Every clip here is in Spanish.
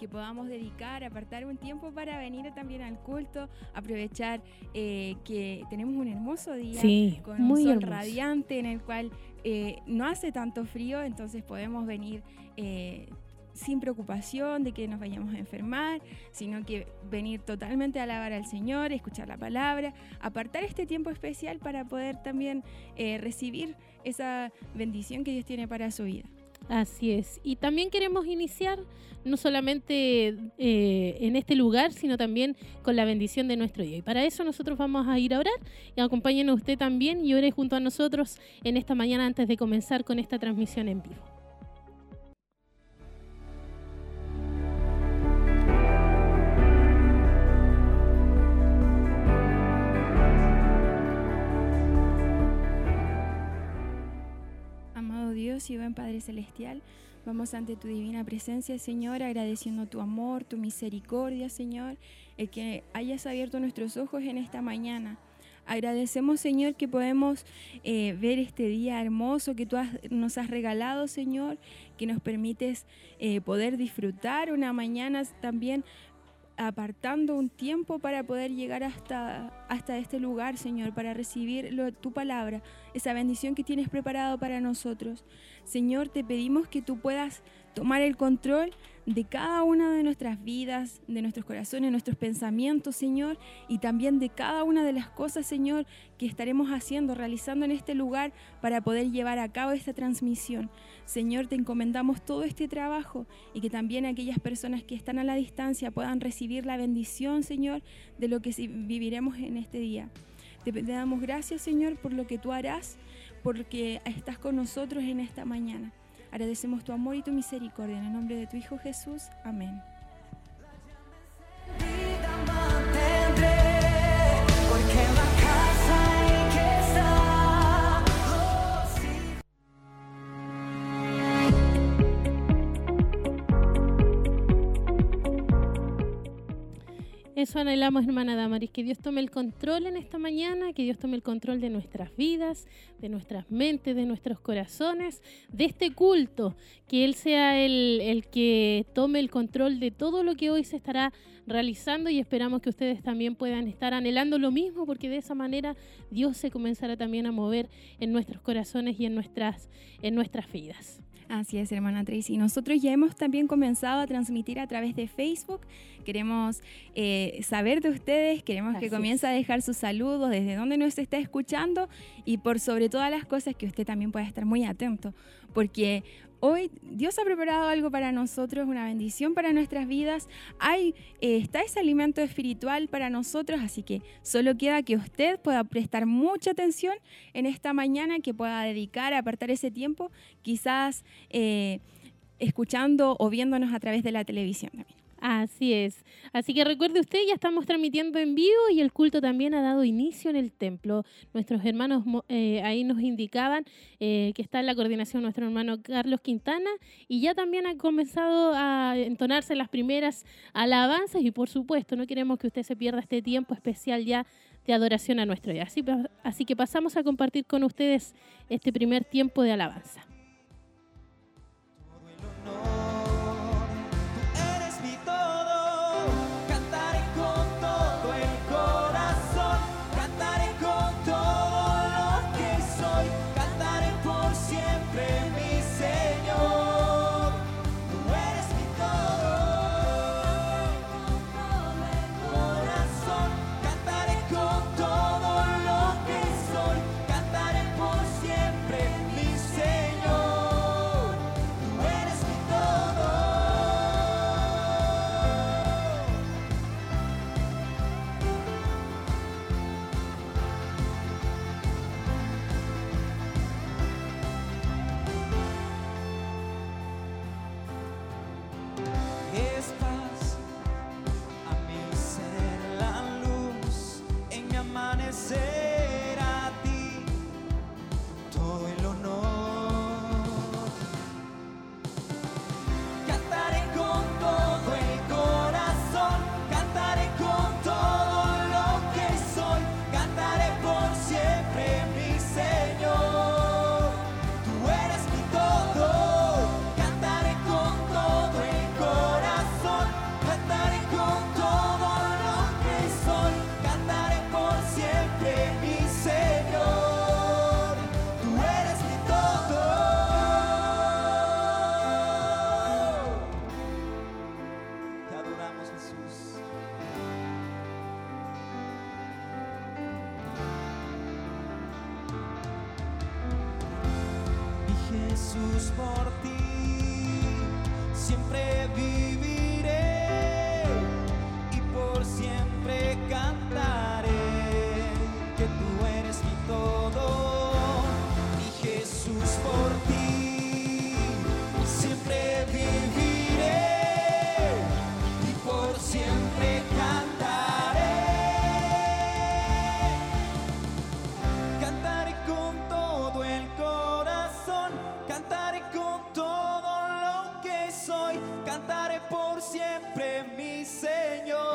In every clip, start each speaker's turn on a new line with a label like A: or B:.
A: que podamos dedicar, apartar un tiempo para venir también al culto, aprovechar eh, que tenemos un hermoso día con un sol radiante en el cual eh, no hace tanto frío, entonces podemos venir eh, sin preocupación de que nos vayamos a enfermar, sino que venir totalmente a alabar al Señor, escuchar la palabra, apartar este tiempo especial para poder también eh, recibir esa bendición que Dios tiene para su vida.
B: Así es. Y también queremos iniciar no solamente eh, en este lugar, sino también con la bendición de nuestro Dios. Y para eso nosotros vamos a ir a orar y acompáñenos usted también y ore junto a nosotros en esta mañana antes de comenzar con esta transmisión en vivo.
A: Dios y buen Padre Celestial, vamos ante tu divina presencia, Señor, agradeciendo tu amor, tu misericordia, Señor, el que hayas abierto nuestros ojos en esta mañana. Agradecemos, Señor, que podemos eh, ver este día hermoso que tú nos has regalado, Señor, que nos permites eh, poder disfrutar una mañana también apartando un tiempo para poder llegar hasta, hasta este lugar, Señor, para recibir tu palabra, esa bendición que tienes preparado para nosotros. Señor, te pedimos que tú puedas tomar el control de cada una de nuestras vidas, de nuestros corazones, nuestros pensamientos, Señor, y también de cada una de las cosas, Señor, que estaremos haciendo, realizando en este lugar para poder llevar a cabo esta transmisión. Señor, te encomendamos todo este trabajo y que también aquellas personas que están a la distancia puedan recibir la bendición, Señor, de lo que viviremos en este día. Te damos gracias, Señor, por lo que tú harás, porque estás con nosotros en esta mañana. Agradecemos tu amor y tu misericordia. En el nombre de tu Hijo Jesús. Amén.
B: Eso anhelamos, hermana Damaris, que Dios tome el control en esta mañana, que Dios tome el control de nuestras vidas, de nuestras mentes, de nuestros corazones, de este culto, que Él sea el, el que tome el control de todo lo que hoy se estará realizando y esperamos que ustedes también puedan estar anhelando lo mismo, porque de esa manera Dios se comenzará también a mover en nuestros corazones y en nuestras, en nuestras vidas.
A: Así es, hermana Tracy. Nosotros ya hemos también comenzado a transmitir a través de Facebook. Queremos eh, saber de ustedes, queremos que comience a dejar sus saludos, desde dónde nos está escuchando y por sobre todas las cosas que usted también pueda estar muy atento, porque Hoy Dios ha preparado algo para nosotros, una bendición para nuestras vidas. Hay, eh, está ese alimento espiritual para nosotros, así que solo queda que usted pueda prestar mucha atención en esta mañana, que pueda dedicar, apartar ese tiempo, quizás eh, escuchando o viéndonos a través de la televisión también.
B: Así es. Así que recuerde usted, ya estamos transmitiendo en vivo y el culto también ha dado inicio en el templo. Nuestros hermanos eh, ahí nos indicaban eh, que está en la coordinación nuestro hermano Carlos Quintana y ya también han comenzado a entonarse las primeras alabanzas y por supuesto no queremos que usted se pierda este tiempo especial ya de adoración a nuestro Dios. Así, así que pasamos a compartir con ustedes este primer tiempo de alabanza.
C: Siempre mi Señor,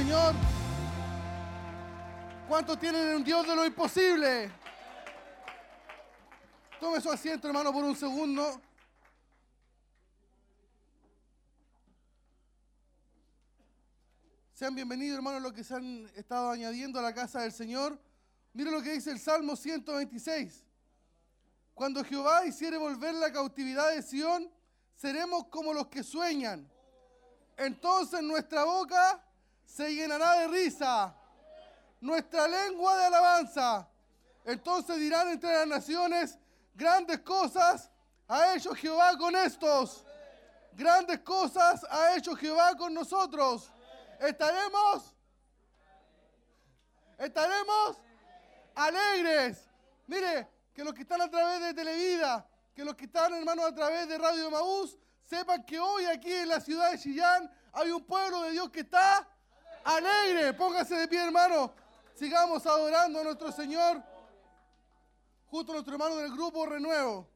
C: Señor.
D: ¿Cuántos tienen un Dios de lo imposible? Tome su asiento, hermano, por un segundo. Sean bienvenidos, hermanos, los que se han estado añadiendo a la casa del Señor. Mire lo que dice el Salmo 126. Cuando Jehová hiciere volver la cautividad de Sión, seremos como los que sueñan. Entonces nuestra boca se llenará de risa, nuestra lengua de alabanza. Entonces dirán entre las naciones, grandes cosas ha hecho Jehová con estos. Grandes cosas ha hecho Jehová con nosotros. Estaremos, estaremos alegres. Mire, que los que están a través de Televida, que los que están, hermanos, a través de Radio Maús, sepan que hoy aquí en la ciudad de Chillán hay un pueblo de Dios que está alegre. Póngase de pie, hermano. Sigamos adorando a nuestro Señor junto a nuestro hermano del grupo Renuevo.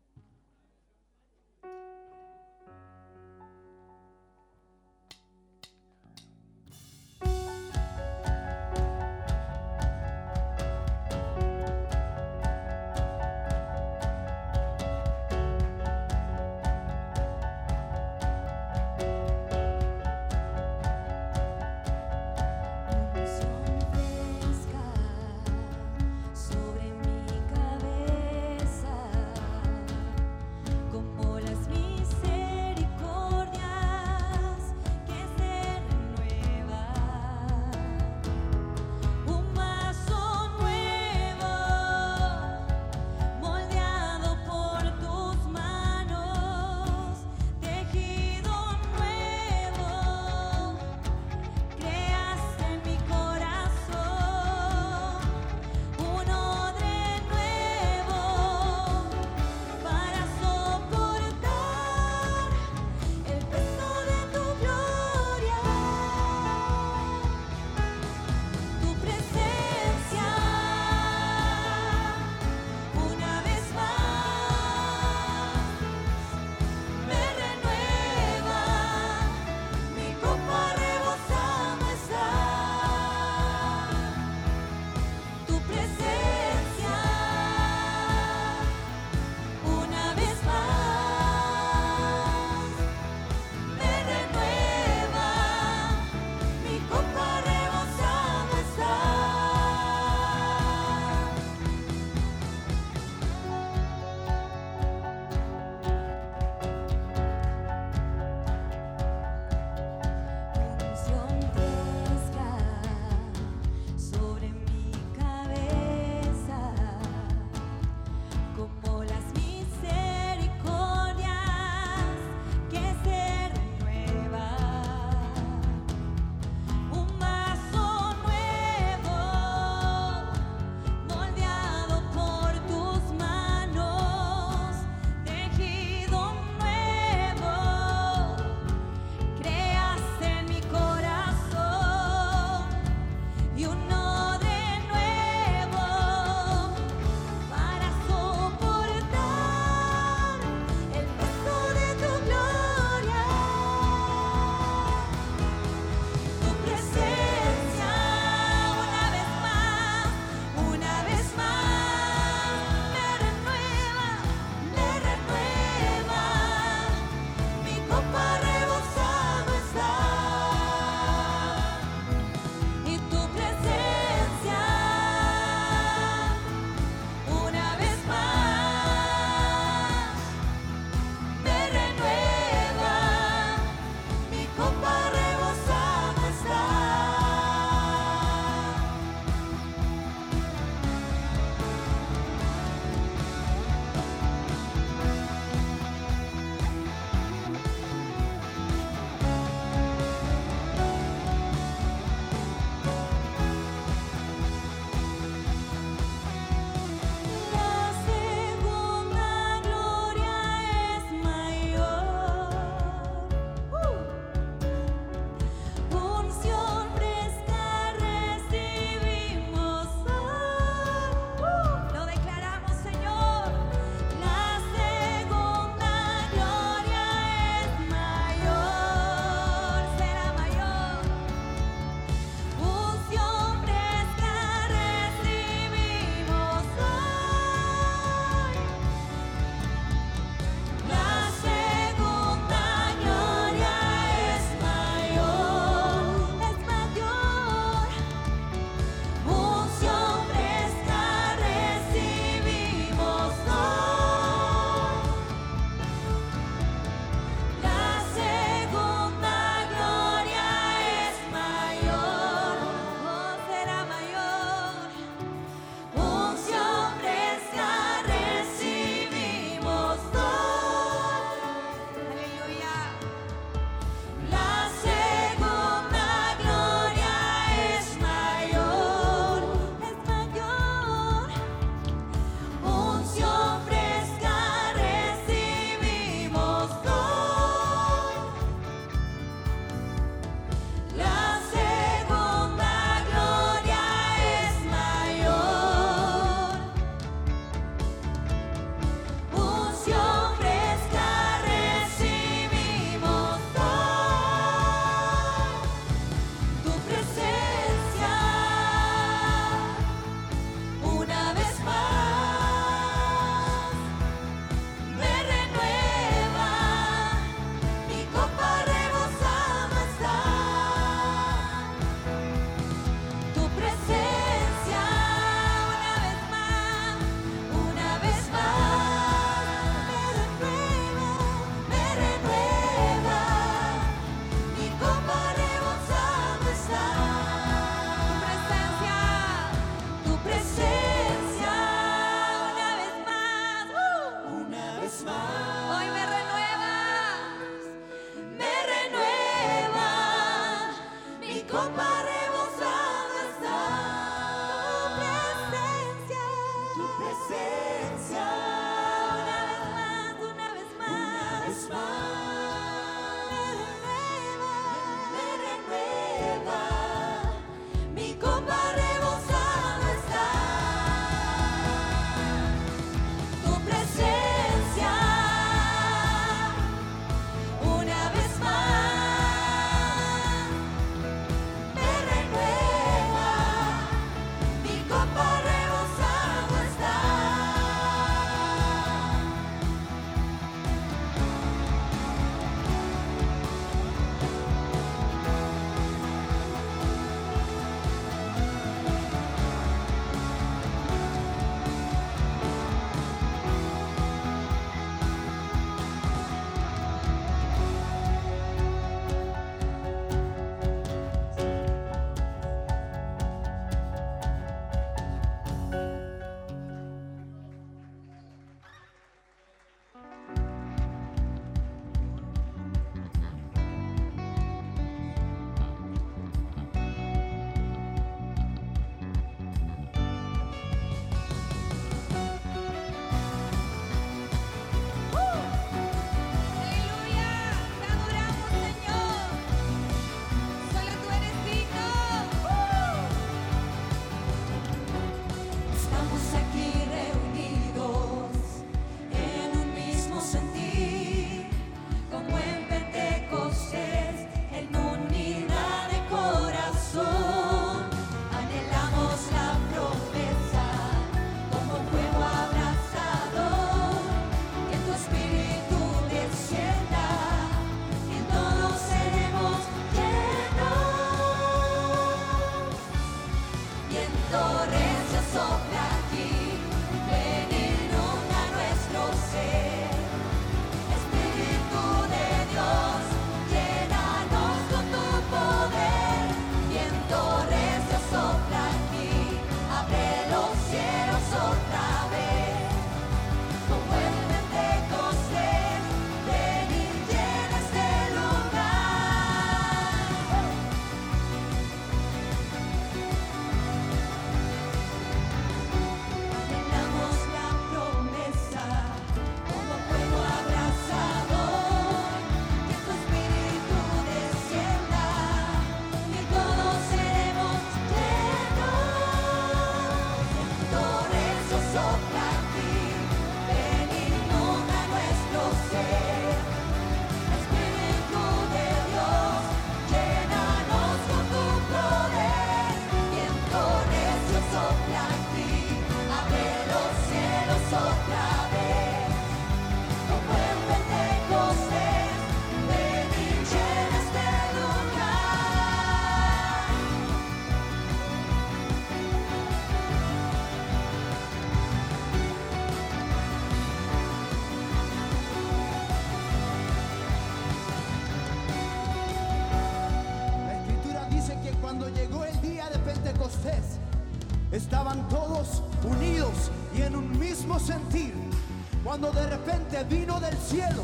E: Cielo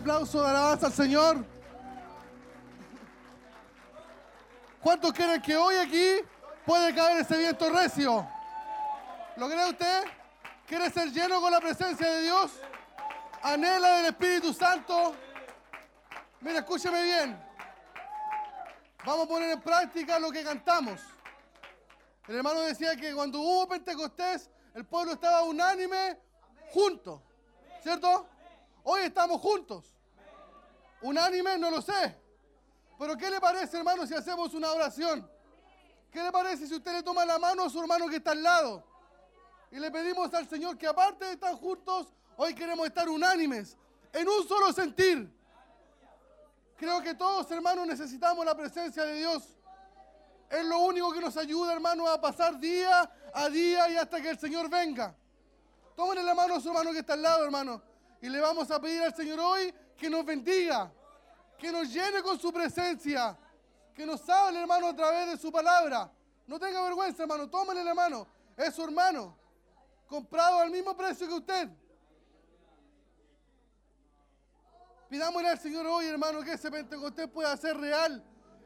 D: aplausos de alabanza al Señor. ¿Cuántos creen que hoy aquí puede caer ese viento recio? ¿Lo cree usted? ¿Quiere ser lleno con la presencia de Dios? ¿Anhela del Espíritu Santo? Mira, escúcheme bien. Vamos a poner en práctica lo que cantamos. El hermano decía que cuando hubo Pentecostés, el pueblo estaba unánime, junto. ¿Cierto? Estamos juntos. Unánime, no lo sé. Pero ¿qué le parece, hermano, si hacemos una oración? ¿Qué le parece si usted le toma la mano a su hermano que está al lado? Y le pedimos al Señor que aparte de estar juntos, hoy queremos estar unánimes, en un solo sentir. Creo que todos, hermanos, necesitamos la presencia de Dios. Es lo único que nos ayuda, hermano, a pasar día a día y hasta que el Señor venga. Tómenle la mano a su hermano que está al lado, hermano. Y le vamos a pedir al Señor hoy que nos bendiga, que nos llene con su presencia, que nos hable, hermano, a través de su palabra. No tenga vergüenza, hermano. Tómenle la mano. Es su hermano, comprado al mismo precio que usted. Pidámosle al Señor hoy, hermano, que ese Pentecostés pueda ser real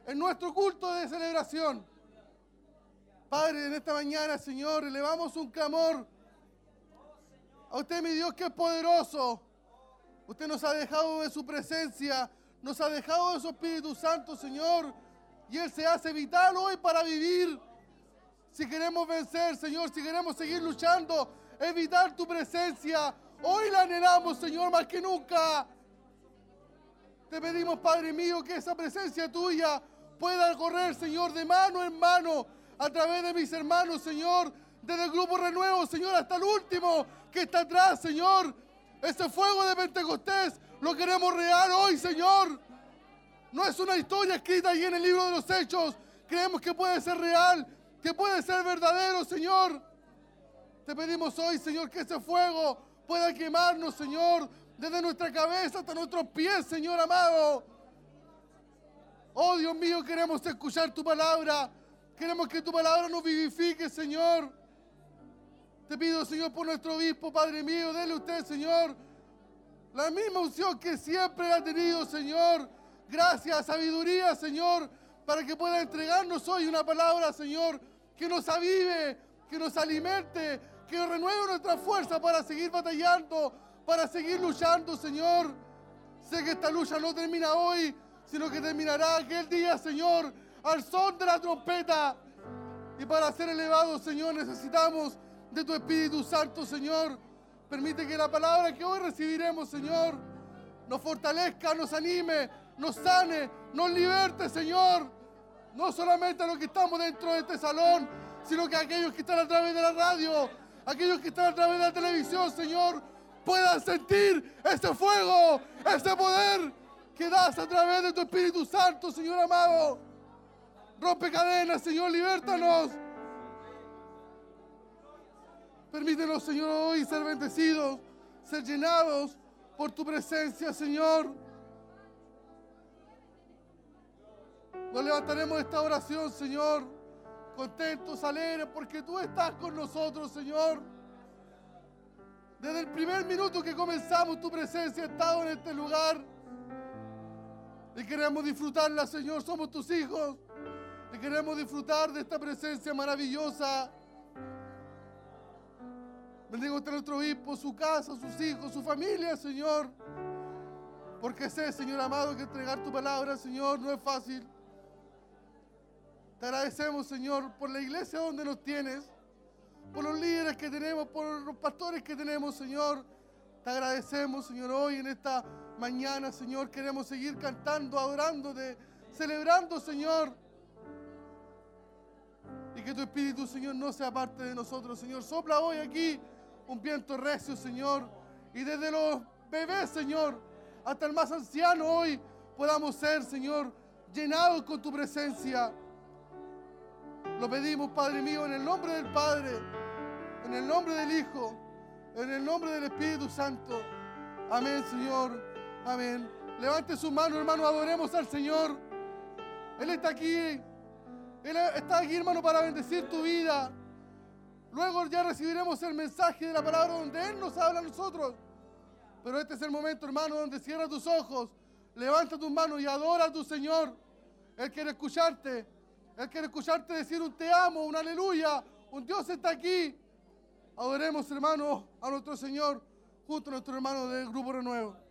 D: en nuestro culto de celebración. Padre, en esta mañana, Señor, elevamos un clamor a usted, mi Dios, que es poderoso. Usted nos ha dejado de su presencia, nos ha dejado de su Espíritu Santo, Señor. Y Él se hace vital hoy para vivir. Si queremos vencer, Señor, si queremos seguir luchando, evitar tu presencia. Hoy la anhelamos, Señor, más que nunca. Te pedimos, Padre mío, que esa presencia tuya pueda correr, Señor, de mano en mano, a través de mis hermanos, Señor, desde el grupo Renuevo, Señor, hasta el último que está atrás, Señor. Ese fuego de Pentecostés lo queremos real hoy, Señor. No es una historia escrita ahí en el libro de los Hechos. Creemos que puede ser real, que puede ser verdadero, Señor. Te pedimos hoy, Señor, que ese fuego pueda quemarnos, Señor, desde nuestra cabeza hasta nuestros pies, Señor amado. Oh Dios mío, queremos escuchar tu palabra. Queremos que tu palabra nos vivifique, Señor. Te pido, Señor, por nuestro obispo, Padre mío, dele usted, Señor, la misma unción que siempre ha tenido, Señor. Gracias, sabiduría, Señor, para que pueda entregarnos hoy una palabra, Señor, que nos avive, que nos alimente, que nos renueve nuestra fuerza para seguir batallando, para seguir luchando, Señor. Sé que esta lucha no termina hoy, sino que terminará aquel día, Señor, al son de la trompeta. Y para ser elevados, Señor, necesitamos de tu Espíritu Santo, Señor. Permite que la palabra que hoy recibiremos, Señor, nos fortalezca, nos anime, nos sane, nos liberte, Señor. No solamente a los que estamos dentro de este salón, sino que a aquellos que están a través de la radio, aquellos que están a través de la televisión, Señor, puedan sentir ese fuego, ese poder que das a través de tu Espíritu Santo, Señor amado. Rompe cadenas, Señor, libértanos. Permítenos, Señor, hoy ser bendecidos, ser llenados por tu presencia, Señor. Nos levantaremos esta oración, Señor, contentos, alegres, porque tú estás con nosotros, Señor. Desde el primer minuto que comenzamos, tu presencia ha estado en este lugar. Y queremos disfrutarla, Señor. Somos tus hijos. Y queremos disfrutar de esta presencia maravillosa. Bendigo a nuestro obispo, su casa, sus hijos, su familia, Señor. Porque sé, Señor amado, que entregar tu palabra, Señor, no es fácil. Te agradecemos, Señor, por la iglesia donde nos tienes, por los líderes que tenemos, por los pastores que tenemos, Señor. Te agradecemos, Señor, hoy en esta mañana, Señor. Queremos seguir cantando, adorándote, celebrando, Señor. Y que tu Espíritu, Señor, no sea parte de nosotros, Señor. Sopla hoy aquí un viento recio, Señor. Y desde los bebés, Señor, hasta el más anciano hoy podamos ser, Señor, llenados con tu presencia. Lo pedimos, Padre mío, en el nombre del Padre, en el nombre del Hijo, en el nombre del Espíritu Santo. Amén, Señor. Amén. Levante su mano, hermano, adoremos al Señor. Él está aquí. Él está aquí, hermano, para bendecir tu vida. Luego ya recibiremos el mensaje de la palabra donde Él nos habla a nosotros. Pero este es el momento, hermano, donde cierra tus ojos, levanta tus manos y adora a tu Señor. Él quiere escucharte. Él quiere escucharte decir un te amo, un aleluya. Un Dios está aquí. Adoremos, hermano, a nuestro Señor junto a nuestro hermano del Grupo Renuevo.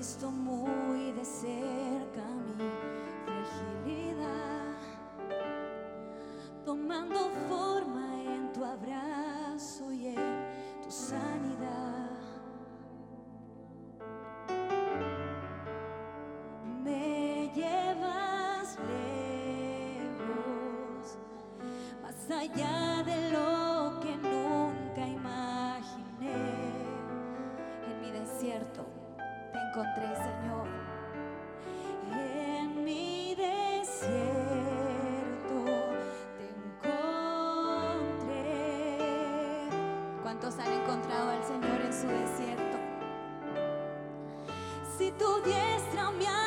E: visto muy de cerca mi fragilidad, tomando forma en tu abrazo y en tu sanidad. Me llevas lejos, más allá de lo encontré, Señor, en mi desierto te encontré. ¿Cuántos han encontrado al Señor en su desierto? Si tu diestra me ha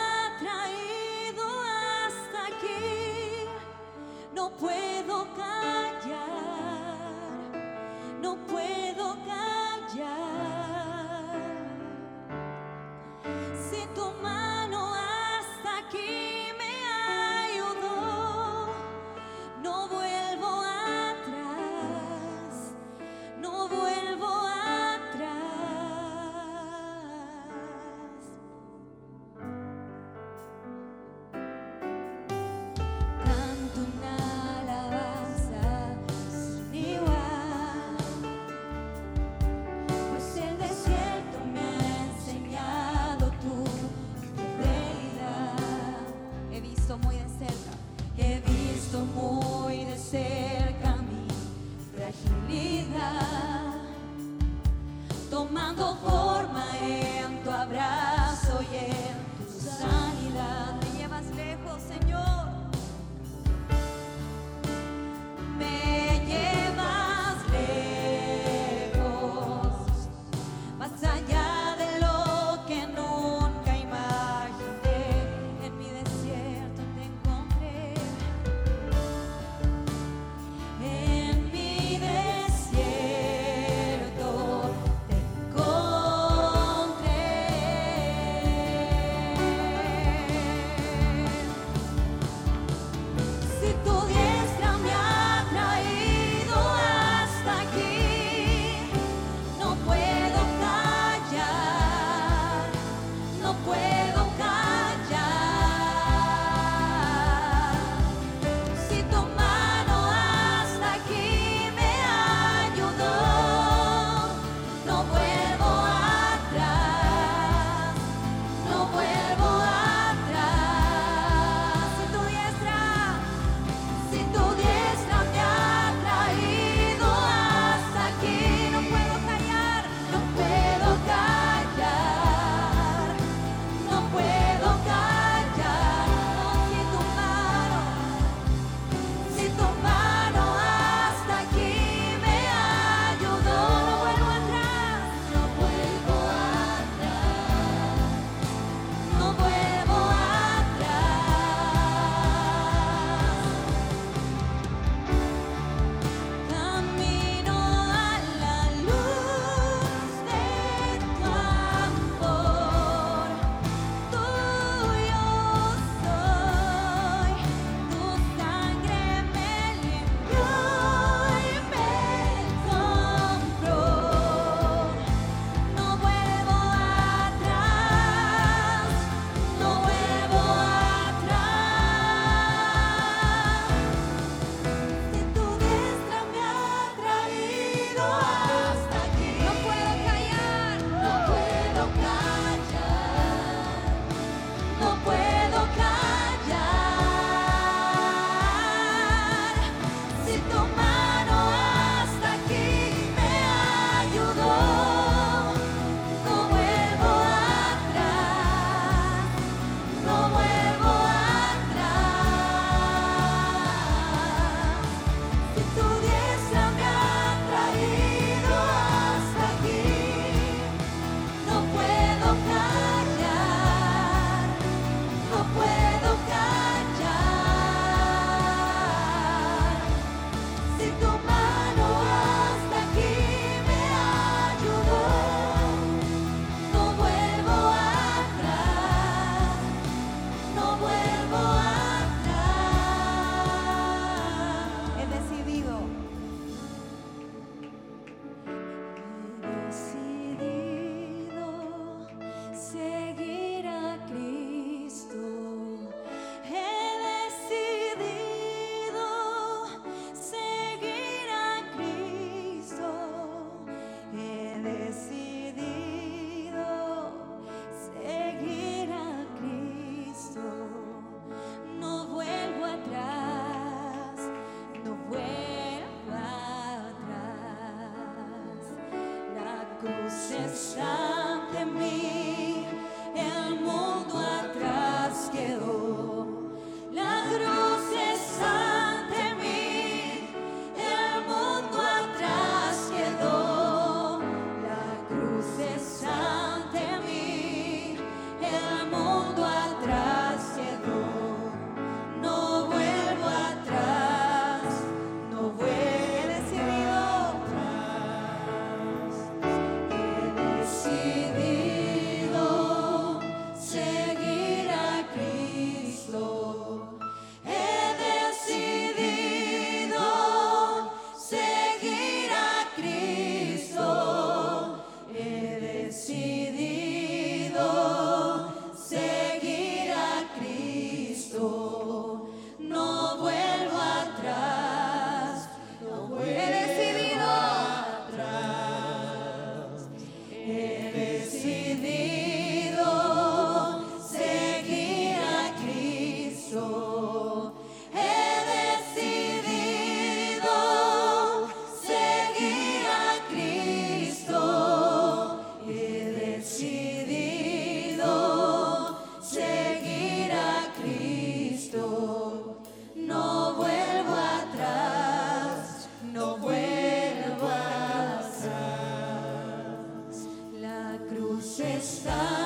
E: está.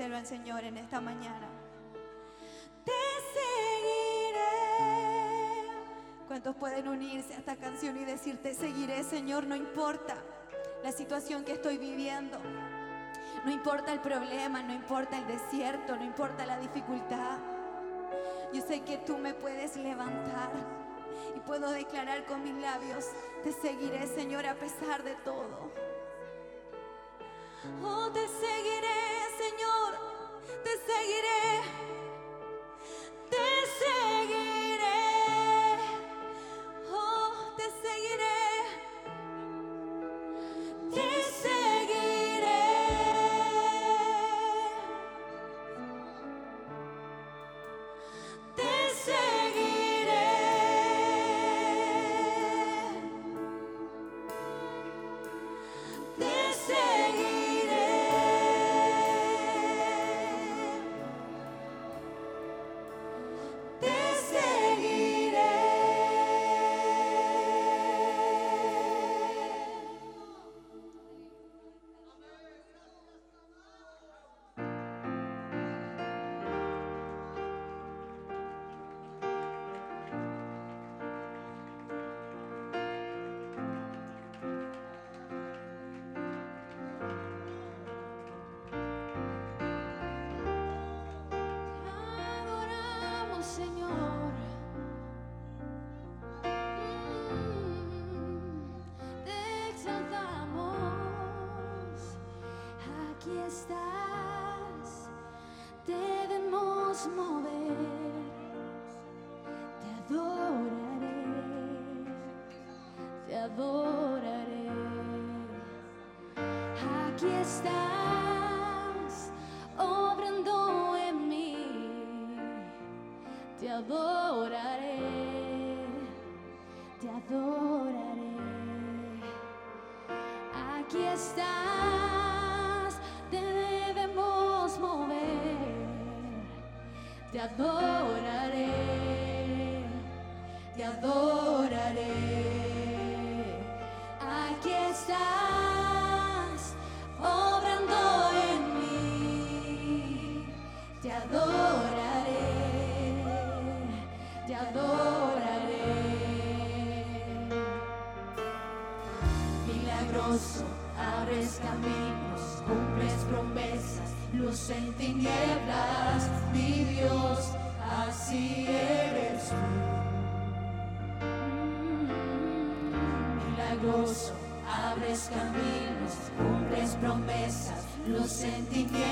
E: Díselo al Señor en esta mañana. Te seguiré. ¿Cuántos pueden unirse a esta canción y decir, te seguiré, Señor? No importa la situación que estoy viviendo. No importa el problema, no importa el desierto, no importa la dificultad. Yo sé que tú me puedes levantar y puedo declarar con mis labios, te seguiré Señor a pesar de todo. Oh, te seguiré. Señor, te seguiré, te seguiré. estás, debemos mover, te adoraré, te adoraré. Aquí estás, obrando en mí, te adoraré, te adoraré. Aquí estás. adoraré. los sentimientos.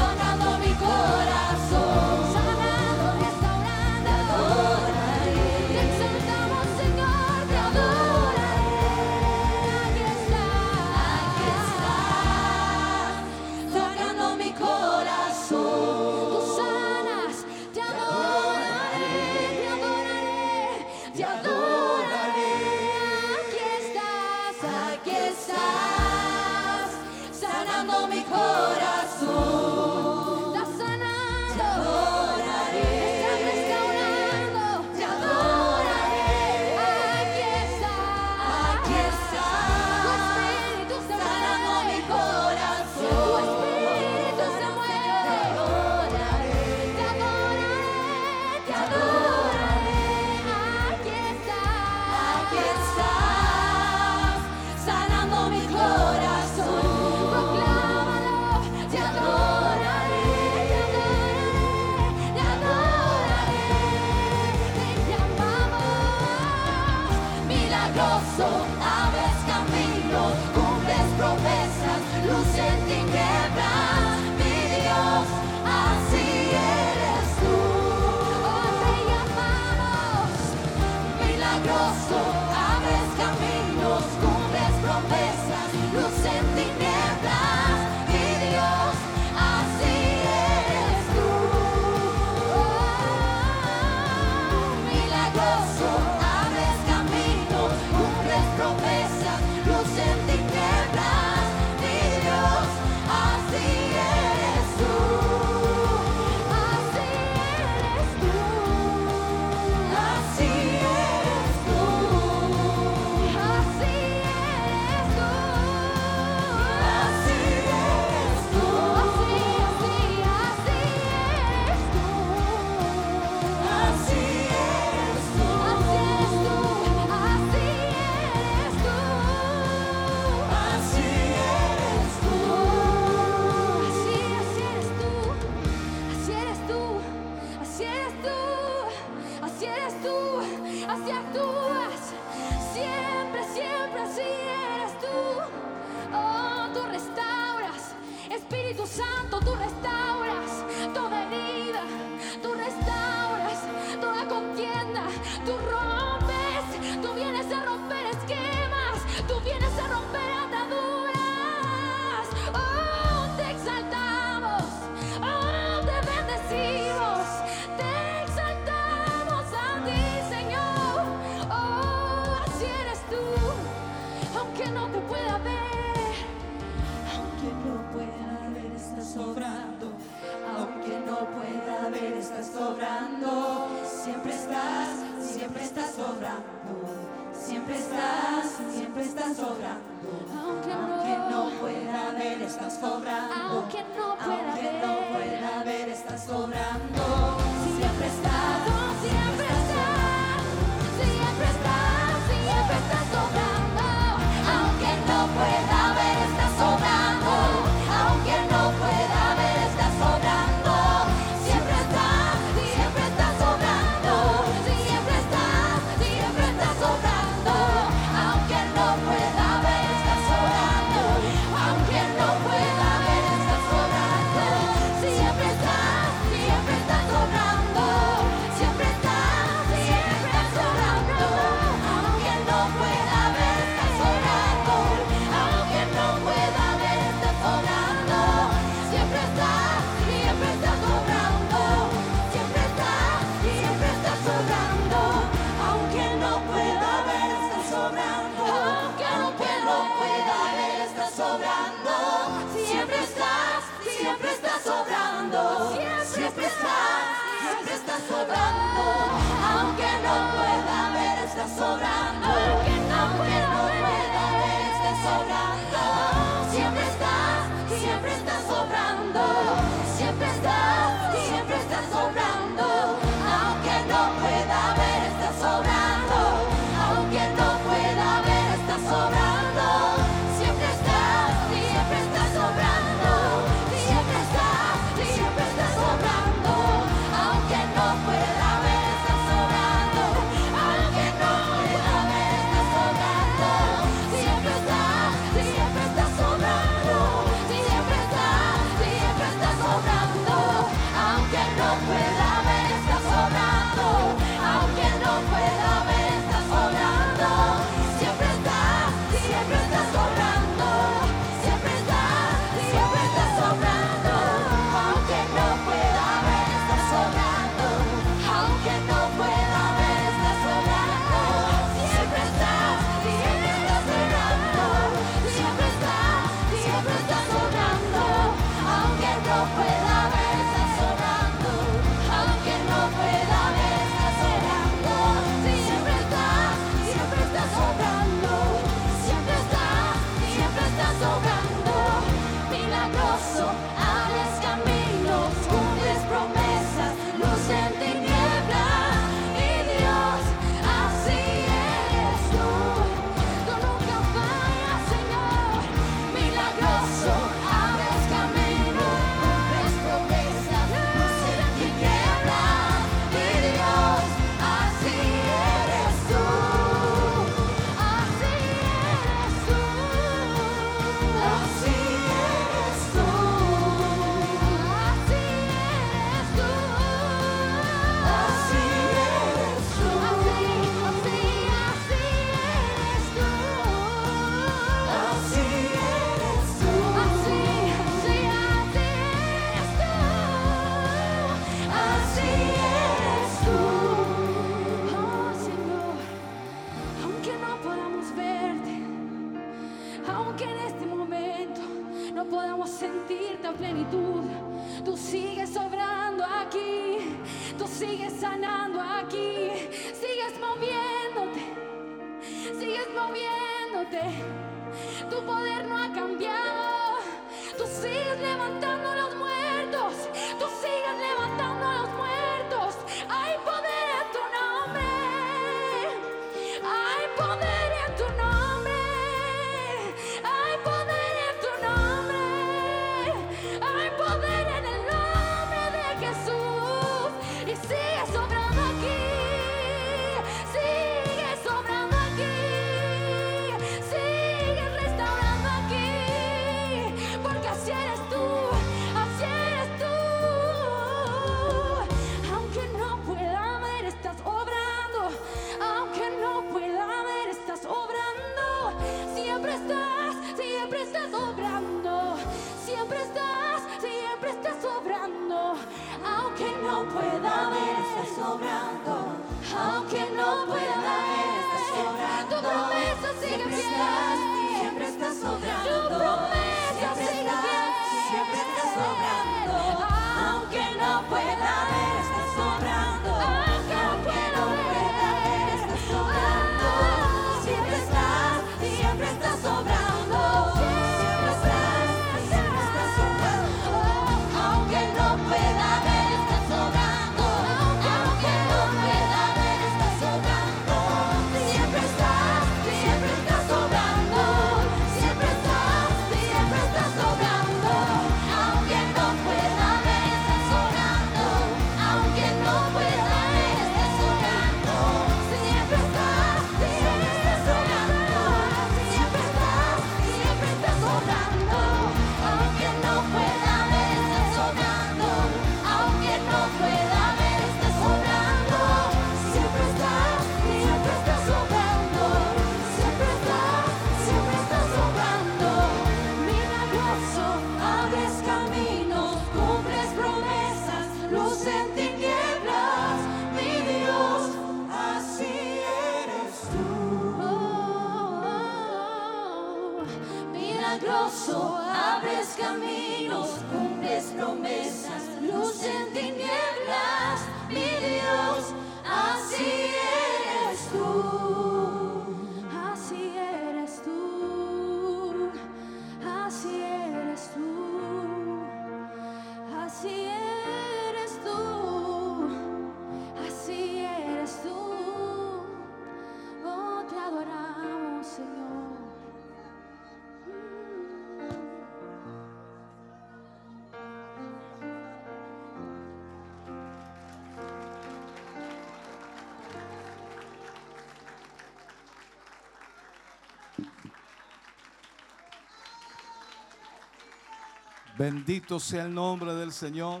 F: Bendito sea el nombre del Señor.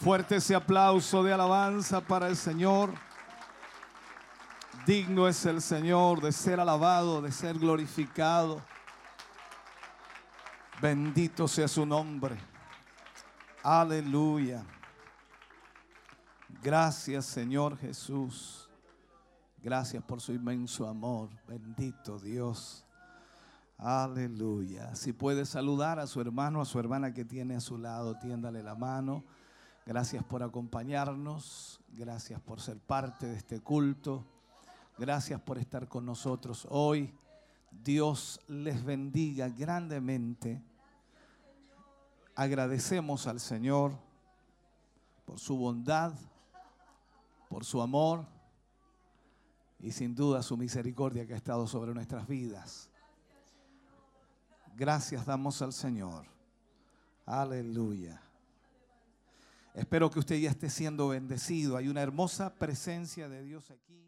F: Fuerte ese aplauso de alabanza para el Señor. Digno es el Señor de ser alabado, de ser glorificado. Bendito sea su nombre. Aleluya. Gracias Señor Jesús. Gracias por su inmenso amor. Bendito Dios. Aleluya. Si puede saludar a su hermano, a su hermana que tiene a su lado, tiéndale la mano. Gracias por acompañarnos. Gracias por ser parte de este culto. Gracias por estar con nosotros hoy. Dios les bendiga grandemente. Agradecemos al Señor por su bondad, por su amor y sin duda su misericordia que ha estado sobre nuestras vidas. Gracias damos al Señor. Aleluya. Espero que usted ya esté siendo bendecido. Hay una hermosa presencia de Dios aquí.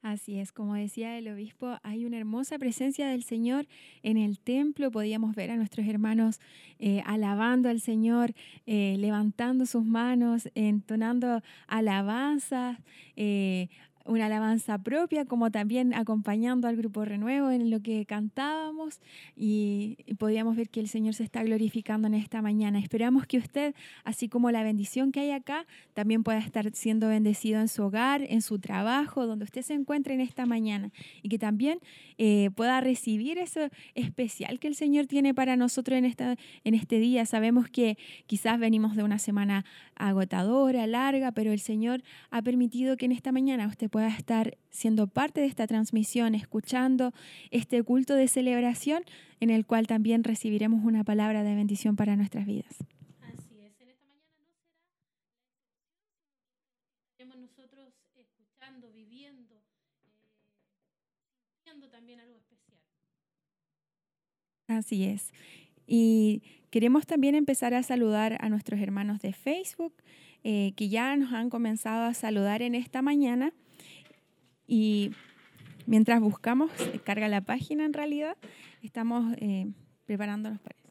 A: Así es, como decía el obispo, hay una hermosa presencia del Señor en el templo. Podíamos ver a nuestros hermanos eh, alabando al Señor, eh, levantando sus manos, entonando alabanzas, eh, una alabanza propia, como también acompañando al grupo Renuevo en lo que cantábamos y, podíamos ver que el Señor se está glorificando en esta mañana. Esperamos que usted, así como la bendición que hay acá, también pueda estar siendo bendecido en su hogar, en su trabajo, donde usted se encuentre en esta mañana y que también eh, pueda recibir eso especial que el Señor tiene para nosotros en, esta, en este día. Sabemos que quizás venimos de una semana agotadora, larga, pero el Señor ha permitido que en esta mañana usted pueda estar siendo parte de esta transmisión, escuchando este culto de celebración en el cual también recibiremos una palabra de bendición para nuestras vidas.
B: Así es, en esta mañana no será estaremos nosotros escuchando, viviendo, eh, viendo también algo especial.
A: Así es. Y queremos también empezar a saludar a nuestros hermanos de Facebook eh, que ya nos han comenzado a saludar en esta mañana. Y mientras buscamos, carga la página en realidad, estamos eh, preparándonos para eso.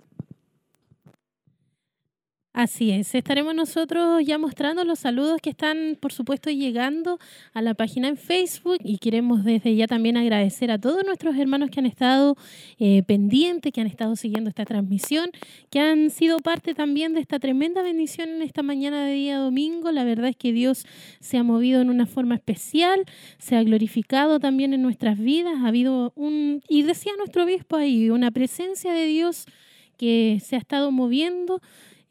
B: Así es, estaremos nosotros ya mostrando los saludos que están, por supuesto, llegando a la página en Facebook y queremos desde ya también agradecer a todos nuestros hermanos que han estado eh, pendientes, que han estado siguiendo esta transmisión, que han sido parte también de esta tremenda bendición en esta mañana de día domingo. La verdad es que Dios se ha movido en una forma especial, se ha glorificado también en nuestras vidas, ha habido un, y decía nuestro obispo ahí, una presencia de Dios que se ha estado moviendo.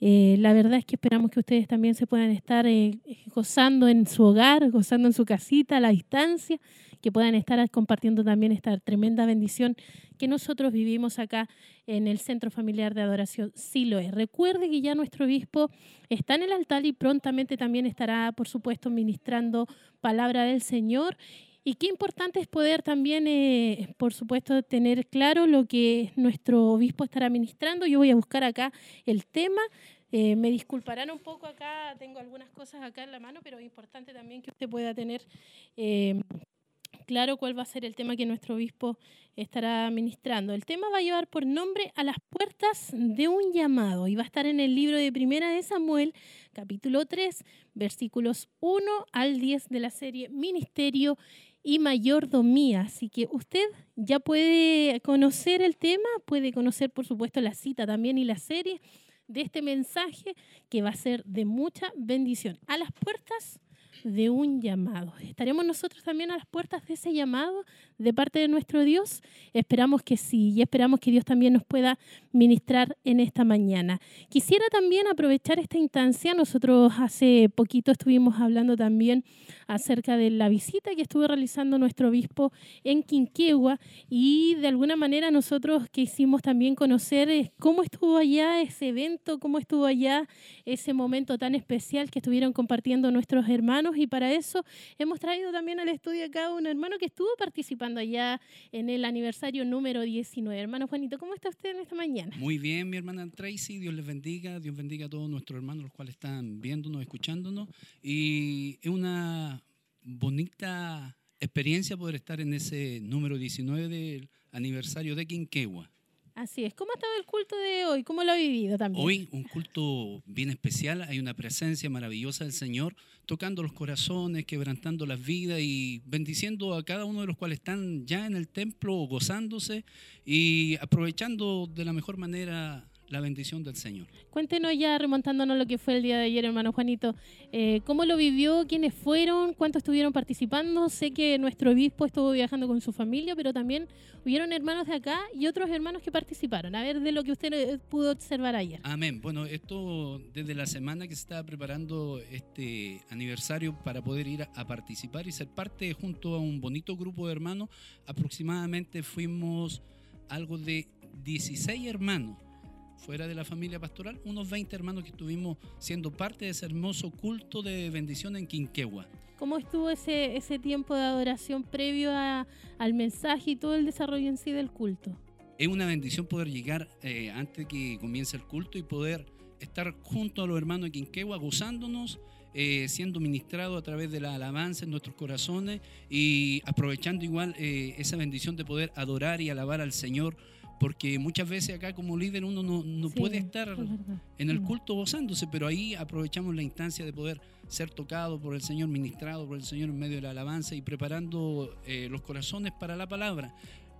B: Eh, la verdad es que esperamos que ustedes también se puedan estar eh, gozando en su hogar, gozando en su casita, a la distancia, que puedan estar compartiendo también esta tremenda bendición que nosotros vivimos acá en el Centro Familiar de Adoración Siloé. Recuerde que ya nuestro obispo está en el altar y prontamente también estará, por supuesto, ministrando palabra del Señor. Y qué importante es poder también, eh, por supuesto, tener claro lo que nuestro obispo estará ministrando. Yo voy a buscar acá el tema. Eh, me disculparán un poco acá, tengo algunas cosas acá en la mano, pero es importante también que usted pueda tener eh, claro cuál va a ser el tema que nuestro obispo estará ministrando. El tema va a llevar por nombre a las puertas de un llamado y va a estar en el libro de Primera de Samuel, capítulo 3, versículos 1 al 10 de la serie Ministerio y mayordomía. Así que usted ya puede conocer el tema, puede conocer por supuesto la cita también y la serie de este mensaje que va a ser de mucha bendición. A las puertas de un llamado. ¿Estaremos nosotros también a las puertas de ese llamado de parte de nuestro Dios? Esperamos que sí y esperamos que Dios también nos pueda ministrar en esta mañana. Quisiera también aprovechar esta instancia. Nosotros hace poquito estuvimos hablando también acerca de la visita que estuvo realizando nuestro obispo en Quinquegua y de alguna manera nosotros quisimos también conocer eh, cómo estuvo allá ese evento, cómo estuvo allá ese momento tan especial que estuvieron compartiendo nuestros hermanos y para eso hemos traído también al estudio acá un hermano que estuvo participando allá en el aniversario número 19. Hermano Juanito, ¿cómo está usted en esta mañana?
G: Muy bien, mi hermana Tracy, Dios les bendiga, Dios bendiga a todos nuestros hermanos, los cuales están viéndonos, escuchándonos. Y es una bonita experiencia poder estar en ese número 19 del aniversario de Quinquegua.
B: Así es. ¿Cómo ha estado el culto de hoy? ¿Cómo lo ha vivido también?
G: Hoy un culto bien especial, hay una presencia maravillosa del Señor tocando los corazones, quebrantando las vidas y bendiciendo a cada uno de los cuales están ya en el templo gozándose y aprovechando de la mejor manera la bendición del Señor.
B: Cuéntenos ya, remontándonos lo que fue el día de ayer, hermano Juanito, eh, ¿cómo lo vivió? ¿Quiénes fueron? ¿Cuántos estuvieron participando? Sé que nuestro obispo estuvo viajando con su familia, pero también hubieron hermanos de acá y otros hermanos que participaron. A ver, de lo que usted eh, pudo observar ayer.
G: Amén. Bueno, esto desde la semana que se estaba preparando este aniversario para poder ir a, a participar y ser parte junto a un bonito grupo de hermanos, aproximadamente fuimos algo de 16 hermanos fuera de la familia pastoral, unos 20 hermanos que estuvimos siendo parte de ese hermoso culto de bendición en Quinquegua.
B: ¿Cómo estuvo ese, ese tiempo de adoración previo a- al mensaje y todo el desarrollo en sí del culto?
G: Es una bendición poder llegar eh, antes que comience el culto y poder estar junto a los hermanos de Quinquegua gozándonos, eh, siendo ministrado a través de la alabanza en nuestros corazones y aprovechando igual eh, esa bendición de poder adorar y alabar al Señor, porque muchas veces acá como líder uno no, no
B: Sí,
G: puede estar
B: es
G: en el culto gozándose, pero ahí aprovechamos la instancia de poder ser tocado por el Señor, ministrado por el Señor en medio de la alabanza y preparando eh, los corazones para la palabra.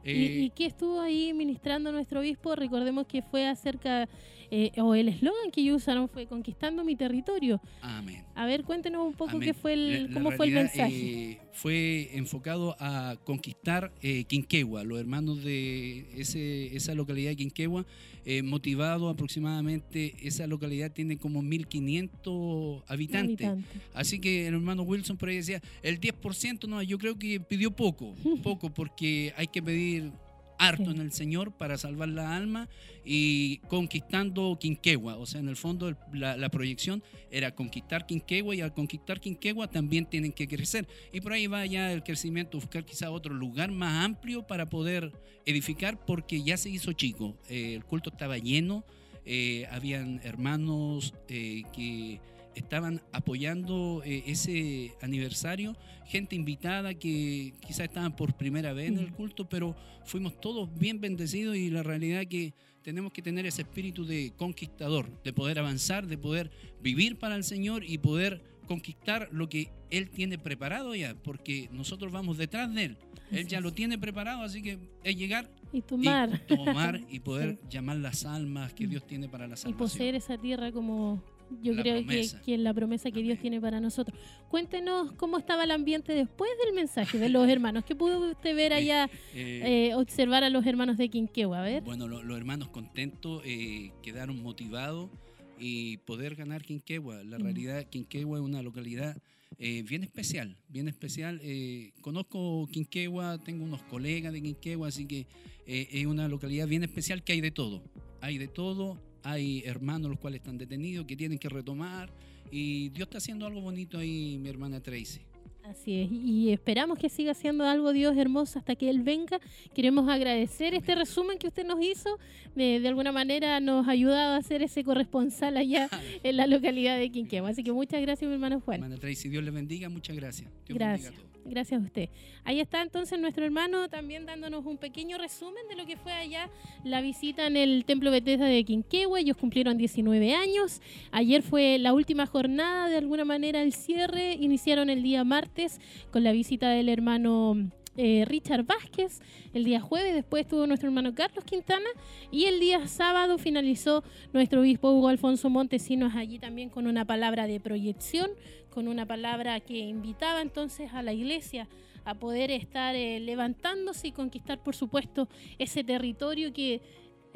B: ¿Y,
G: Eh,
B: y qué estuvo ahí ministrando nuestro obispo? Recordemos que fue acerca, eh, o el eslogan que ellos usaron fue Conquistando mi territorio.
G: amén.
B: A ver, cuéntenos un poco
G: Amén.
B: qué fue el,
G: La- la
B: cómo fue el mensaje.
G: eh, fue enfocado a conquistar eh, Quinquegua, los hermanos de ese, esa localidad de Quinquegua, eh, motivado aproximadamente, esa localidad tiene como 1.500 habitantes.
B: Habitante.
G: Así que el hermano Wilson por ahí decía, el 10% no, yo creo que pidió poco, poco, porque hay que pedir harto en el Señor para salvar la alma y conquistando Quinquegua. O sea, en el fondo el- la, la proyección era conquistar Quinquegua y al conquistar Quinquegua también tienen que crecer. Y por ahí va ya el crecimiento, buscar quizá otro lugar más amplio para poder edificar porque ya se hizo chico. Eh, el culto estaba lleno, eh, habían hermanos eh, que estaban apoyando eh, ese aniversario, gente invitada que quizás estaban por primera vez en el culto, pero fuimos todos bien bendecidos y la realidad que tenemos que tener ese espíritu de conquistador, de poder avanzar, de poder vivir para el Señor y poder conquistar lo que Él tiene preparado ya, porque nosotros vamos detrás de Él. Él ya
B: es.
G: lo tiene preparado, así que es llegar
B: Y tomar.
G: y tomar y poder llamar las almas que Dios tiene para la
B: y
G: salvación.
B: poseer esa tierra como yo
G: La
B: creo que, que es la promesa que Dios tiene para nosotros. Cuéntenos cómo estaba el ambiente después del mensaje de los hermanos. ¿Qué pudo usted ver allá,
G: Eh,
B: eh, observar a los hermanos de Quinquegua? A ver.
G: Bueno, lo- los hermanos contentos eh, quedaron motivados y poder ganar Quinquegua. La
B: Mm.
G: realidad, Quinquegua es una localidad eh, bien especial, bien especial. Eh, conozco Quinquegua, tengo unos colegas de Quinquegua, así que eh, es una localidad bien especial que hay de todo. Hay de todo, hay hermanos los cuales están detenidos, que tienen que retomar. Y Dios está haciendo algo bonito ahí, mi hermana Tracy.
B: Así es, y esperamos que siga siendo algo Dios hermoso hasta que Él venga. Queremos agradecer este resumen que usted nos hizo. De, de alguna manera nos ha ayudado a ser ese corresponsal allá en la localidad de Quinquegua. Así que muchas gracias, mi hermano Juan.
G: Hermana Tracy, Dios les bendiga, muchas gracias. Dios
B: Gracias.
G: bendiga a todos.
B: Gracias a usted. Ahí está entonces nuestro hermano también dándonos un pequeño resumen de lo que fue allá la visita en el Templo Bethesda de Quinquegua. Ellos cumplieron 19 años. Ayer fue la última jornada, de alguna manera el cierre. Iniciaron el día martes con la visita del hermano eh, Richard Vázquez. El día jueves después estuvo nuestro hermano Carlos Quintana. Y el día sábado finalizó nuestro obispo Hugo Alfonso Montesinos allí también con una palabra de proyección, con una palabra que invitaba entonces a la iglesia a poder estar eh, levantándose y conquistar, por supuesto, ese territorio que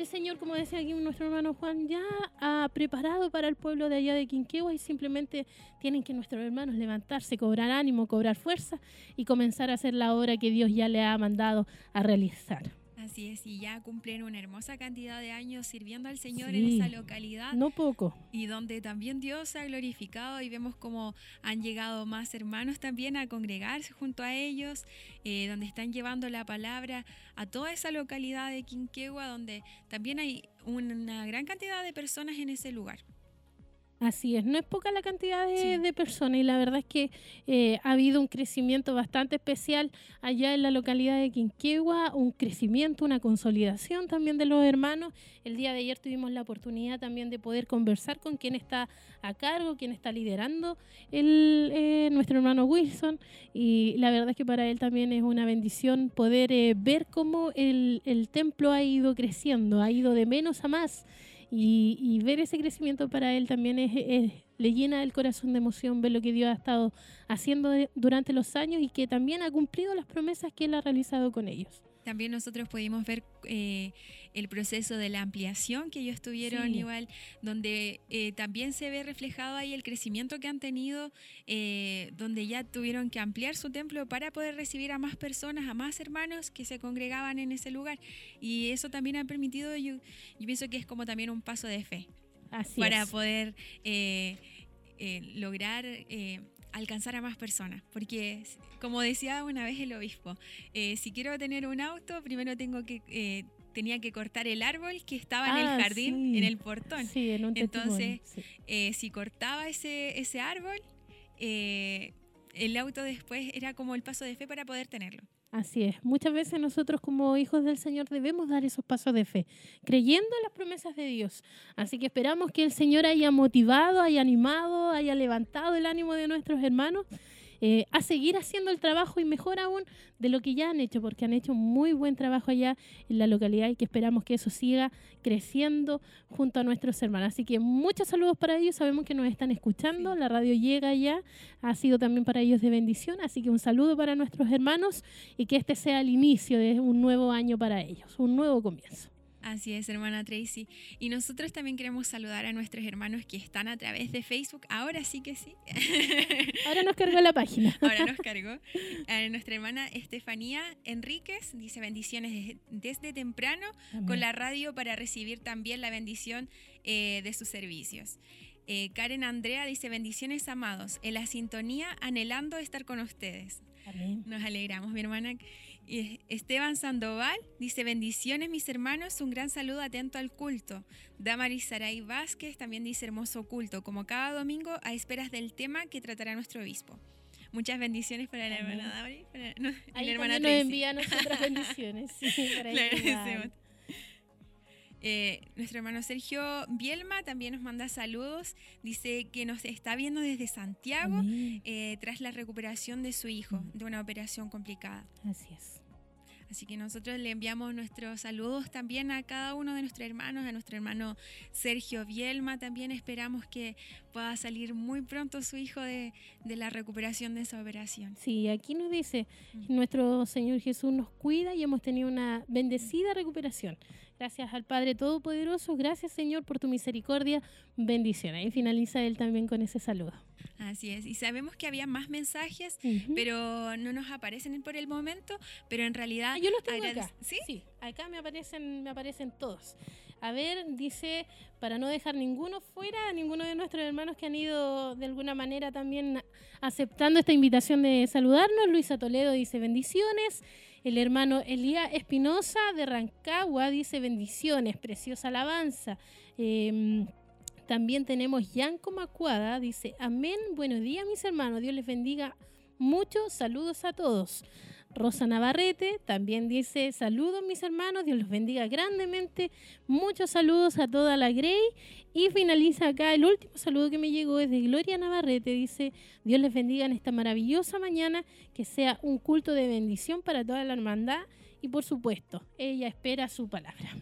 B: el Señor, como decía aquí nuestro hermano Juan, ya ha preparado para el pueblo de allá de Quinquegua y simplemente tienen que nuestros hermanos levantarse, cobrar ánimo, cobrar fuerza y comenzar a hacer la obra que Dios ya le ha mandado a realizar.
A: Así es, y ya cumplen una hermosa cantidad de años sirviendo al Señor
B: Sí.
A: en esa localidad
B: No poco.
A: y donde también Dios ha glorificado y vemos como han llegado más hermanos también a congregarse junto a ellos, eh, donde están llevando la palabra a toda esa localidad de Quinquegua, donde también hay una gran cantidad de personas en ese lugar.
B: Así es, no es poca la cantidad de,
A: Sí.
B: de personas y la verdad es que eh, ha habido un crecimiento bastante especial allá en la localidad de Quinquegua, un crecimiento, una consolidación también de los hermanos. El día de ayer tuvimos la oportunidad también de poder conversar con quien está a cargo, quien está liderando el, eh, nuestro hermano Wilson y la verdad es que para él también es una bendición poder eh, ver cómo el, el templo ha ido creciendo, ha ido de menos a más. Y, y ver ese crecimiento para él también es, es- le llena el corazón de emoción ver lo que Dios ha estado haciendo durante los años y que también ha cumplido las promesas que él ha realizado con ellos.
A: También nosotros pudimos ver eh, el proceso de la ampliación que ellos tuvieron
B: Sí.
A: igual, donde eh, también se ve reflejado ahí el crecimiento que han tenido, eh, donde ya tuvieron que ampliar su templo para poder recibir a más personas, a más hermanos que se congregaban en ese lugar. Y eso también ha permitido, yo, yo pienso que es como también un paso de fe
B: Así
A: para
B: es.
A: poder lograr alcanzar a más personas. Porque, como decía una vez el obispo, eh, si quiero tener un auto, primero tengo que eh, tenía que cortar el árbol que estaba en
B: Ah,
A: el jardín,
B: sí.
A: en el portón.
B: Sí, en un
A: Entonces,
B: sí.
A: Eh, si cortaba ese, ese árbol, eh, el auto después era como el paso de fe para poder tenerlo.
B: Así es. Muchas veces nosotros como hijos del Señor debemos dar esos pasos de fe, creyendo en las promesas de Dios. Así que esperamos que el Señor haya motivado, haya animado, haya levantado el ánimo de nuestros hermanos eh, a seguir haciendo el trabajo y mejor aún de lo que ya han hecho, porque han hecho muy buen trabajo allá en la localidad y que esperamos que eso siga creciendo junto a nuestros hermanos. Así que muchos saludos para ellos, sabemos que nos están escuchando, la radio llega ya, ha sido también para ellos de bendición, así que un saludo para nuestros hermanos y que este sea el inicio de un nuevo año para ellos, un nuevo comienzo.
A: Así es, hermana Tracy. Y nosotros también queremos saludar a nuestros hermanos que están a través de Facebook. Ahora sí que sí.
B: Ahora nos cargó la página.
A: Ahora nos cargó. A nuestra hermana Estefanía Enríquez dice bendiciones desde, desde temprano con la radio para recibir también la bendición eh, de sus servicios. Eh, Karen Andrea dice bendiciones amados, en la sintonía anhelando estar con ustedes.
B: Amén.
A: Nos alegramos, mi hermana. Y Esteban Sandoval dice, bendiciones mis hermanos, un gran saludo atento al culto. Damaris Saray Vázquez también dice hermoso culto, como cada domingo a esperas del tema que tratará nuestro obispo. Muchas bendiciones para la
B: Amén.
A: hermana Damaris, para no,
B: Ahí
A: la hermana
B: nos envía nuestras bendiciones. Sí, para
A: Le. Eh, nuestro hermano Sergio Bielma también nos manda saludos. Dice que nos está viendo desde Santiago eh, tras la recuperación de su hijo de una operación complicada.
B: Así es.
A: Así que nosotros le enviamos nuestros saludos también a cada uno de nuestros hermanos, a nuestro hermano Sergio Bielma también. Esperamos que pueda salir muy pronto su hijo de, de la recuperación de esa operación.
B: Sí, aquí nos dice,
A: Mm.
B: nuestro Señor Jesús nos cuida y hemos tenido una bendecida recuperación. Gracias al Padre Todopoderoso, gracias Señor por tu misericordia, bendición. Ahí finaliza él también con ese saludo.
A: Así es. Y sabemos que había más mensajes,
B: Ujú.
A: pero no nos aparecen por el momento, pero en realidad...
B: Ah, yo los tengo acá.
A: ¿Sí?
B: acá me aparecen, me aparecen todos. A ver, dice, para no dejar ninguno fuera, ninguno de nuestros hermanos que han ido de alguna manera también aceptando esta invitación de saludarnos. Luisa Toledo dice bendiciones. El hermano Elías Espinosa de Rancagua dice bendiciones, preciosa alabanza. Em, también tenemos Yanko Macuada, dice amén, buenos días mis hermanos, Dios les bendiga mucho, saludos a todos. Rosa Navarrete también dice saludos mis hermanos, Dios los bendiga grandemente, muchos saludos a toda la Grey y finaliza acá el último saludo que me llegó es de Gloria Navarrete, dice Dios les bendiga en esta maravillosa mañana, que sea un culto de bendición para toda la hermandad y por supuesto, ella espera su palabra.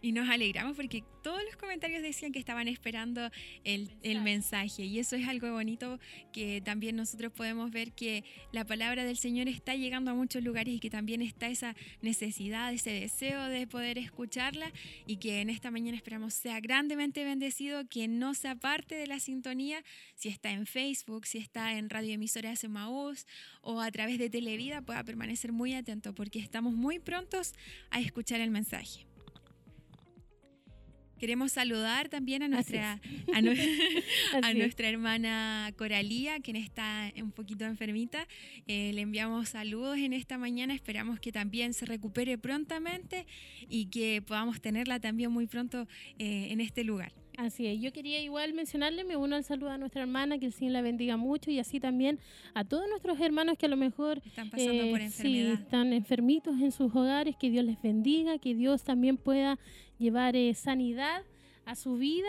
A: Y nos alegramos porque todos los comentarios decían que estaban esperando el, el mensaje. Y eso es algo bonito que también nosotros podemos ver que la palabra del Señor está llegando a muchos lugares y que también está esa necesidad, ese deseo de poder escucharla y que en esta mañana esperamos sea grandemente bendecido, que no sea parte de la sintonía, si está en Facebook, si está en Radio Emisoras Emaús o a través de Televida, pueda permanecer muy atento porque estamos muy prontos a escuchar el mensaje. Queremos saludar también a nuestra, a, nu- nuestra hermana Coralía, quien está un poquito enfermita. Eh, le enviamos saludos en esta mañana. Esperamos que también se recupere prontamente y que podamos tenerla también muy pronto eh, en este lugar.
B: Así es, yo quería igual mencionarle, me uno al saludo a nuestra hermana, que el Señor la bendiga mucho y así también a todos nuestros hermanos que a lo mejor
A: Están pasando
B: eh,
A: por
B: sí, están enfermitos en sus hogares, que Dios les bendiga, que Dios también pueda llevar eh, sanidad a su vida.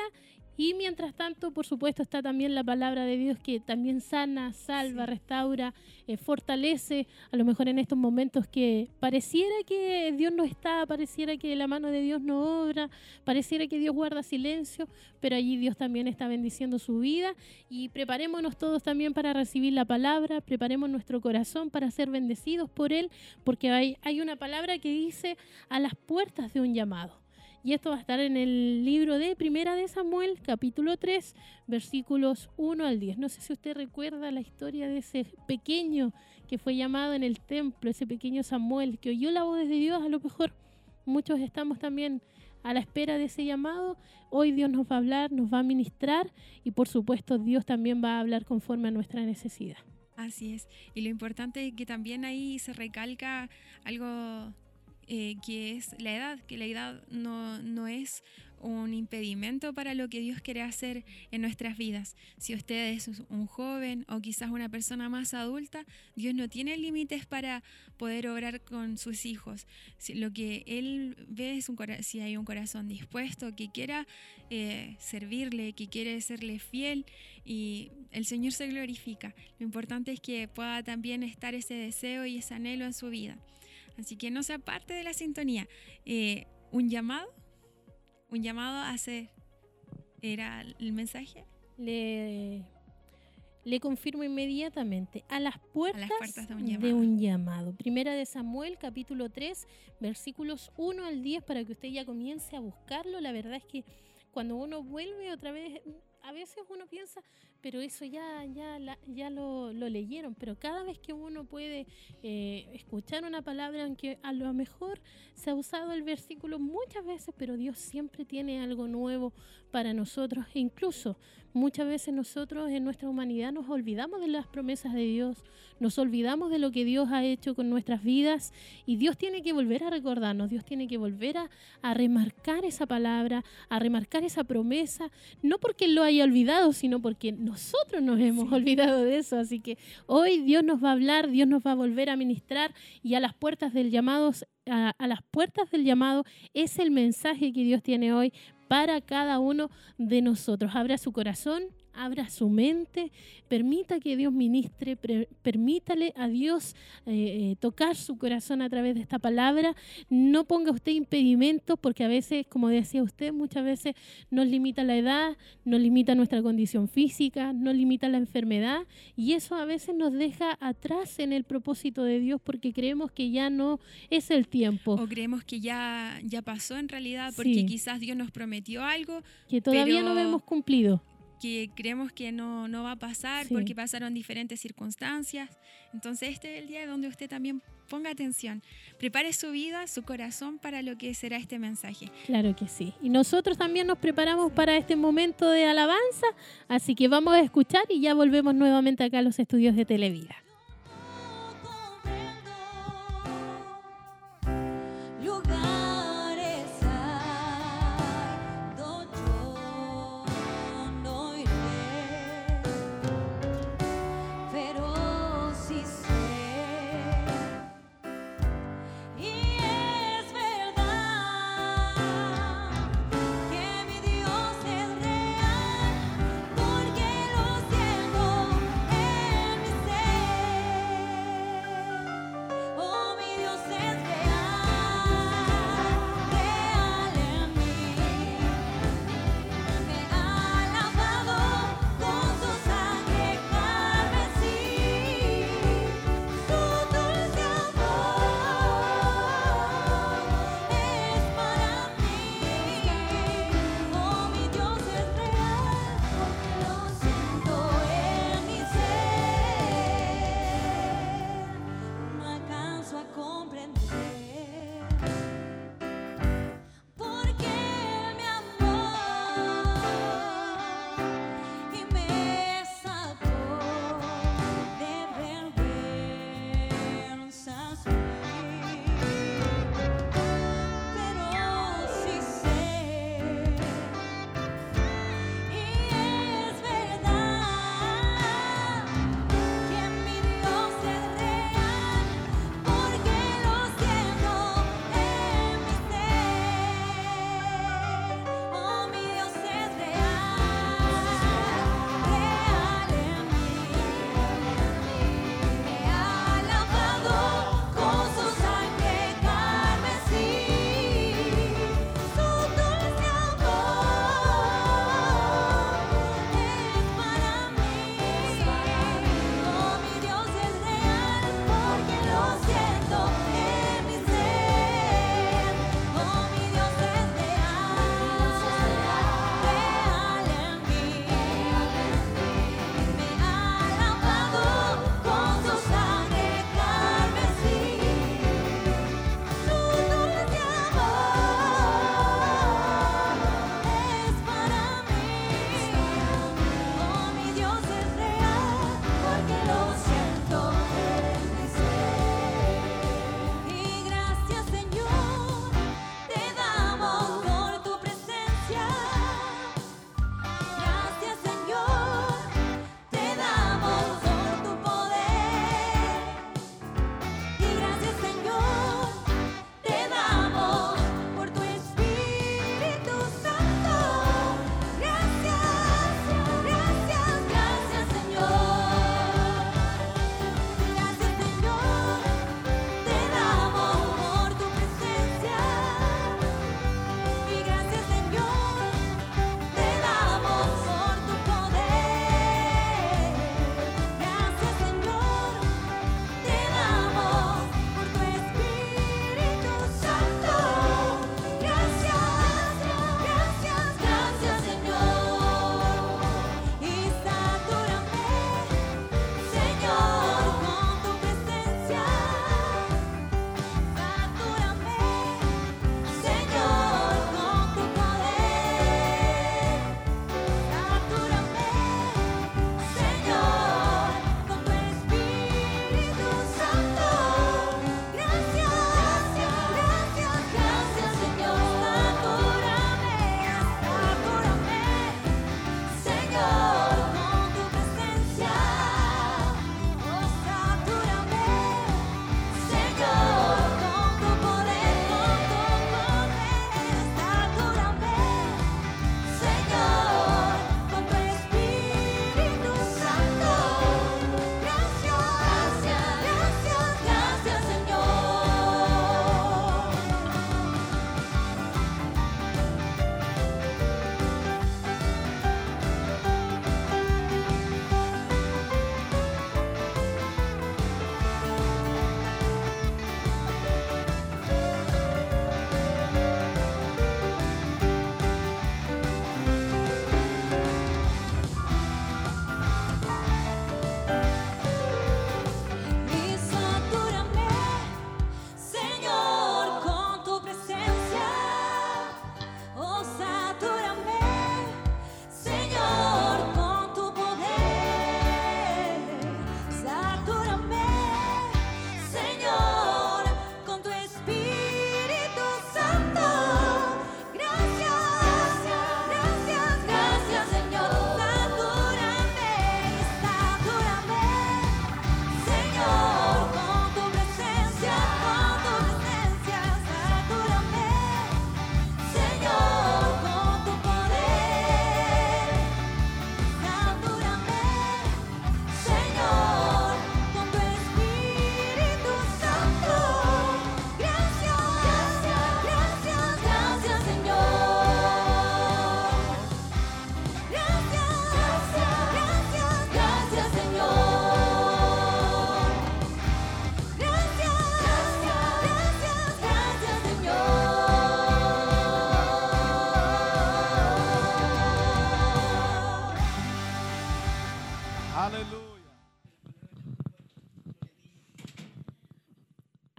B: Y mientras tanto, por supuesto, está también la palabra de Dios que también sana, salva,
A: Sí.
B: restaura, eh, fortalece, a lo mejor en estos momentos que pareciera que Dios no está, pareciera que la mano de Dios no obra, pareciera que Dios guarda silencio, pero allí Dios también está bendiciendo su vida y preparémonos todos también para recibir la palabra, preparemos nuestro corazón para ser bendecidos por Él, porque hay, hay una palabra que dice a las puertas de un llamado. Y esto va a estar en el libro de Primera de Samuel, capítulo 3, versículos 1 al 10. No sé si usted recuerda la historia de ese pequeño que fue llamado en el templo, ese pequeño Samuel, que oyó la voz de Dios, a lo mejor muchos estamos también a la espera de ese llamado. Hoy Dios nos va a hablar, nos va a ministrar y por supuesto Dios también va a hablar conforme a nuestra necesidad.
A: Así es. Y lo importante es que también ahí se recalca algo eh, que es la edad, que la edad no, no es un impedimento para lo que Dios quiere hacer en nuestras vidas. Si usted es un joven o quizás una persona más adulta, Dios no tiene límites para poder obrar con sus hijos. Lo que Él ve es un si hay un corazón dispuesto, que quiera eh, servirle, que quiere serle fiel y el Señor se glorifica. Lo importante es que pueda también estar ese deseo y ese anhelo en su vida. Así que no sea parte de la sintonía. Eh, un llamado, un llamado a hacer, era el mensaje,
B: Le, le confirmo inmediatamente a las puertas,
A: puertas de un
B: de
A: llamado.
B: un llamado. Primera de Samuel, capítulo 3, versículos 1 al 10, para que usted ya comience a buscarlo. La verdad es que cuando uno vuelve otra vez, a veces uno piensa, pero eso ya, ya, la- ya lo, lo leyeron. Pero cada vez que uno puede eh, escuchar una palabra, aunque a lo mejor se ha usado el versículo muchas veces, pero Dios siempre tiene algo nuevo para nosotros. E incluso muchas veces nosotros en nuestra humanidad nos olvidamos de las promesas de Dios, nos olvidamos de lo que Dios ha hecho con nuestras vidas y Dios tiene que volver a recordarnos, Dios tiene que volver a, a remarcar esa palabra, a remarcar esa promesa, no porque lo haya olvidado, sino porque nosotros nos hemos olvidado de eso. Así que hoy Dios nos va a hablar, Dios nos va a volver a ministrar y a las puertas del llamado, a, a las puertas del llamado es el mensaje que Dios tiene hoy para cada uno de nosotros. Abra su corazón, abra su mente, permita que Dios ministre, pre- permítale a Dios eh, eh, tocar su corazón a través de esta palabra. No ponga usted impedimentos porque a veces, como decía usted, muchas veces nos limita la edad, nos limita nuestra condición física, nos limita la enfermedad y eso a veces nos deja atrás en el propósito de Dios porque creemos que ya no es el tiempo,
A: O creemos que ya, ya pasó en realidad porque
B: Sí.
A: quizás Dios nos prometió algo
B: que todavía no hemos cumplido.
A: Que creemos que no, no va a pasar
B: Sí.
A: porque pasaron diferentes circunstancias. Entonces este es el día donde usted también ponga atención. Prepare su vida, su corazón para lo que será este mensaje.
B: Claro que sí. Y nosotros también nos preparamos para este momento de alabanza, así que vamos a escuchar y ya volvemos nuevamente acá a los estudios de Televida.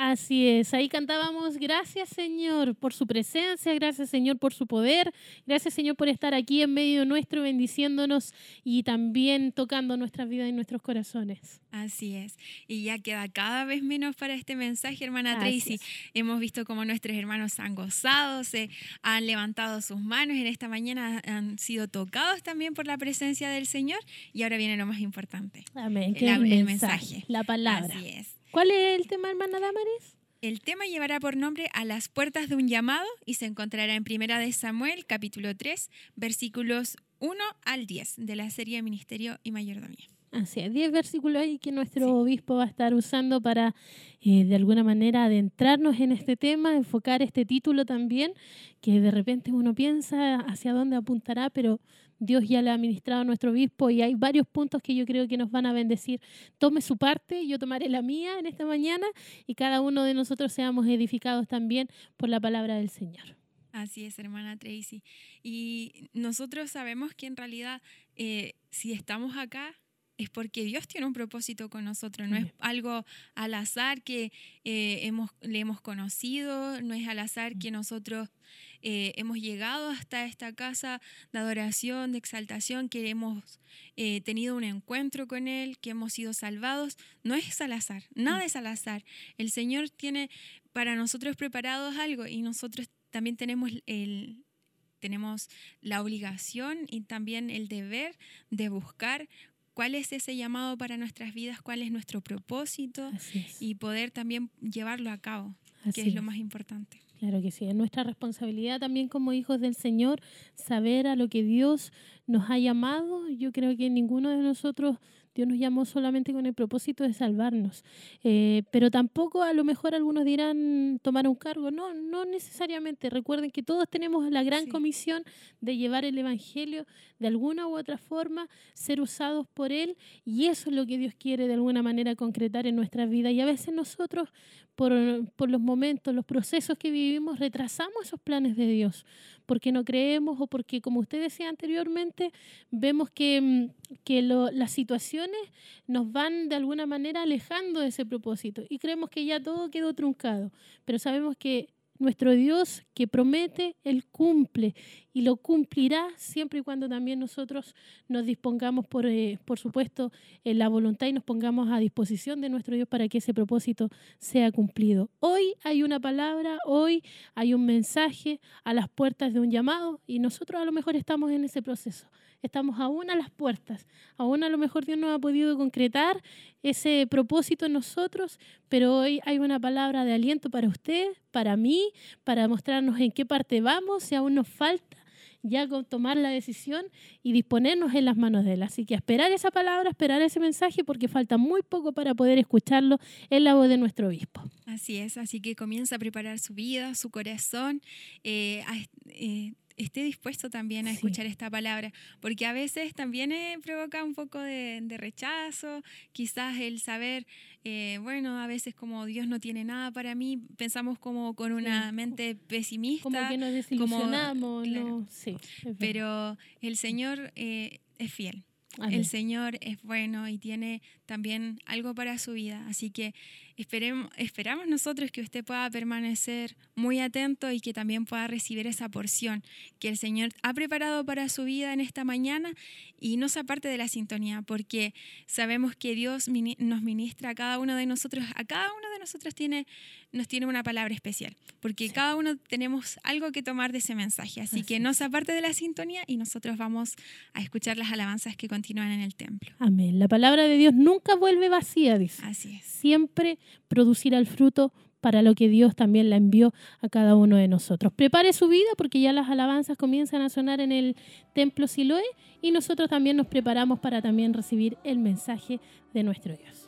B: Así es, ahí cantábamos, gracias Señor por su presencia, gracias Señor por su poder, gracias Señor por estar aquí en medio nuestro, bendiciéndonos y también tocando nuestras vidas y nuestros corazones.
A: Así es. Y ya queda cada vez menos para este mensaje, hermana
B: Así
A: Tracy.
B: es.
A: Hemos visto cómo nuestros hermanos han gozado, se han levantado sus manos en esta mañana, han sido tocados también por la presencia del Señor. Y ahora viene lo más importante.
B: Amén. El,
A: el
B: mensaje,
A: mensaje.
B: la palabra.
A: Así es.
B: ¿Cuál es el tema, hermana Damaris?
A: El tema llevará por nombre A las puertas de un llamado y se encontrará en Primera de Samuel, capítulo 3, versículos 1 al 10 de la serie Ministerio y Mayordomía.
B: Así es, 10 versículos ahí que nuestro obispo va a estar usando para, eh, de alguna manera, adentrarnos en este tema, enfocar este título también, que de repente uno piensa hacia dónde apuntará, pero Dios ya le ha ministrado a nuestro obispo y hay varios puntos que yo creo que nos van a bendecir. Tome su parte, yo tomaré la mía en esta mañana y cada uno de nosotros seamos edificados también por la palabra del Señor.
A: Así es, hermana Tracy. Y nosotros sabemos que en realidad eh, si estamos acá es porque Dios tiene un propósito con nosotros, no es algo al azar que eh, hemos, le hemos conocido, no es al azar que nosotros eh, hemos llegado hasta esta casa de adoración, de exaltación, que hemos eh, tenido un encuentro con Él, que hemos sido salvados. No es al azar, nada es al azar. El Señor tiene para nosotros preparados algo y nosotros también tenemos el tenemos la obligación y también el deber de buscar cuál es ese llamado para nuestras vidas, cuál es nuestro propósito y poder también llevarlo a cabo,
B: Así
A: que es lo más importante.
B: Claro que sí, es nuestra responsabilidad también como hijos del Señor saber a lo que Dios nos ha llamado. Yo creo que ninguno de nosotros, Dios nos llamó solamente con el propósito de salvarnos. Eh, pero tampoco a lo mejor algunos dirán tomar un cargo. No, no necesariamente. Recuerden que todos tenemos la gran
A: Sí.
B: comisión de llevar el Evangelio de alguna u otra forma, ser usados por Él. Y eso es lo que Dios quiere de alguna manera concretar en nuestras vidas. Y a veces nosotros por, por los momentos, los procesos que vivimos, retrasamos esos planes de Dios, porque no creemos o porque, como usted decía anteriormente, vemos que, mm, que las situaciones nos van de alguna manera alejando de ese propósito y creemos que ya todo quedó truncado, pero sabemos que nuestro Dios que promete, Él cumple y lo cumplirá siempre y cuando también nosotros nos dispongamos, por, eh, por supuesto, en la voluntad y nos pongamos a disposición de nuestro Dios para que ese propósito sea cumplido. Hoy hay una palabra, hoy hay un mensaje a las puertas de un llamado y nosotros a lo mejor estamos en ese proceso. Estamos aún a las puertas. Aún a lo mejor Dios no ha podido concretar ese propósito en nosotros, pero hoy hay una palabra de aliento para usted, para mí, para mostrarnos en qué parte vamos, si aún nos falta ya tomar la decisión y disponernos en las manos de Él. Así que esperar esa palabra, esperar ese mensaje, porque falta muy poco para poder escucharlo en la voz de nuestro obispo.
A: Así es, así que comienza a preparar su vida, su corazón, eh, eh, esté dispuesto también a
B: Sí.
A: escuchar esta palabra, porque a veces también eh, provoca un poco de, de rechazo, quizás el saber, eh, bueno, a veces como Dios no tiene nada para mí, pensamos como con una
B: Sí.
A: mente pesimista.
B: Como que nos desilusionamos,
A: claro.
B: ¿no? Sí,
A: pero el Señor eh, es fiel. El Señor es bueno y tiene también algo para su vida. Así que esperemos, esperamos nosotros que usted pueda permanecer muy atento y que también pueda recibir esa porción que el Señor ha preparado para su vida en esta mañana y no se aparte de la sintonía, porque sabemos que Dios nos ministra a cada uno de nosotros, a cada uno de nosotros tiene, nos tiene una palabra especial, porque
B: Sí.
A: cada uno tenemos algo que tomar de ese mensaje. Así,
B: Así
A: que no se aparte de la sintonía y nosotros vamos a escuchar las alabanzas que continúan en el templo.
B: Amén. La palabra de Dios nunca vuelve vacía, dice.
A: Así es.
B: Siempre producirá el fruto para lo que Dios también la envió a cada uno de nosotros. Prepare su vida porque ya las alabanzas comienzan a sonar en el templo Siloé y nosotros también nos preparamos para también recibir el mensaje de nuestro Dios.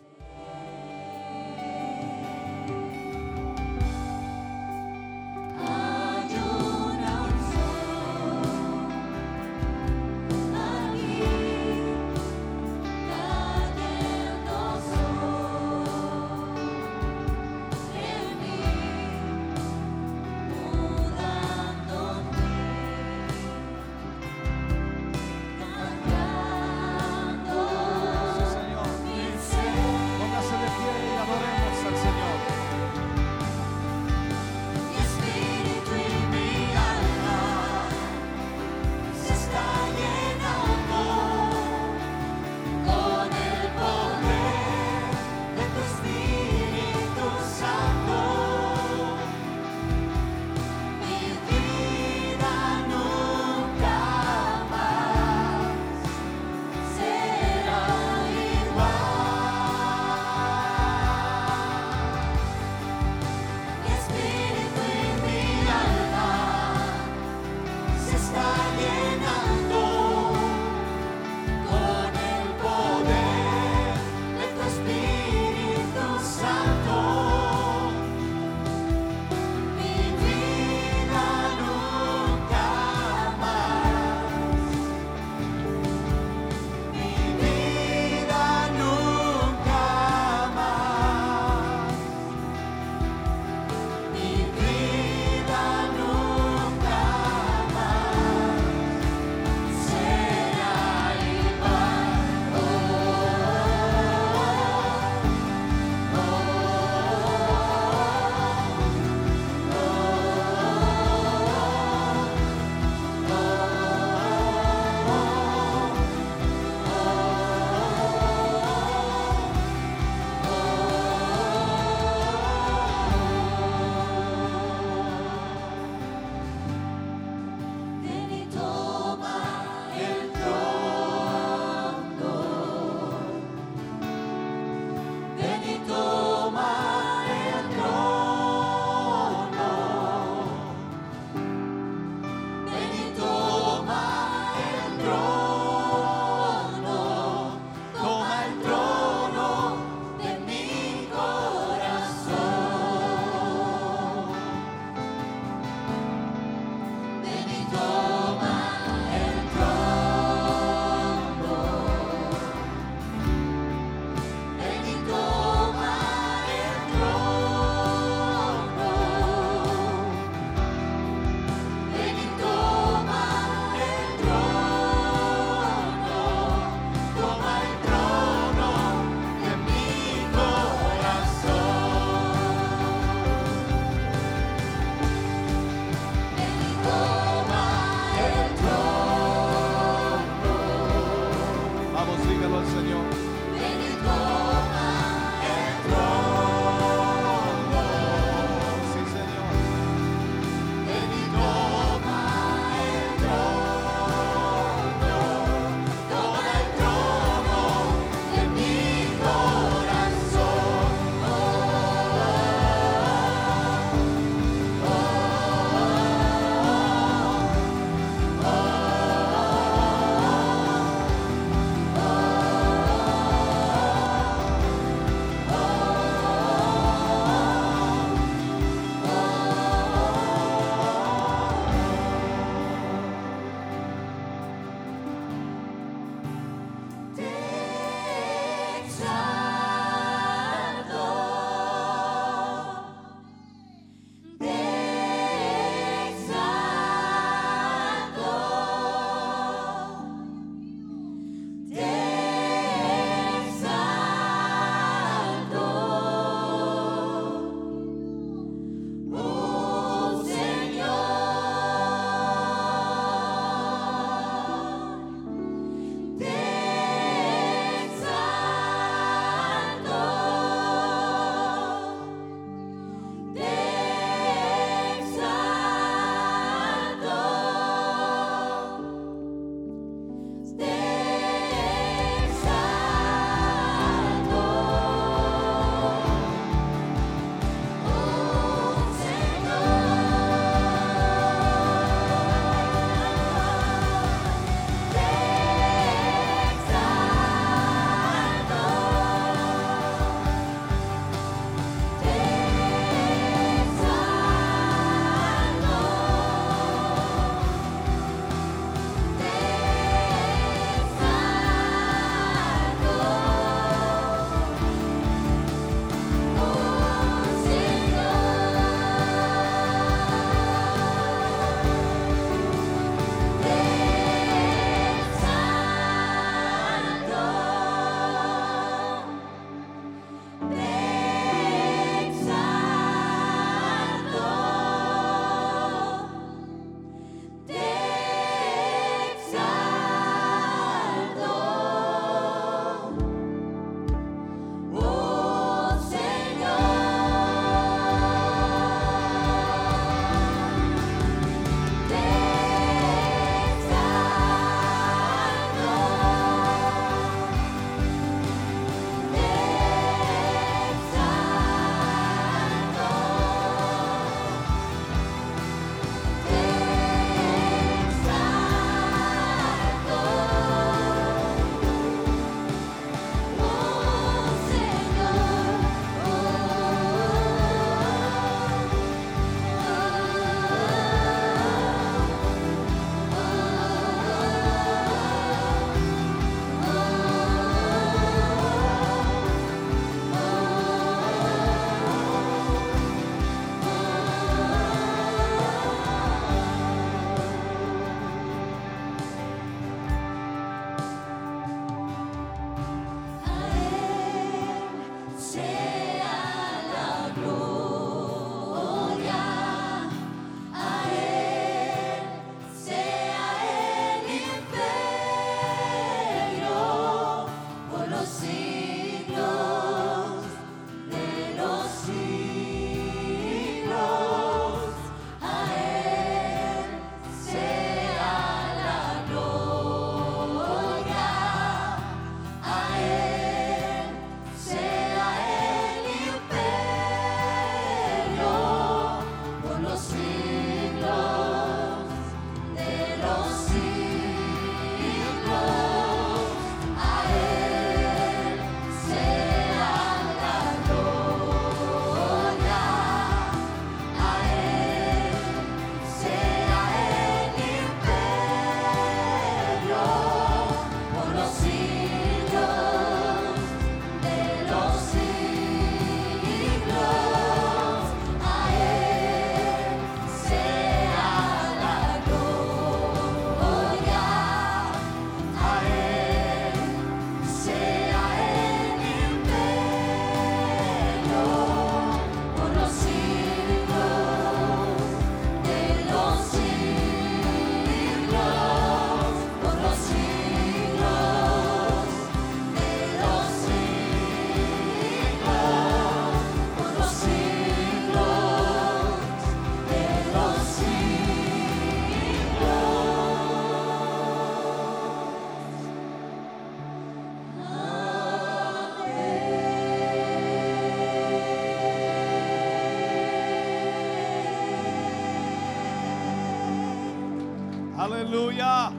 F: Aleluya.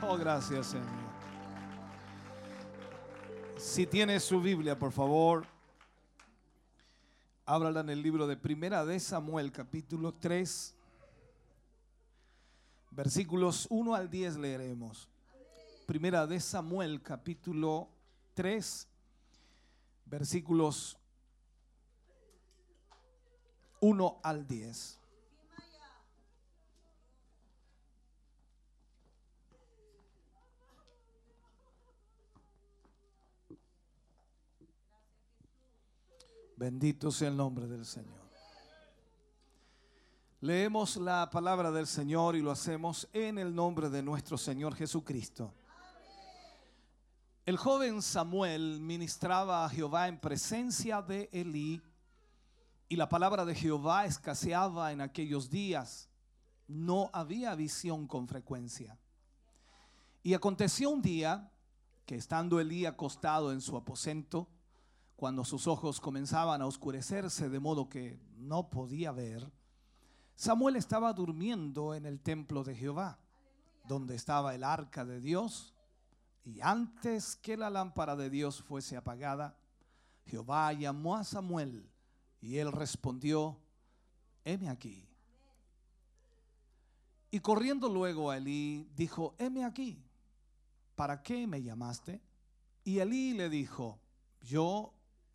F: Oh, gracias, Señor. Si tiene su Biblia, por favor, ábrala en el libro de Primera de Samuel, capítulo 3, versículos 1 al 10 leeremos. Primera de Samuel, capítulo 3, versículos 1 al 10. Bendito sea el nombre del Señor. Leemos la palabra del Señor y lo hacemos en el nombre de nuestro Señor Jesucristo. El joven Samuel ministraba a Jehová en presencia de Elí y la palabra de Jehová escaseaba en aquellos días. No había visión con frecuencia. Y aconteció un día que estando Elí acostado en su aposento, cuando sus ojos comenzaban a oscurecerse de modo que no podía ver, Samuel estaba durmiendo en el templo de Jehová, donde estaba el arca de Dios, y antes que la lámpara de Dios fuese apagada, Jehová llamó a Samuel, y él respondió, heme aquí. Y corriendo luego a Elí, dijo, heme aquí, ¿para qué me llamaste? Y Elí le dijo, yo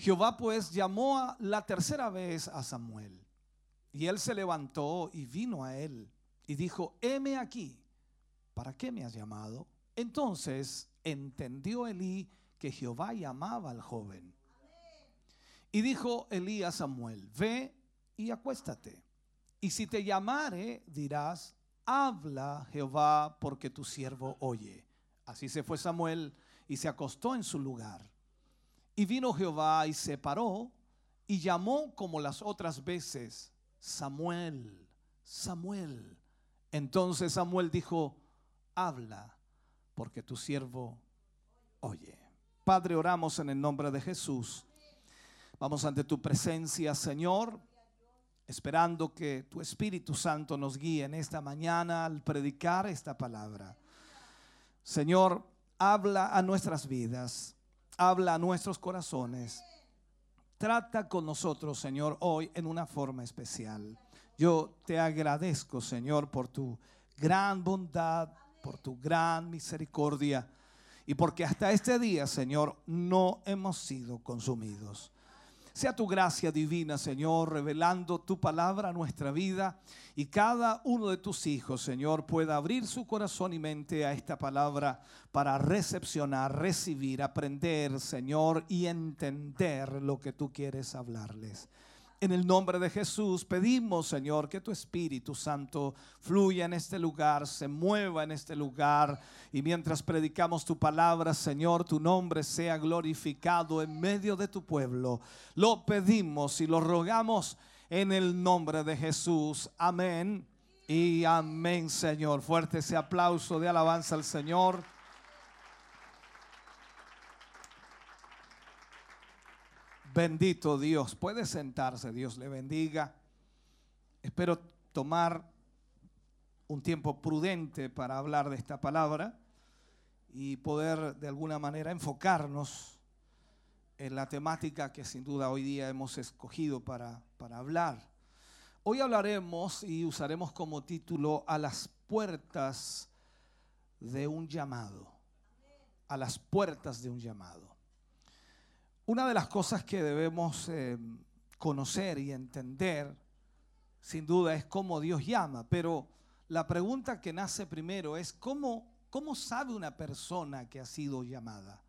F: Jehová pues llamó la tercera vez a Samuel. Y él se levantó y vino a él y dijo, heme aquí, ¿para qué me has llamado? Entonces entendió Elí que Jehová llamaba al joven. Y dijo Elí a Samuel, ve y acuéstate. Y si te llamare, dirás, habla Jehová porque tu siervo oye. Así se fue Samuel y se acostó en su lugar. Y vino Jehová y se paró y llamó como las otras veces, Samuel, Samuel. Entonces Samuel dijo, habla, porque tu siervo oye. Padre, oramos en el nombre de Jesús. Vamos ante tu presencia, Señor, esperando que tu Espíritu Santo nos guíe en esta mañana al predicar esta palabra. Señor, habla a nuestras vidas, habla a nuestros corazones. Trata con nosotros, Señor, hoy en una forma especial. Yo te agradezco, Señor, por tu gran bondad, por tu gran misericordia y porque hasta este día, Señor, no hemos sido consumidos. Sea tu gracia divina, Señor, revelando tu palabra a nuestra vida y cada uno de tus hijos, Señor, pueda abrir su corazón y mente a esta palabra para recepcionar, recibir, aprender, Señor, y entender lo que tú quieres hablarles. En el nombre de Jesús pedimos, Señor, que tu Espíritu Santo fluya en este lugar, se mueva en este lugar. Y mientras predicamos tu palabra, Señor, tu nombre sea glorificado en medio de tu pueblo. Lo pedimos y lo rogamos en el nombre de Jesús. Amén. Y amén, Señor. Fuerte ese aplauso de alabanza al Señor. Bendito Dios. Puede sentarse, Dios le bendiga. Espero tomar un tiempo prudente para hablar de esta palabra y poder de alguna manera enfocarnos en la temática que sin duda hoy día hemos escogido para, para hablar. Hoy hablaremos y usaremos como título a las puertas de un llamado. A las puertas de un llamado. Una de las cosas que debemos eh, conocer y entender, sin duda, es cómo Dios llama, pero la pregunta que nace primero es cómo, cómo sabe una persona que ha sido llamada.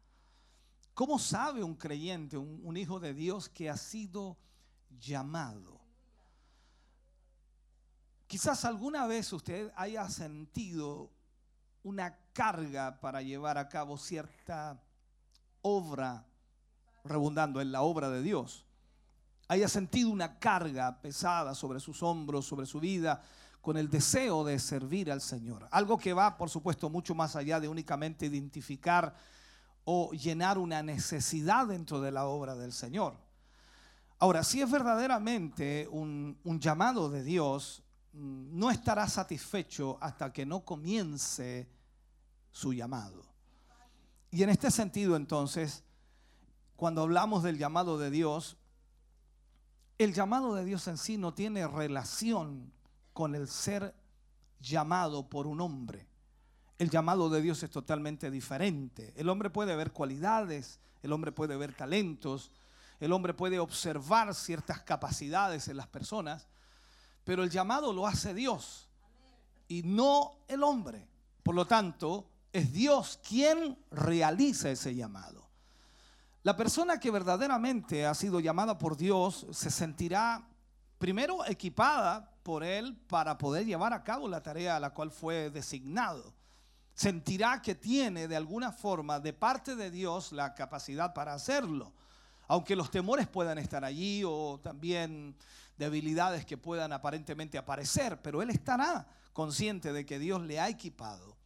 F: ¿Cómo sabe un creyente, un, un hijo de Dios que ha sido llamado? Quizás alguna vez usted haya sentido una carga para llevar a cabo cierta obra, redundando en la obra de Dios, haya sentido una carga pesada sobre sus hombros, sobre su vida, con el deseo de servir al Señor. Algo que va, por supuesto, mucho más allá de únicamente identificar o llenar una necesidad dentro de la obra del Señor. Ahora, si es verdaderamente un, un llamado de Dios, mm, no estará satisfecho hasta que no comience su llamado. Y en este sentido, entonces, cuando hablamos del llamado de Dios, el llamado de Dios en sí no tiene relación con el ser llamado por un hombre. El llamado de Dios es totalmente diferente. El hombre puede ver cualidades, el hombre puede ver talentos, el hombre puede observar ciertas capacidades en las personas, pero el llamado lo hace Dios y no el hombre. Por lo tanto, es Dios quien realiza ese llamado. La persona que verdaderamente ha sido llamada por Dios se sentirá primero equipada por Él para poder llevar a cabo la tarea a la cual fue designado. Sentirá que tiene de alguna forma de parte de Dios la capacidad para hacerlo. Aunque los temores puedan estar allí o también debilidades que puedan aparentemente aparecer, pero Él estará consciente de que Dios le ha equipado.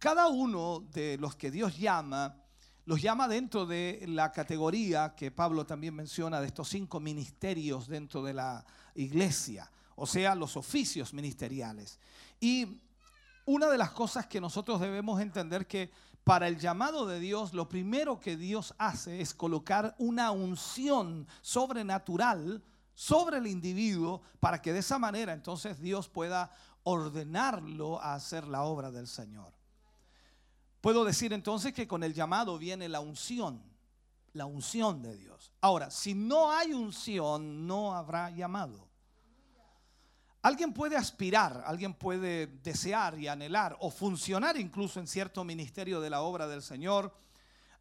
F: Cada uno de los que Dios llama, los llama dentro de la categoría que Pablo también menciona de estos cinco ministerios dentro de la iglesia, o sea, los oficios ministeriales. Y una de las cosas que nosotros debemos entender que para el llamado de Dios, lo primero que Dios hace es colocar una unción sobrenatural sobre el individuo para que de esa manera entonces Dios pueda ordenarlo a hacer la obra del Señor. Puedo decir entonces que con el llamado viene la unción, la unción de Dios. Ahora, si no hay unción, no habrá llamado. Alguien puede aspirar, alguien puede desear y anhelar o funcionar incluso en cierto ministerio de la obra del Señor,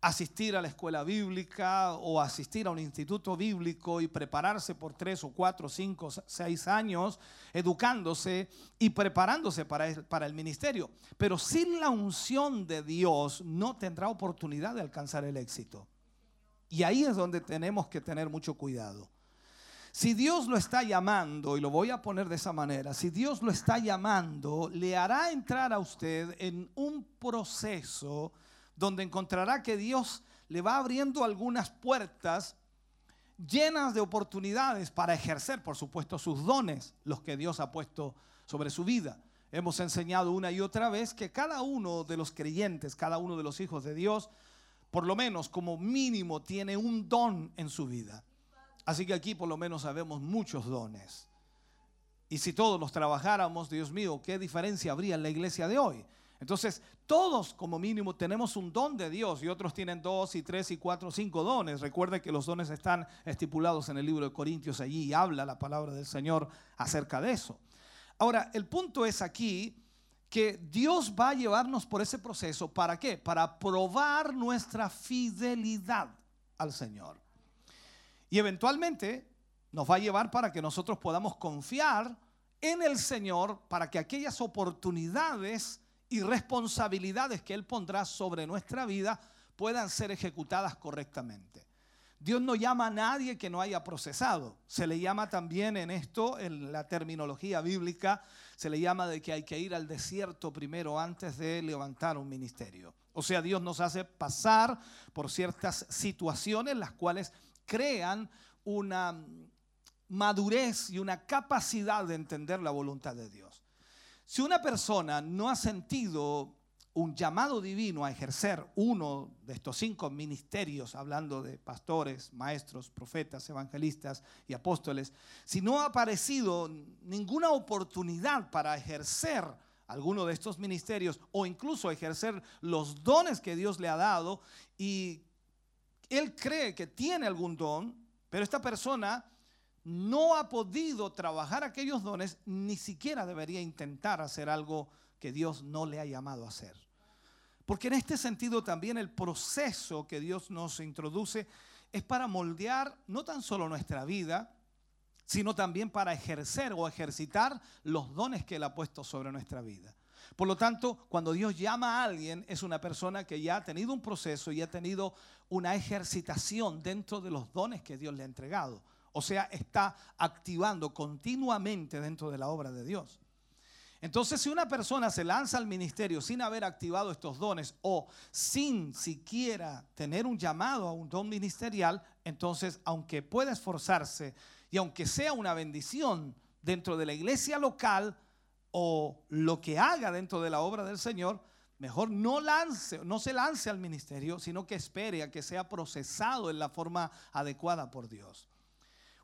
F: asistir a la escuela bíblica o asistir a un instituto bíblico y prepararse por tres o cuatro, cinco, seis años educándose y preparándose para el, para el ministerio. Pero sin la unción de Dios no tendrá oportunidad de alcanzar el éxito. Y ahí es donde tenemos que tener mucho cuidado. Si Dios lo está llamando, y lo voy a poner de esa manera, si Dios lo está llamando, le hará entrar a usted en un proceso donde encontrará que Dios le va abriendo algunas puertas llenas de oportunidades para ejercer, por supuesto, sus dones, los que Dios ha puesto sobre su vida. Hemos enseñado una y otra vez que cada uno de los creyentes, cada uno de los hijos de Dios, por lo menos como mínimo tiene un don en su vida. Así que aquí por lo menos sabemos muchos dones. Y si todos los trabajáramos, Dios mío, ¿qué diferencia habría en la iglesia de hoy? Entonces, todos como mínimo tenemos un don de Dios y otros tienen dos y tres y cuatro, cinco dones. Recuerde que los dones están estipulados en el libro de Corintios allí habla la palabra del Señor acerca de eso. Ahora, el punto es aquí que Dios va a llevarnos por ese proceso. ¿Para qué? Para probar nuestra fidelidad al Señor. Y eventualmente nos va a llevar para que nosotros podamos confiar en el Señor para que aquellas oportunidades y responsabilidades que Él pondrá sobre nuestra vida puedan ser ejecutadas correctamente. Dios no llama a nadie que no haya procesado. Se le llama también en esto, en la terminología bíblica, se le llama de que hay que ir al desierto primero antes de levantar un ministerio. O sea, Dios nos hace pasar por ciertas situaciones las cuales crean una madurez y una capacidad de entender la voluntad de Dios. Si una persona no ha sentido un llamado divino a ejercer uno de estos cinco ministerios, hablando de pastores, maestros, profetas, evangelistas y apóstoles, si no ha aparecido ninguna oportunidad para ejercer alguno de estos ministerios o incluso ejercer los dones que Dios le ha dado y él cree que tiene algún don, pero esta persona no ha podido trabajar aquellos dones, ni siquiera debería intentar hacer algo que Dios no le ha llamado a hacer. Porque en este sentido también el proceso que Dios nos introduce es para moldear no tan solo nuestra vida, sino también para ejercer o ejercitar los dones que Él ha puesto sobre nuestra vida. Por lo tanto, cuando Dios llama a alguien, es una persona que ya ha tenido un proceso y ha tenido una ejercitación dentro de los dones que Dios le ha entregado. O sea, está activando continuamente dentro de la obra de Dios. Entonces, si una persona se lanza al ministerio sin haber activado estos dones o sin siquiera tener un llamado a un don ministerial, entonces, aunque pueda esforzarse y aunque sea una bendición dentro de la iglesia local o lo que haga dentro de la obra del Señor, mejor no lance, no se lance al ministerio, sino que espere a que sea procesado en la forma adecuada por Dios.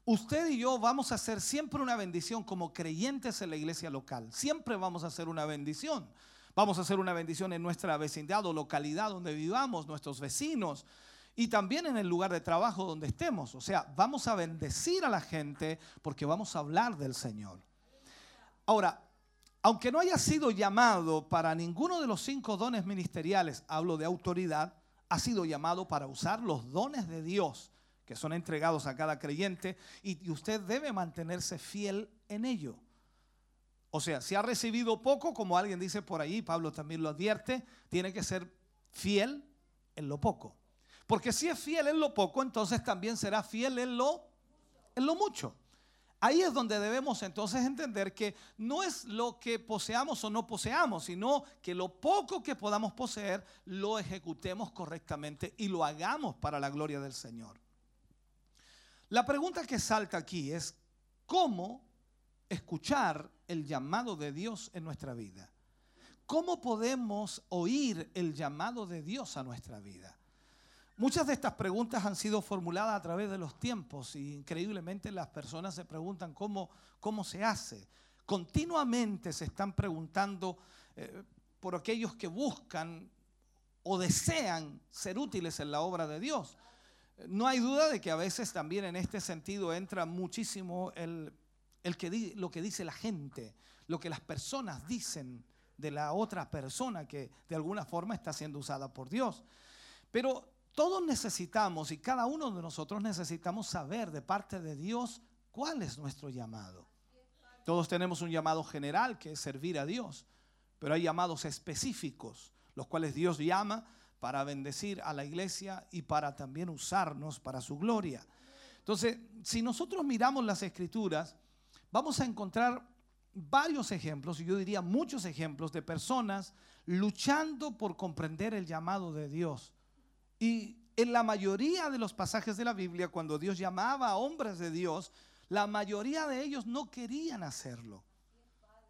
F: Usted y yo vamos a hacer siempre una bendición como creyentes en la iglesia local. Siempre vamos a hacer una bendición. Vamos a hacer una bendición en nuestra vecindad o localidad donde vivamos, nuestros vecinos y también en el lugar de trabajo donde estemos. O sea, vamos a bendecir a la gente porque vamos a hablar del Señor. Ahora, aunque no haya sido llamado para ninguno de los cinco dones ministeriales, hablo de autoridad, ha sido llamado para usar los dones de Dios que son entregados a cada creyente y usted debe mantenerse fiel en ello. O sea, si ha recibido poco, como alguien dice por ahí, Pablo también lo advierte, tiene que ser fiel en lo poco. Porque si es fiel en lo poco, entonces también será fiel en lo, en lo mucho. Ahí es donde debemos entonces entender que no es lo que poseamos o no poseamos, sino que lo poco que podamos poseer lo ejecutemos correctamente y lo hagamos para la gloria del Señor. La pregunta que salta aquí es, ¿cómo escuchar el llamado de Dios en nuestra vida? ¿Cómo podemos oír el llamado de Dios a nuestra vida? Muchas de estas preguntas han sido formuladas a través de los tiempos y increíblemente las personas se preguntan cómo, cómo se hace. Continuamente se están preguntando eh, por aquellos que buscan o desean ser útiles en la obra de Dios. No hay duda de que a veces también en este sentido entra muchísimo el, el que lo que dice la gente, lo que las personas dicen de la otra persona que de alguna forma está siendo usada por Dios. Pero todos necesitamos y cada uno de nosotros necesitamos saber de parte de Dios cuál es nuestro llamado. Todos tenemos un llamado general que es servir a Dios, pero hay llamados específicos, los cuales Dios llama para bendecir a la iglesia y para también usarnos para su gloria. Entonces, si nosotros miramos las escrituras, vamos a encontrar varios ejemplos, y yo diría muchos ejemplos de personas luchando por comprender el llamado de Dios. Y en la mayoría de los pasajes de la Biblia, cuando Dios llamaba a hombres de Dios, la mayoría de ellos no querían hacerlo.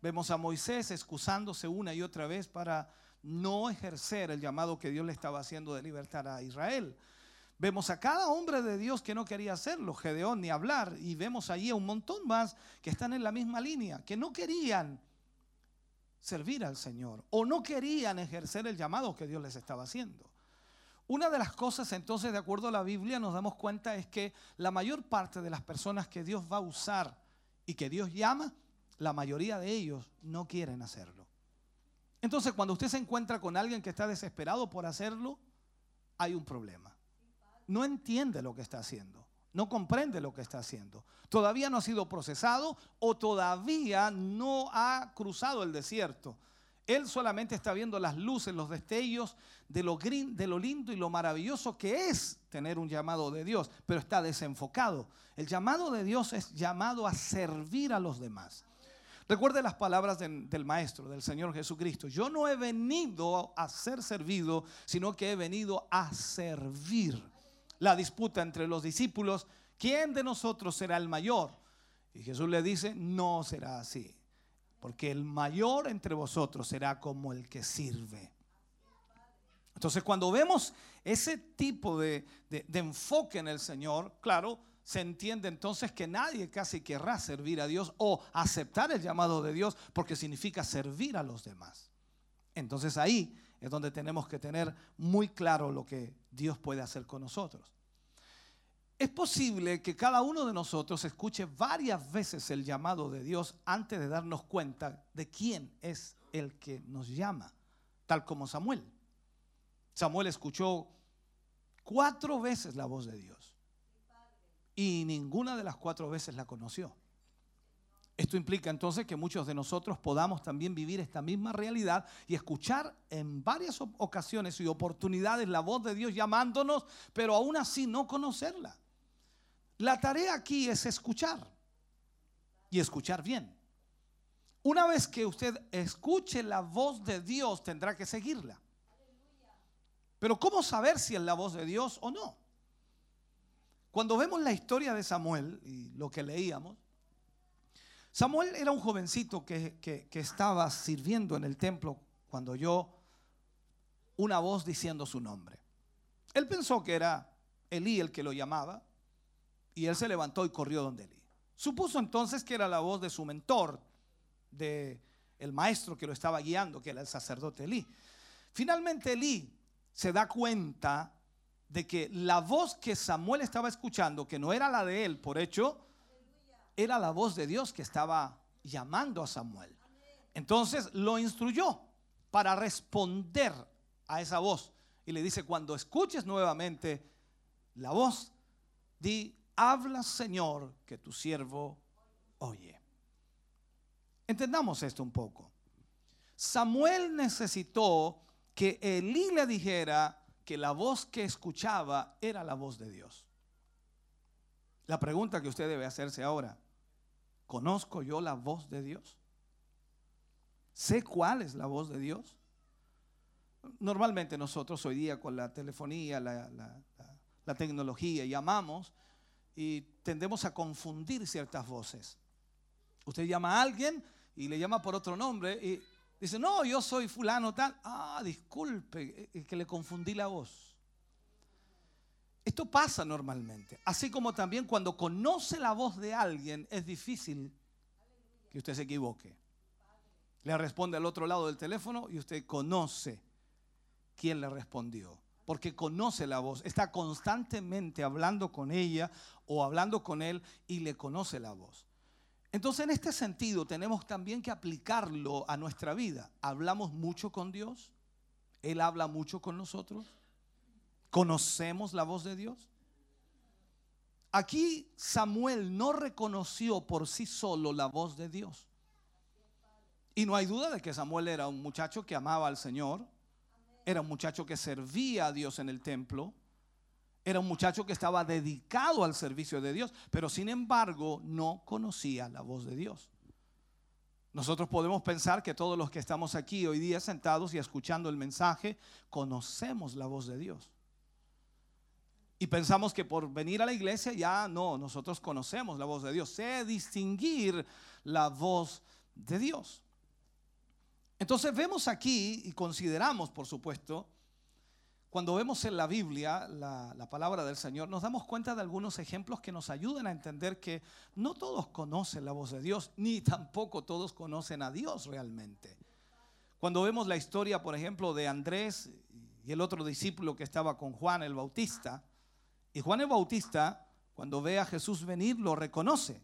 F: Vemos a Moisés excusándose una y otra vez para no ejercer el llamado que Dios le estaba haciendo de libertar a Israel. Vemos a cada hombre de Dios que no quería hacerlo, Gedeón ni hablar, y vemos allí a un montón más que están en la misma línea, que no querían servir al Señor o no querían ejercer el llamado que Dios les estaba haciendo. Una de las cosas entonces, de acuerdo a la Biblia, nos damos cuenta es que la mayor parte de las personas que Dios va a usar y que Dios llama, la mayoría de ellos no quieren hacerlo. Entonces, cuando usted se encuentra con alguien que está desesperado por hacerlo, hay un problema. No entiende lo que está haciendo, no comprende lo que está haciendo. Todavía no ha sido procesado o todavía no ha cruzado el desierto. Él solamente está viendo las luces, los destellos de lo, de lo lindo y lo maravilloso que es tener un llamado de Dios, pero está desenfocado. El llamado de Dios es llamado a servir a los demás. Recuerde las palabras del, Maestro, del Señor Jesucristo. Yo no he venido a ser servido, sino que he venido a servir. La disputa entre los discípulos, ¿quién de nosotros será el mayor? Y Jesús le dice, no será así, porque el mayor entre vosotros será como el que sirve. Entonces, cuando vemos ese tipo de enfoque en el Señor, claro, se entiende entonces que nadie casi querrá servir a Dios o aceptar el llamado de Dios porque significa servir a los demás. Entonces ahí es donde tenemos que tener muy claro lo que Dios puede hacer con nosotros. Es posible que cada uno de nosotros escuche varias veces el llamado de Dios antes de darnos cuenta de quién es el que nos llama, tal como Samuel. Samuel escuchó cuatro veces la voz de Dios y ninguna de las cuatro veces la conoció. Esto implica entonces que muchos de nosotros podamos también vivir esta misma realidad y escuchar en varias ocasiones y oportunidades la voz de Dios llamándonos, pero aún así no conocerla. La tarea aquí es escuchar y escuchar bien. Una vez que usted escuche la voz de Dios, tendrá que seguirla. Pero ¿cómo saber si es la voz de Dios o no? Cuando vemos la historia de Samuel y lo que leíamos, Samuel era un jovencito que, que- estaba sirviendo en el templo cuando oyó una voz diciendo su nombre. Él pensó que era Elí el que lo llamaba y él se levantó y corrió donde Elí. Supuso entonces que era la voz de su mentor, de el maestro que lo estaba guiando, que era el sacerdote Elí. Finalmente Elí se da cuenta de que la voz que Samuel estaba escuchando, que no era la de él, por hecho, era la voz de Dios que estaba llamando a Samuel. Entonces lo instruyó para responder a esa voz. Y le dice, cuando escuches nuevamente la voz, di, habla Señor, que tu siervo oye. Entendamos esto un poco. Samuel necesitó que Elí le dijera que la voz que escuchaba era la voz de Dios. La pregunta que usted debe hacerse ahora, ¿conozco yo la voz de Dios? ¿Sé cuál es la voz de Dios? Normalmente nosotros hoy día con la telefonía, la, la- la- la tecnología, llamamos y tendemos a confundir ciertas voces. Usted llama a alguien y le llama por otro nombre y dice, no, yo soy fulano tal. Ah, disculpe, es que le confundí la voz. Esto pasa normalmente. Así como también cuando conoce la voz de alguien es difícil que usted se equivoque. Le responde al otro lado del teléfono y usted conoce quién le respondió. Porque conoce la voz, está constantemente hablando con ella o hablando con él y le conoce la voz. Entonces en este sentido tenemos también que aplicarlo a nuestra vida. Hablamos mucho con Dios, Él habla mucho con nosotros, conocemos la voz de Dios. Aquí Samuel no reconoció por sí solo la voz de Dios. Y no hay duda de que Samuel era un muchacho que amaba al Señor, era un muchacho que servía a Dios en el templo, era un muchacho que estaba dedicado al servicio de Dios, pero sin embargo no conocía la voz de Dios. Nosotros podemos pensar que todos los que estamos aquí hoy día sentados y escuchando el mensaje, conocemos la voz de Dios. Y pensamos que por venir a la iglesia ya no, nosotros conocemos la voz de Dios, sé distinguir la voz de Dios. Entonces vemos aquí y consideramos, por supuesto, cuando vemos en la Biblia la, la palabra del Señor, nos damos cuenta de algunos ejemplos que nos ayudan a entender que no todos conocen la voz de Dios, ni tampoco todos conocen a Dios realmente. Cuando vemos la historia, por ejemplo, de Andrés y el otro discípulo que estaba con Juan el Bautista, y Juan el Bautista, cuando ve a Jesús venir, lo reconoce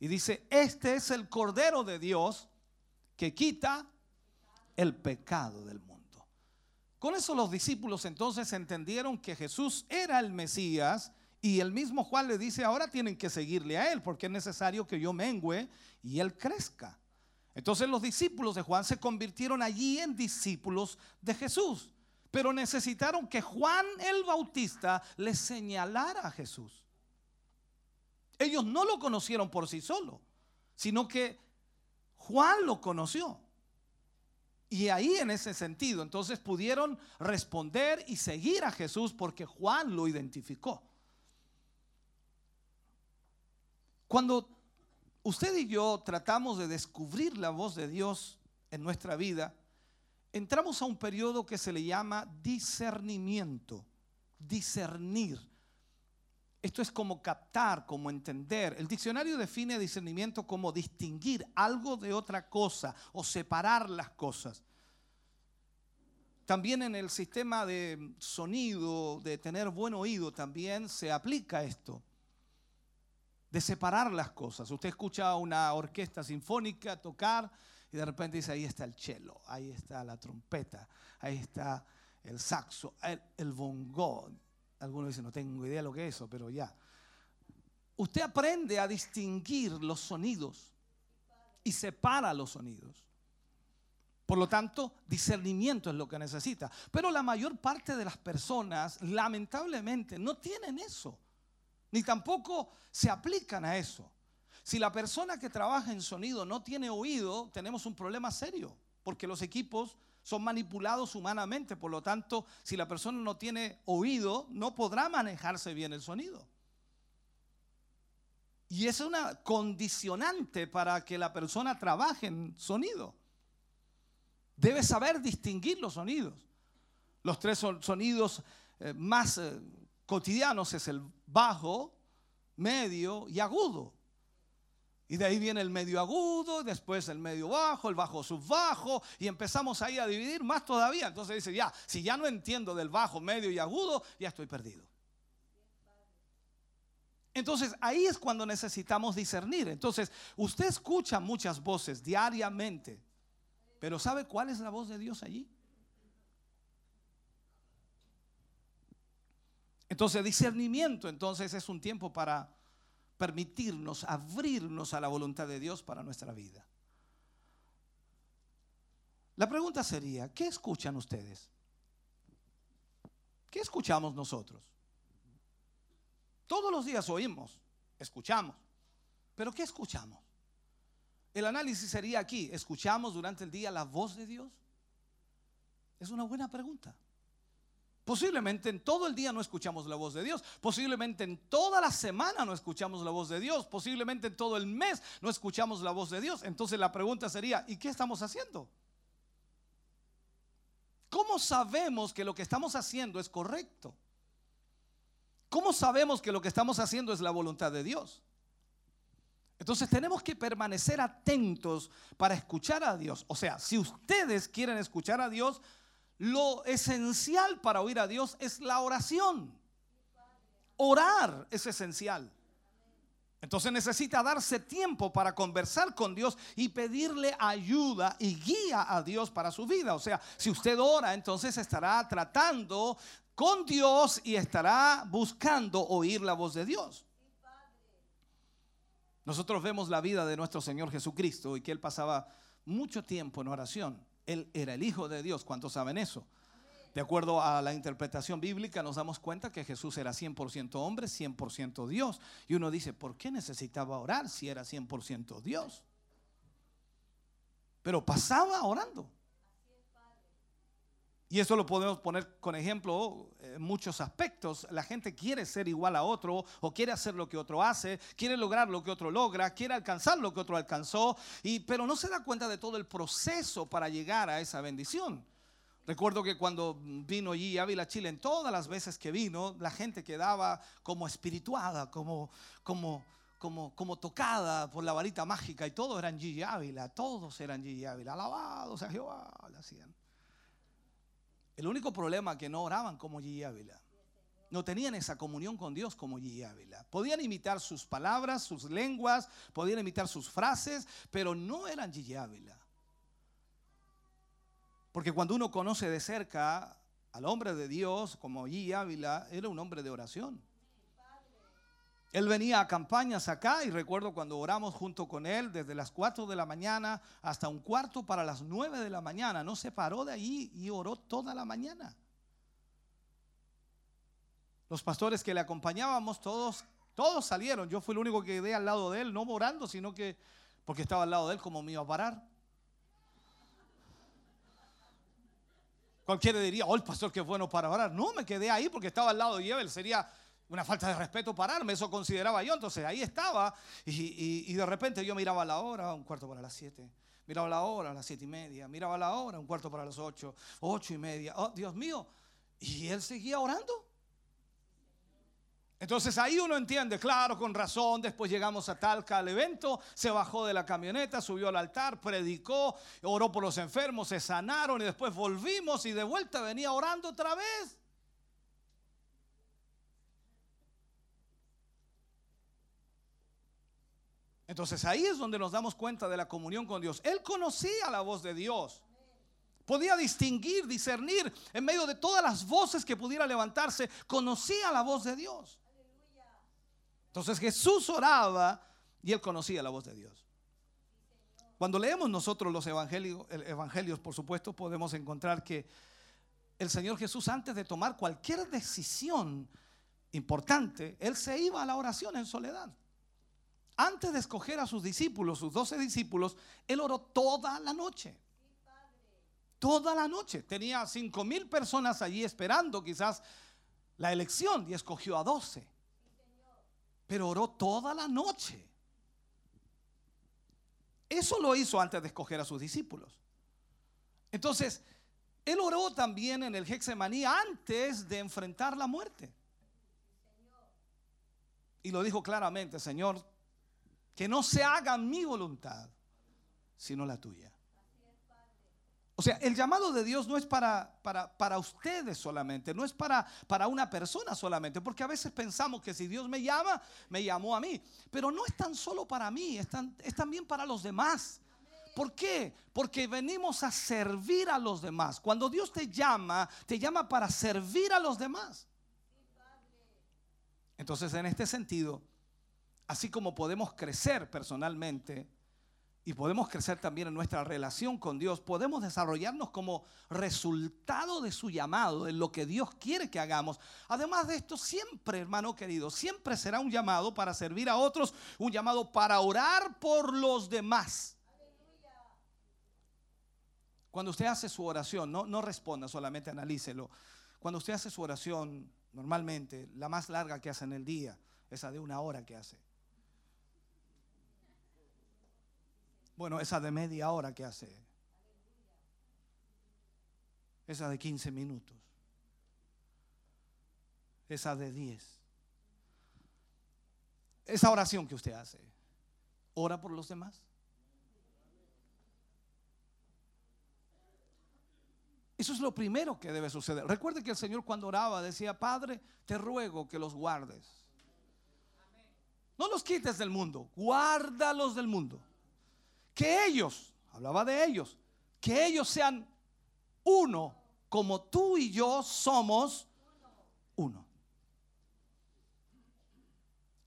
F: y dice, este es el Cordero de Dios que quita el pecado del mundo. Con eso los discípulos entonces entendieron que Jesús era el Mesías y el mismo Juan le dice, ahora tienen que seguirle a él porque es necesario que yo mengüe y él crezca. Entonces los discípulos de Juan se convirtieron allí en discípulos de Jesús, pero necesitaron que Juan el Bautista les señalara a Jesús. Ellos no lo conocieron por sí solo, sino que Juan lo conoció. Y ahí en ese sentido, entonces pudieron responder y seguir a Jesús porque Juan lo identificó. Cuando usted y yo tratamos de descubrir la voz de Dios en nuestra vida, entramos a un periodo que se le llama discernimiento, discernir. Esto es como captar, como entender. El diccionario define discernimiento como distinguir algo de otra cosa o separar las cosas. También en el sistema de sonido, de tener buen oído, también se aplica esto, de separar las cosas. Usted escucha una orquesta sinfónica tocar y de repente dice, ahí está el cello, ahí está la trompeta, ahí está el saxo, el, el bongo. Algunos dicen, no tengo idea de lo que es eso, pero ya. Usted aprende a distinguir los sonidos. y separa los sonidos. Por lo tanto, discernimiento es lo que necesita. Pero la mayor parte de las personas, lamentablemente, no tienen eso. Ni tampoco se aplican a eso. Si la persona que trabaja en sonido no tiene oído, tenemos un problema serio. Porque los equipos son manipulados humanamente. Por lo tanto, si la persona no tiene oído, no podrá manejarse bien el sonido. Y es una condicionante para que la persona trabaje en sonido. Debe saber distinguir los sonidos. Los tres son- sonidos eh, más eh, cotidianos es el bajo, medio y agudo. Y de ahí viene el medio agudo, después el medio bajo, el bajo subbajo, y empezamos ahí a dividir más todavía. Entonces dice, ya, si ya no entiendo del bajo, medio y agudo, ya estoy perdido. Entonces ahí es cuando necesitamos discernir. Entonces usted escucha muchas voces diariamente, pero ¿sabe cuál es la voz de Dios allí? Entonces discernimiento entonces es un tiempo para permitirnos abrirnos a la voluntad de Dios para nuestra vida. La pregunta sería, ¿qué escuchan ustedes? ¿Qué escuchamos nosotros? Todos los días oímos, escuchamos, pero ¿qué escuchamos? El análisis sería aquí, ¿escuchamos durante el día la voz de Dios? Es una buena pregunta. Posiblemente en todo el día no escuchamos la voz de Dios. Posiblemente en toda la semana no escuchamos la voz de Dios. Posiblemente en todo el mes no escuchamos la voz de Dios. Entonces la pregunta sería, ¿y qué estamos haciendo? ¿Cómo sabemos que lo que estamos haciendo es correcto? ¿Cómo sabemos que lo que estamos haciendo es la voluntad de Dios? Entonces tenemos que permanecer atentos para escuchar a Dios. O sea, si ustedes quieren escuchar a Dios, lo esencial para oír a Dios es la oración. Orar es esencial. Entonces necesita darse tiempo para conversar con Dios y pedirle ayuda y guía a Dios para su vida. O sea, si usted ora, entonces estará tratando con Dios y estará buscando oír la voz de Dios. Nosotros vemos la vida de nuestro Señor Jesucristo y que Él pasaba mucho tiempo en oración. Él era el Hijo de Dios. ¿Cuántos saben eso? De acuerdo a la interpretación bíblica nos damos cuenta que Jesús era 100% hombre, 100% Dios. Y uno dice, ¿por qué necesitaba orar si era 100% Dios? Pero pasaba orando. Y eso lo podemos poner con ejemplo en muchos aspectos. La gente quiere ser igual a otro o quiere hacer lo que otro hace, quiere lograr lo que otro logra, quiere alcanzar lo que otro alcanzó, y, pero no se da cuenta de todo el proceso para llegar a esa bendición. Recuerdo que cuando vino allí Ávila Chile, en todas las veces que vino, la gente quedaba como espirituada, como, como, como, como tocada por la varita mágica, y todos eran Gigi Ávila, todos eran Gigi Ávila, alabados a Jehová, le hacían. El único problema es que no oraban como Gigi Ávila. No tenían esa comunión con Dios como Gigi Ávila. Podían imitar sus palabras, sus lenguas, podían imitar sus frases, pero no eran Gigi Ávila. Porque cuando uno conoce de cerca al hombre de Dios como Gigi Ávila, era un hombre de oración. Él venía a campañas acá y recuerdo cuando oramos junto con él desde las 4 de la mañana hasta un cuarto para las 9 de la mañana. No se paró de allí y oró toda la mañana. Los pastores que le acompañábamos, todos, todos salieron. Yo fui el único que quedé al lado de él, no orando, sino que porque estaba al lado de él como me iba a parar. Cualquiera diría, oh, el pastor que bueno para orar. No, me quedé ahí porque estaba al lado de él. Sería una falta de respeto pararme, eso consideraba yo. Entonces ahí estaba y, y- y de repente yo miraba la hora, un cuarto para las siete. Miraba la hora, las siete y media. Miraba la hora, un cuarto para las ocho, ocho y media. Oh, Dios mío. Y él seguía orando. Entonces ahí uno entiende, claro, con razón, después llegamos a Talca al evento, se bajó de la camioneta, subió al altar, predicó, oró por los enfermos, se sanaron y después volvimos y de vuelta venía orando otra vez. Entonces ahí es donde nos damos cuenta de la comunión con Dios. Él conocía la voz de Dios. Podía distinguir, discernir en medio de todas las voces que pudiera levantarse. Conocía la voz de Dios. Entonces Jesús oraba y él conocía la voz de Dios. Cuando leemos nosotros los evangelios, el- evangelios, por supuesto, podemos encontrar que el Señor Jesús, antes de tomar cualquier decisión importante, Él se iba a la oración en soledad. Antes de escoger a sus discípulos, sus doce discípulos, Él oró toda la noche. Toda la noche. Tenía cinco mil personas allí esperando quizás la elección y escogió a doce. Pero oró toda la noche. Eso lo hizo antes de escoger a sus discípulos. Entonces, él oró también en el Hexemaní antes de enfrentar la muerte. Y lo dijo claramente, Señor, que no se haga mi voluntad, sino la tuya. O sea, el llamado de Dios no es para, para, para ustedes solamente, no es para, para una persona solamente, porque a veces pensamos que si Dios me llama, me llamó a mí. Pero no es tan solo para mí, es, tan- es también para los demás. ¿Por qué? Porque venimos a servir a los demás. Cuando Dios te llama, te llama para servir a los demás. Entonces, en este sentido, así como podemos crecer personalmente y podemos crecer también en nuestra relación con Dios, podemos desarrollarnos como resultado de su llamado, en lo que Dios quiere que hagamos. Además de esto, siempre, hermano querido, siempre será un llamado para servir a otros, un llamado para orar por los demás. Cuando usted hace su oración, no, no responda, solamente analícelo. Cuando usted hace su oración, normalmente, la más larga que hace en el día, esa de una hora que hace. Bueno, esa de media hora que hace. Esa de 15 minutos. Esa de 10. Esa oración que usted hace. ¿Ora por los demás? Eso es lo primero que debe suceder. Recuerde que el Señor cuando oraba decía, Padre, te ruego que los guardes. No los quites del mundo, guárdalos del mundo. Que ellos, hablaba de ellos, que ellos sean uno como tú y yo somos uno.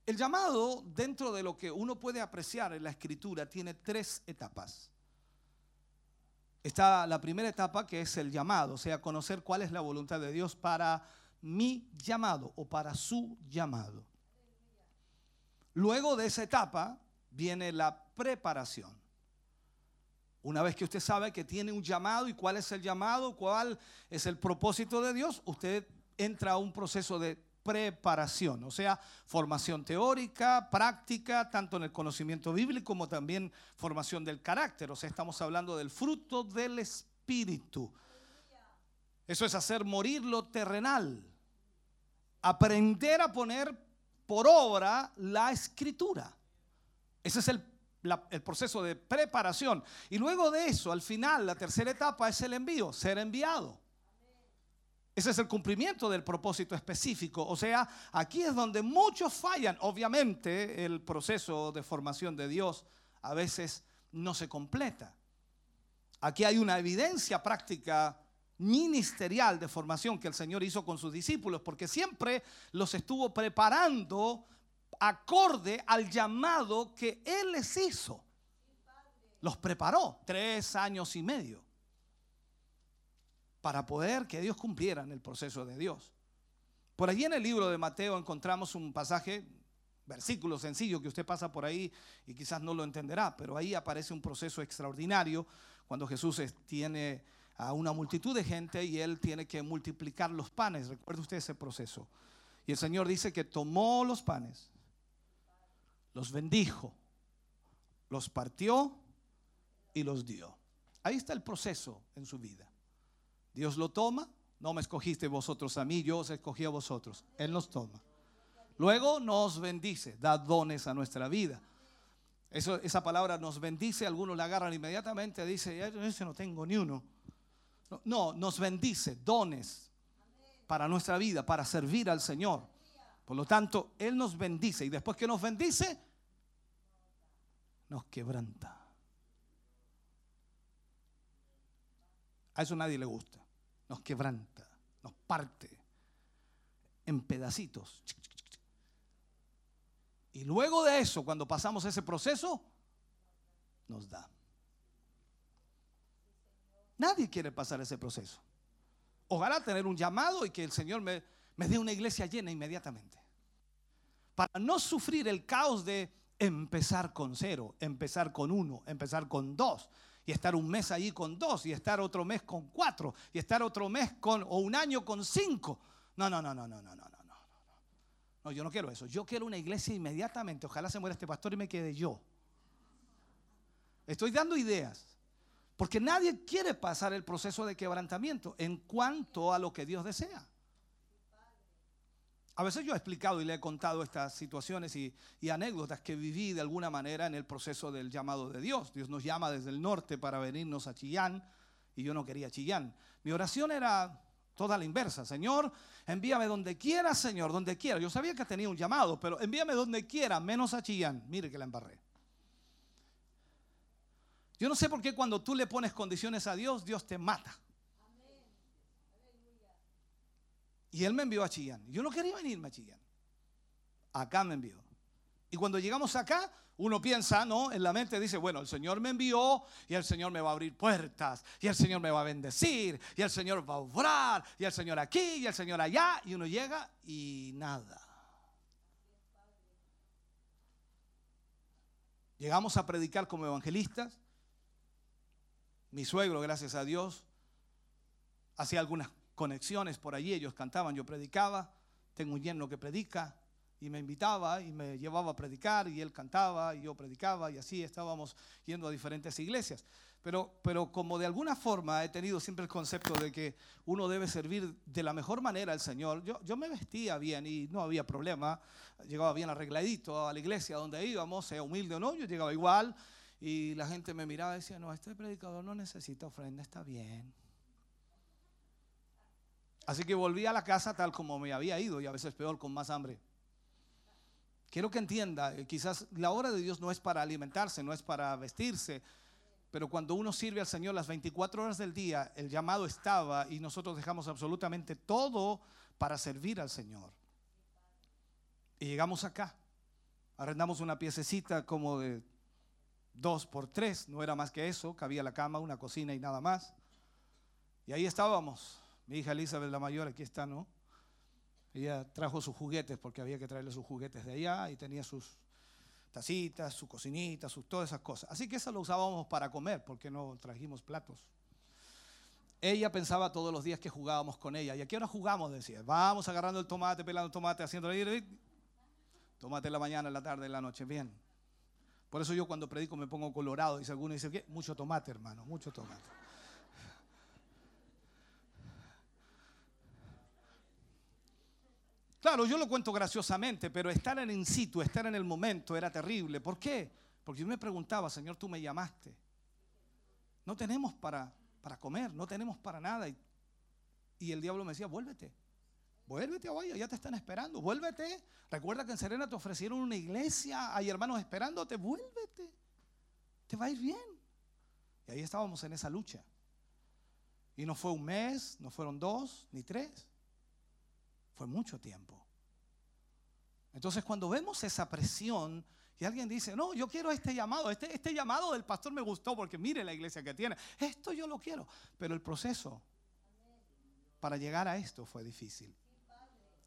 F: El llamado dentro de lo que uno puede apreciar en la escritura tiene tres etapas. Está la primera etapa que es el llamado, o sea, conocer cuál es la voluntad de Dios para mi llamado o para su llamado. Luego de esa etapa viene la preparación. Una vez que usted sabe que tiene un llamado y cuál es el llamado, cuál es el propósito de Dios, usted entra a un proceso de preparación, o sea, formación teórica, práctica, tanto en el conocimiento bíblico como también formación del carácter, o sea, estamos hablando del fruto del Espíritu. Eso es hacer morir lo terrenal, aprender a poner por obra la escritura. Ese es el, el proceso de preparación. Y luego de eso, al final, la tercera etapa es el envío, ser enviado. Ese es el cumplimiento del propósito específico. O sea, aquí es donde muchos fallan. Obviamente, el proceso de formación de Dios a veces no se completa. Aquí hay una evidencia práctica ministerial de formación que el Señor hizo con sus discípulos, porque siempre los estuvo preparando acorde al llamado que Él les hizo. Los preparó tres años y medio para poder que Dios cumpliera en el proceso de Dios. Por allí en el libro de Mateo encontramos un pasaje, versículo sencillo que usted pasa por ahí y quizás no lo entenderá, pero ahí aparece un proceso extraordinario cuando Jesús es- tiene a una multitud de gente y él tiene que multiplicar los panes. Recuerde usted ese proceso. Y el Señor dice que tomó los panes, los bendijo, los partió y los dio. Ahí está el proceso en su vida. Dios lo toma, no me escogiste vosotros a mí, yo os escogí a vosotros. Él nos toma. Luego nos bendice, da dones a nuestra vida. Eso, esa palabra nos bendice, algunos la agarran inmediatamente, dice, "Ya, yo no tengo ni uno. No, no, nos bendice, dones para nuestra vida, para servir al Señor. Por lo tanto, Él nos bendice y después que nos bendice, nos quebranta. A eso nadie le gusta. Nos quebranta, nos parte en pedacitos. Y luego de eso, cuando pasamos ese proceso, nos da. Nadie quiere pasar ese proceso. Ojalá tener un llamado y que el Señor me, me dé una iglesia llena inmediatamente. Para no sufrir el caos de empezar con cero, empezar con uno, empezar con dos, y estar un mes ahí con dos, y estar otro mes con cuatro, y estar otro mes con, o un año con cinco. No, no, no, no, no, no, no, no, no. no. No, yo no quiero eso. Yo quiero una iglesia inmediatamente. Ojalá se muera este pastor y me quede yo. Estoy dando ideas. Porque nadie quiere pasar el proceso de quebrantamiento en cuanto a lo que Dios desea. A veces yo he explicado y le he contado estas situaciones y, anécdotas que viví de alguna manera en el proceso del llamado de Dios. Dios nos llama desde el norte para venirnos a Chillán y yo no quería Chillán. Mi oración era toda la inversa. Señor, envíame donde quiera, Señor, donde quiera. Yo sabía que tenía un llamado, pero envíame donde quiera, menos a Chillán. Mire que la embarré. Yo no sé por qué cuando tú le pones condiciones a Dios, Dios te mata. Y Él me envió a Chillán. Yo no quería venirme a Chillán. Acá me envió. Y cuando llegamos acá, uno piensa, ¿no? En la mente dice, bueno, el Señor me envió y el Señor me va a abrir puertas y el Señor me va a bendecir y el Señor va a obrar y el Señor aquí y el Señor allá. Y uno llega y nada. Llegamos a predicar como evangelistas. Mi suegro, gracias a Dios, hacía algunas conexiones por allí. Ellos cantaban, yo predicaba. Tengo un yerno que predica y me invitaba y me llevaba a predicar y él cantaba y yo predicaba y así estábamos yendo a diferentes iglesias. Pero, pero como de alguna forma he tenido siempre el concepto de que uno debe servir de la mejor manera al Señor, yo, yo me vestía bien y no había problema, llegaba bien arregladito a la iglesia donde íbamos, sea humilde o no, yo llegaba igual y la gente me miraba y decía, no, este predicador no necesita ofrenda, está bien. Así que volví a la casa tal como me había ido y a veces peor, con más hambre. Quiero que entienda, eh, quizás la obra de Dios no es para alimentarse, no es para vestirse, pero cuando uno sirve al Señor las 24 horas del día, el llamado estaba y nosotros dejamos absolutamente todo para servir al Señor. Y llegamos acá, arrendamos una piececita como de dos por tres, no era más que eso, cabía la cama, una cocina y nada más. Y ahí estábamos, mi hija Elizabeth la mayor, aquí está, ¿no? Ella trajo sus juguetes porque había que traerle sus juguetes de allá y tenía sus tacitas, su cocinita, sus, todas esas cosas. Así que eso lo usábamos para comer porque no trajimos platos. Ella pensaba todos los días que jugábamos con ella. ¿Y a qué hora jugamos? Decía, vamos agarrando el tomate, pelando el tomate, haciendo tomate en la mañana, en la tarde, en la noche. Bien. Por eso yo cuando predico me pongo colorado. Dice alguno, dice, ¿qué? Mucho tomate, hermano, mucho tomate. Claro, yo lo cuento graciosamente, pero estar en in situ, estar en el momento era terrible. ¿Por qué? Porque yo me preguntaba, Señor, tú me llamaste. No tenemos para, para comer, no tenemos para nada. Y, y el diablo me decía, vuélvete. Vuélvete, vaya, ya te están esperando. Vuélvete. Recuerda que en Serena te ofrecieron una iglesia, hay hermanos esperándote. Vuélvete. Te va a ir bien. Y ahí estábamos en esa lucha. Y no fue un mes, no fueron dos, ni tres. Fue mucho tiempo. Entonces cuando vemos esa presión y alguien dice, no, yo quiero este llamado, este, este llamado del pastor me gustó porque mire la iglesia que tiene, esto yo lo quiero, pero el proceso para llegar a esto fue difícil.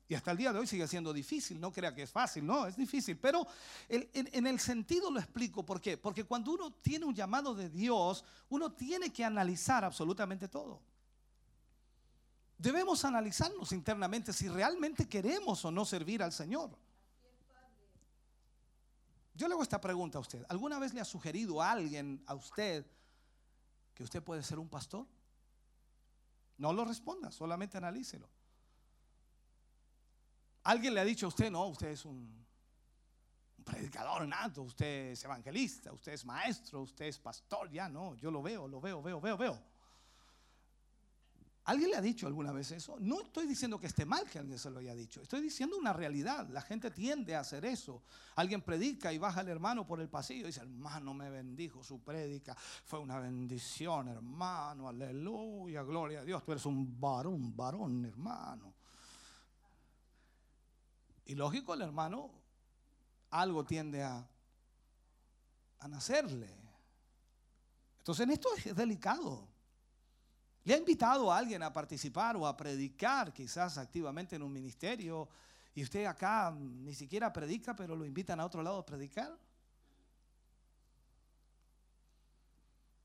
F: Y hasta el día de hoy sigue siendo difícil, no crea que es fácil, no, es difícil, pero en, en el sentido lo explico, ¿por qué? Porque cuando uno tiene un llamado de Dios, uno tiene que analizar absolutamente todo. Debemos analizarnos internamente si realmente queremos o no servir al Señor. Yo le hago esta pregunta a usted. ¿Alguna vez le ha sugerido a alguien, a usted, que usted puede ser un pastor? No lo responda, solamente analícelo. ¿Alguien le ha dicho a usted, no, usted es un, predicador nato, usted es evangelista, usted es maestro, usted es pastor? Ya no, yo lo veo, lo veo, veo, veo, veo. ¿Alguien le ha dicho alguna vez eso? No estoy diciendo que esté mal que alguien se lo haya dicho. Estoy diciendo una realidad. La gente tiende a hacer eso. Alguien predica y baja el hermano por el pasillo y dice, hermano, me bendijo su prédica. Fue una bendición, hermano. Aleluya, gloria a Dios. Tú eres un varón, varón, hermano. Y lógico, el hermano algo tiende a, a nacerle. Entonces en esto es delicado. ¿Le ha invitado a alguien a participar o a predicar quizás activamente en un ministerio y usted acá ni siquiera predica, pero lo invitan a otro lado a predicar?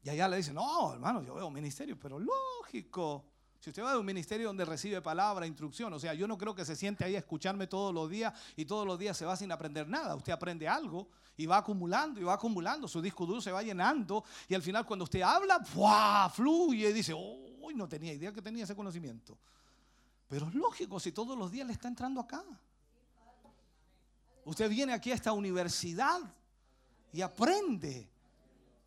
F: Y allá le dicen, no, hermano, yo veo ministerio, pero lógico. Si usted va de un ministerio donde recibe palabra, instrucción, o sea, yo no creo que se siente ahí a escucharme todos los días y todos los días se va sin aprender nada. Usted aprende algo y va acumulando y va acumulando, su disco duro se va llenando y al final cuando usted habla, ¡fua! fluye y dice, uy, no tenía idea que tenía ese conocimiento. Pero es lógico si todos los días le está entrando acá. Usted viene aquí a esta universidad y aprende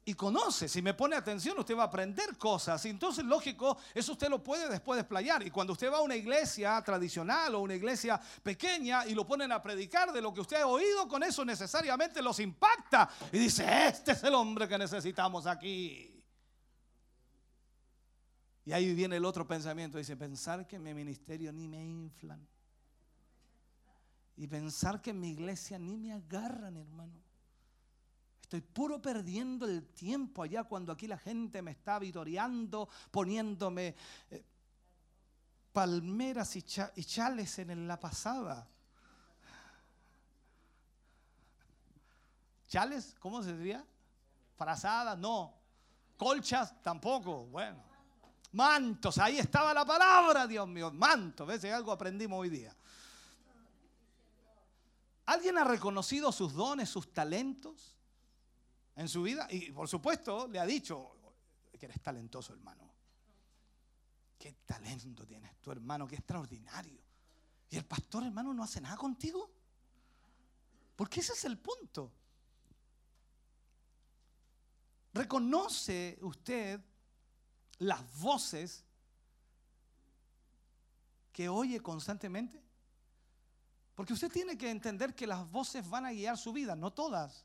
F: y conoce. Si me pone atención, usted va a aprender cosas. Entonces, lógico, eso usted lo puede después desplayar. Y cuando usted va a una iglesia tradicional o una iglesia pequeña y lo ponen a predicar de lo que usted ha oído, con eso necesariamente los impacta. Y dice, este es el hombre que necesitamos aquí. Y ahí viene el otro pensamiento. Dice, pensar que mi ministerio ni me inflan. Y pensar que mi iglesia ni me agarran, hermano. Estoy puro perdiendo el tiempo allá cuando aquí la gente me está vitoreando, poniéndome eh, palmeras y, cha- y chales en la pasada. ¿Chales? ¿Cómo se diría? Frazadas, no. Colchas, tampoco. Bueno. Mantos, ahí estaba la palabra, Dios mío. Mantos, ¿ves? Algo aprendimos hoy día. ¿Alguien ha reconocido sus dones, sus talentos en su vida? Y por supuesto le ha dicho que eres talentoso, hermano. Qué talento tienes tu hermano, qué extraordinario. Y el pastor, hermano, no hace nada contigo. Porque ese es el punto. ¿Reconoce usted las voces que oye constantemente? Porque usted tiene que entender que las voces van a guiar su vida, no todas.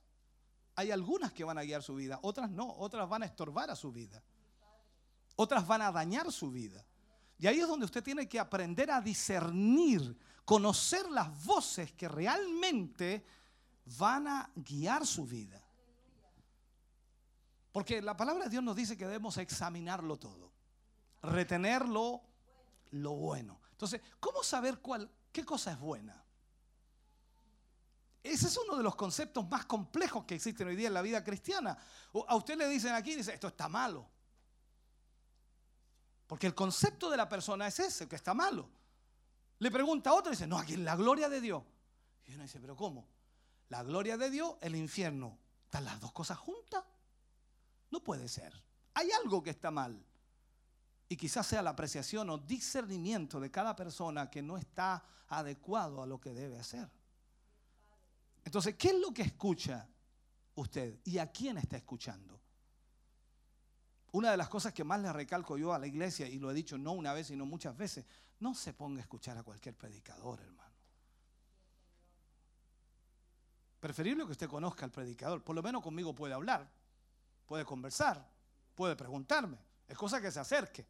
F: Hay algunas que van a guiar su vida, otras no, otras van a estorbar a su vida. Otras van a dañar su vida. Y ahí es donde usted tiene que aprender a discernir, conocer las voces que realmente van a guiar su vida. Porque la palabra de Dios nos dice que debemos examinarlo todo, retenerlo lo bueno. Entonces, ¿cómo saber cuál, qué cosa es buena? Ese es uno de los conceptos más complejos que existen hoy día en la vida cristiana. A usted le dicen aquí, dice, esto está malo. Porque el concepto de la persona es ese, que está malo. Le pregunta a otro dice, no, aquí es la gloria de Dios. Y uno dice, pero ¿cómo? La gloria de Dios, el infierno. ¿Están las dos cosas juntas? No puede ser. Hay algo que está mal. Y quizás sea la apreciación o discernimiento de cada persona que no está adecuado a lo que debe hacer. Entonces, ¿qué es lo que escucha usted? ¿Y a quién está escuchando? Una de las cosas que más le recalco yo a la iglesia, y lo he dicho no una vez, sino muchas veces, no se ponga a escuchar a cualquier predicador, hermano. Preferible que usted conozca al predicador, por lo menos conmigo puede hablar, puede conversar, puede preguntarme, es cosa que se acerque.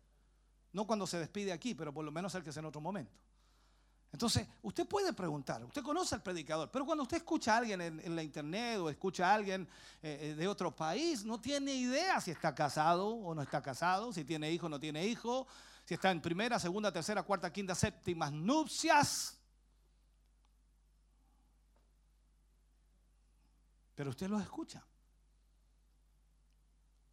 F: No cuando se despide aquí, pero por lo menos acérquese en otro momento. Entonces, usted puede preguntar, usted conoce al predicador, pero cuando usted escucha a alguien en, la internet o escucha a alguien eh, eh, de otro país, no tiene idea si está casado o no está casado, si tiene hijo o no tiene hijo, si está en primera, segunda, tercera, cuarta, quinta, séptimas nupcias. Pero usted los escucha.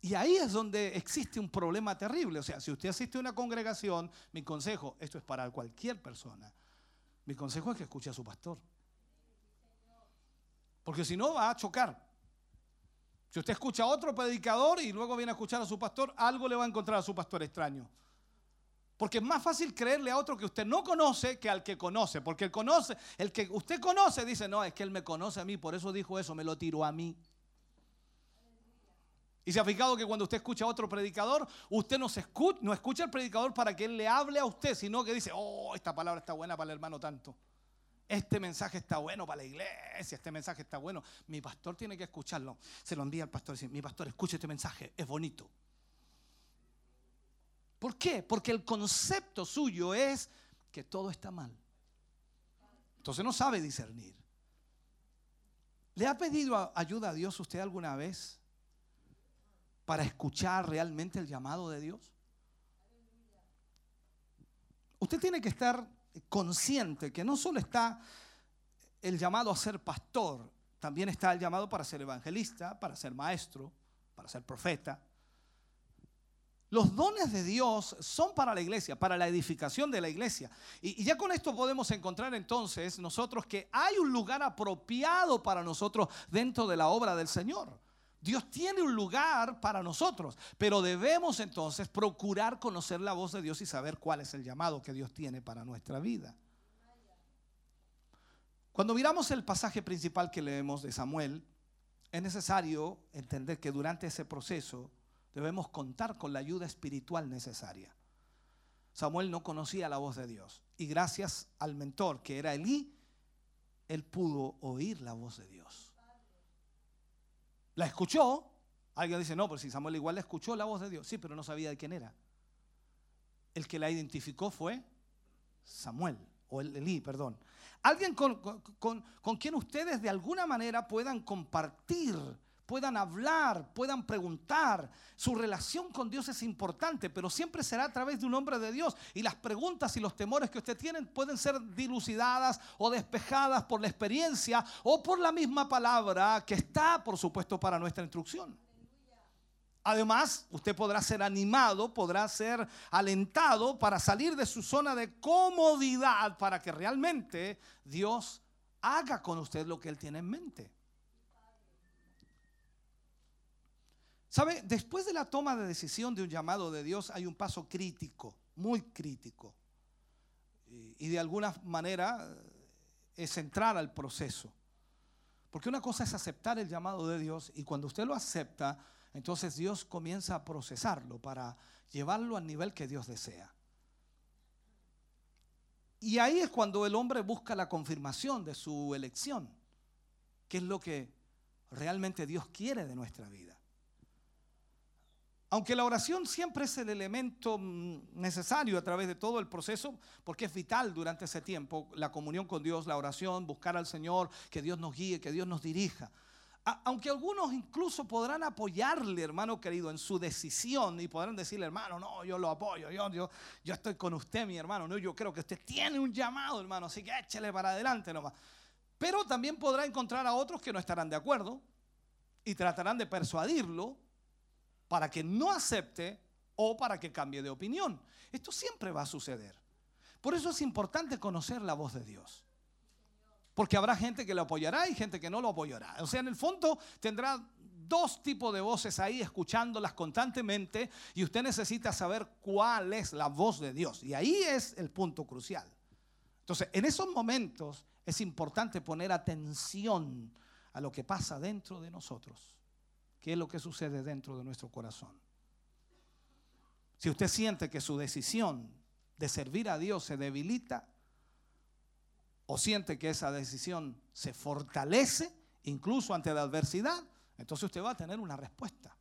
F: Y ahí es donde existe un problema terrible. O sea, si usted asiste a una congregación, mi consejo, esto es para cualquier persona, mi consejo es que escuche a su pastor. Porque si no va a chocar. Si usted escucha a otro predicador y luego viene a escuchar a su pastor, algo le va a encontrar a su pastor extraño. Porque es más fácil creerle a otro que usted no conoce que al que conoce. Porque el, conoce, el que usted conoce dice, no, es que él me conoce a mí, por eso dijo eso, me lo tiró a mí. Y se ha fijado que cuando usted escucha a otro predicador, usted no, escucha, no escucha al predicador para que él le hable a usted, sino que dice, oh, esta palabra está buena para el hermano tanto. Este mensaje está bueno para la iglesia, este mensaje está bueno. Mi pastor tiene que escucharlo. Se lo envía al pastor y dice, mi pastor, escuche este mensaje, es bonito. ¿Por qué? Porque el concepto suyo es que todo está mal. Entonces no sabe discernir. ¿Le ha pedido ayuda a Dios usted alguna vez para escuchar realmente el llamado de Dios? usted tiene que estar consciente que no solo está el llamado a ser pastor, también está el llamado para ser evangelista, para ser maestro, para ser profeta. Los dones de Dios son para la iglesia, para la edificación de la iglesia. Y, y ya con esto podemos encontrar entonces nosotros que hay un lugar apropiado para nosotros dentro de la obra del Señor. Dios tiene un lugar para nosotros, pero debemos entonces procurar conocer la voz de Dios y saber cuál es el llamado que Dios tiene para nuestra vida. Cuando miramos el pasaje principal que leemos de Samuel, es necesario entender que durante ese proceso debemos contar con la ayuda espiritual necesaria. Samuel no conocía la voz de Dios y gracias al mentor que era Elí, él pudo oír la voz de Dios. La escuchó. Alguien dice, no, pero si Samuel igual la escuchó la voz de Dios. Sí, pero no sabía de quién era. El que la identificó fue Samuel, o el- Elí, perdón. Alguien con, con- con- con quien ustedes de alguna manera puedan compartir, puedan hablar, puedan preguntar. Su relación con Dios es importante, pero siempre será a través de un hombre de Dios. Y las preguntas y los temores que usted tiene pueden ser dilucidadas o despejadas por la experiencia o por la misma palabra que está, por supuesto, para nuestra instrucción. Además, usted podrá ser animado, podrá ser alentado para salir de su zona de comodidad para que realmente Dios haga con usted lo que Él tiene en mente. ¿Sabe? Después de la toma de decisión de un llamado de Dios hay un paso crítico, muy crítico. Y, de alguna manera eh, es entrar al proceso. Porque una cosa es aceptar el llamado de Dios y cuando usted lo acepta, entonces Dios comienza a procesarlo para llevarlo al nivel que Dios desea. Y ahí es cuando el hombre busca la confirmación de su elección, que es lo que realmente Dios quiere de nuestra vida. Aunque la oración siempre es el elemento mm, necesario a través de todo el proceso, porque es vital durante ese tiempo, la comunión con Dios, la oración, buscar al Señor, que Dios nos guíe, que Dios nos dirija. Aunque algunos incluso podrán apoyarle, hermano querido, en su decisión y podrán decirle, hermano, no, yo lo apoyo, yo, yo, yo estoy con usted, mi hermano, no, yo creo que usted tiene un llamado, hermano, así que échele para adelante nomás. Pero también podrá encontrar a otros que no estarán de acuerdo y tratarán de persuadirlo para que no acepte o para que cambie de opinión. Esto siempre va a suceder. Por eso es importante conocer la voz de Dios. Porque habrá gente que lo apoyará y gente que no lo apoyará. O sea, en el fondo tendrá dos tipos de voces ahí escuchándolas constantemente y usted necesita saber cuál es la voz de Dios. Y ahí es el punto crucial. Entonces, en esos momentos es importante poner atención a lo que pasa dentro de nosotros. ¿Qué es lo que sucede dentro de nuestro corazón? Si usted siente que su decisión de servir a Dios se debilita, o siente que esa decisión se fortalece, incluso ante la adversidad, entonces usted va a tener una respuesta.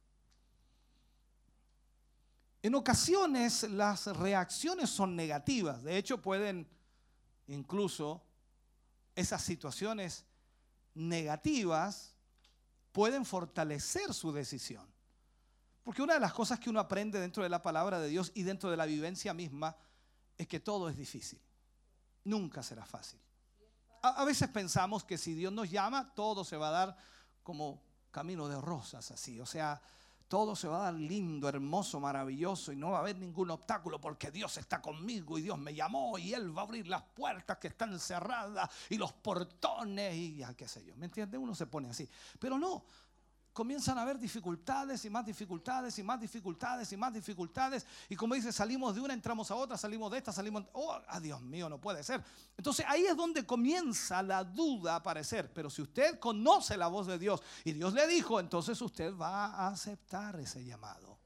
F: En ocasiones las reacciones son negativas, de hecho pueden incluso esas situaciones negativas pueden fortalecer su decisión. Porque una de las cosas que uno aprende dentro de la palabra de Dios y dentro de la vivencia misma es que todo es difícil. Nunca será fácil. A, veces pensamos que si Dios nos llama, todo se va a dar como camino de rosas, así. O sea, todo se va a dar lindo, hermoso, maravilloso y no va a haber ningún obstáculo porque Dios está conmigo y Dios me llamó y Él va a abrir las puertas que están cerradas y los portones y ya qué sé yo. ¿Me entiende? Uno se pone así. Pero no, comienzan a haber dificultades y más dificultades y más dificultades y más dificultades. Y como dice, salimos de una, entramos a otra, salimos de esta, salimos... Oh, ah, Dios mío, no puede ser. Entonces ahí es donde comienza la duda a aparecer. Pero si usted conoce la voz de Dios y Dios le dijo, entonces usted va a aceptar ese llamado.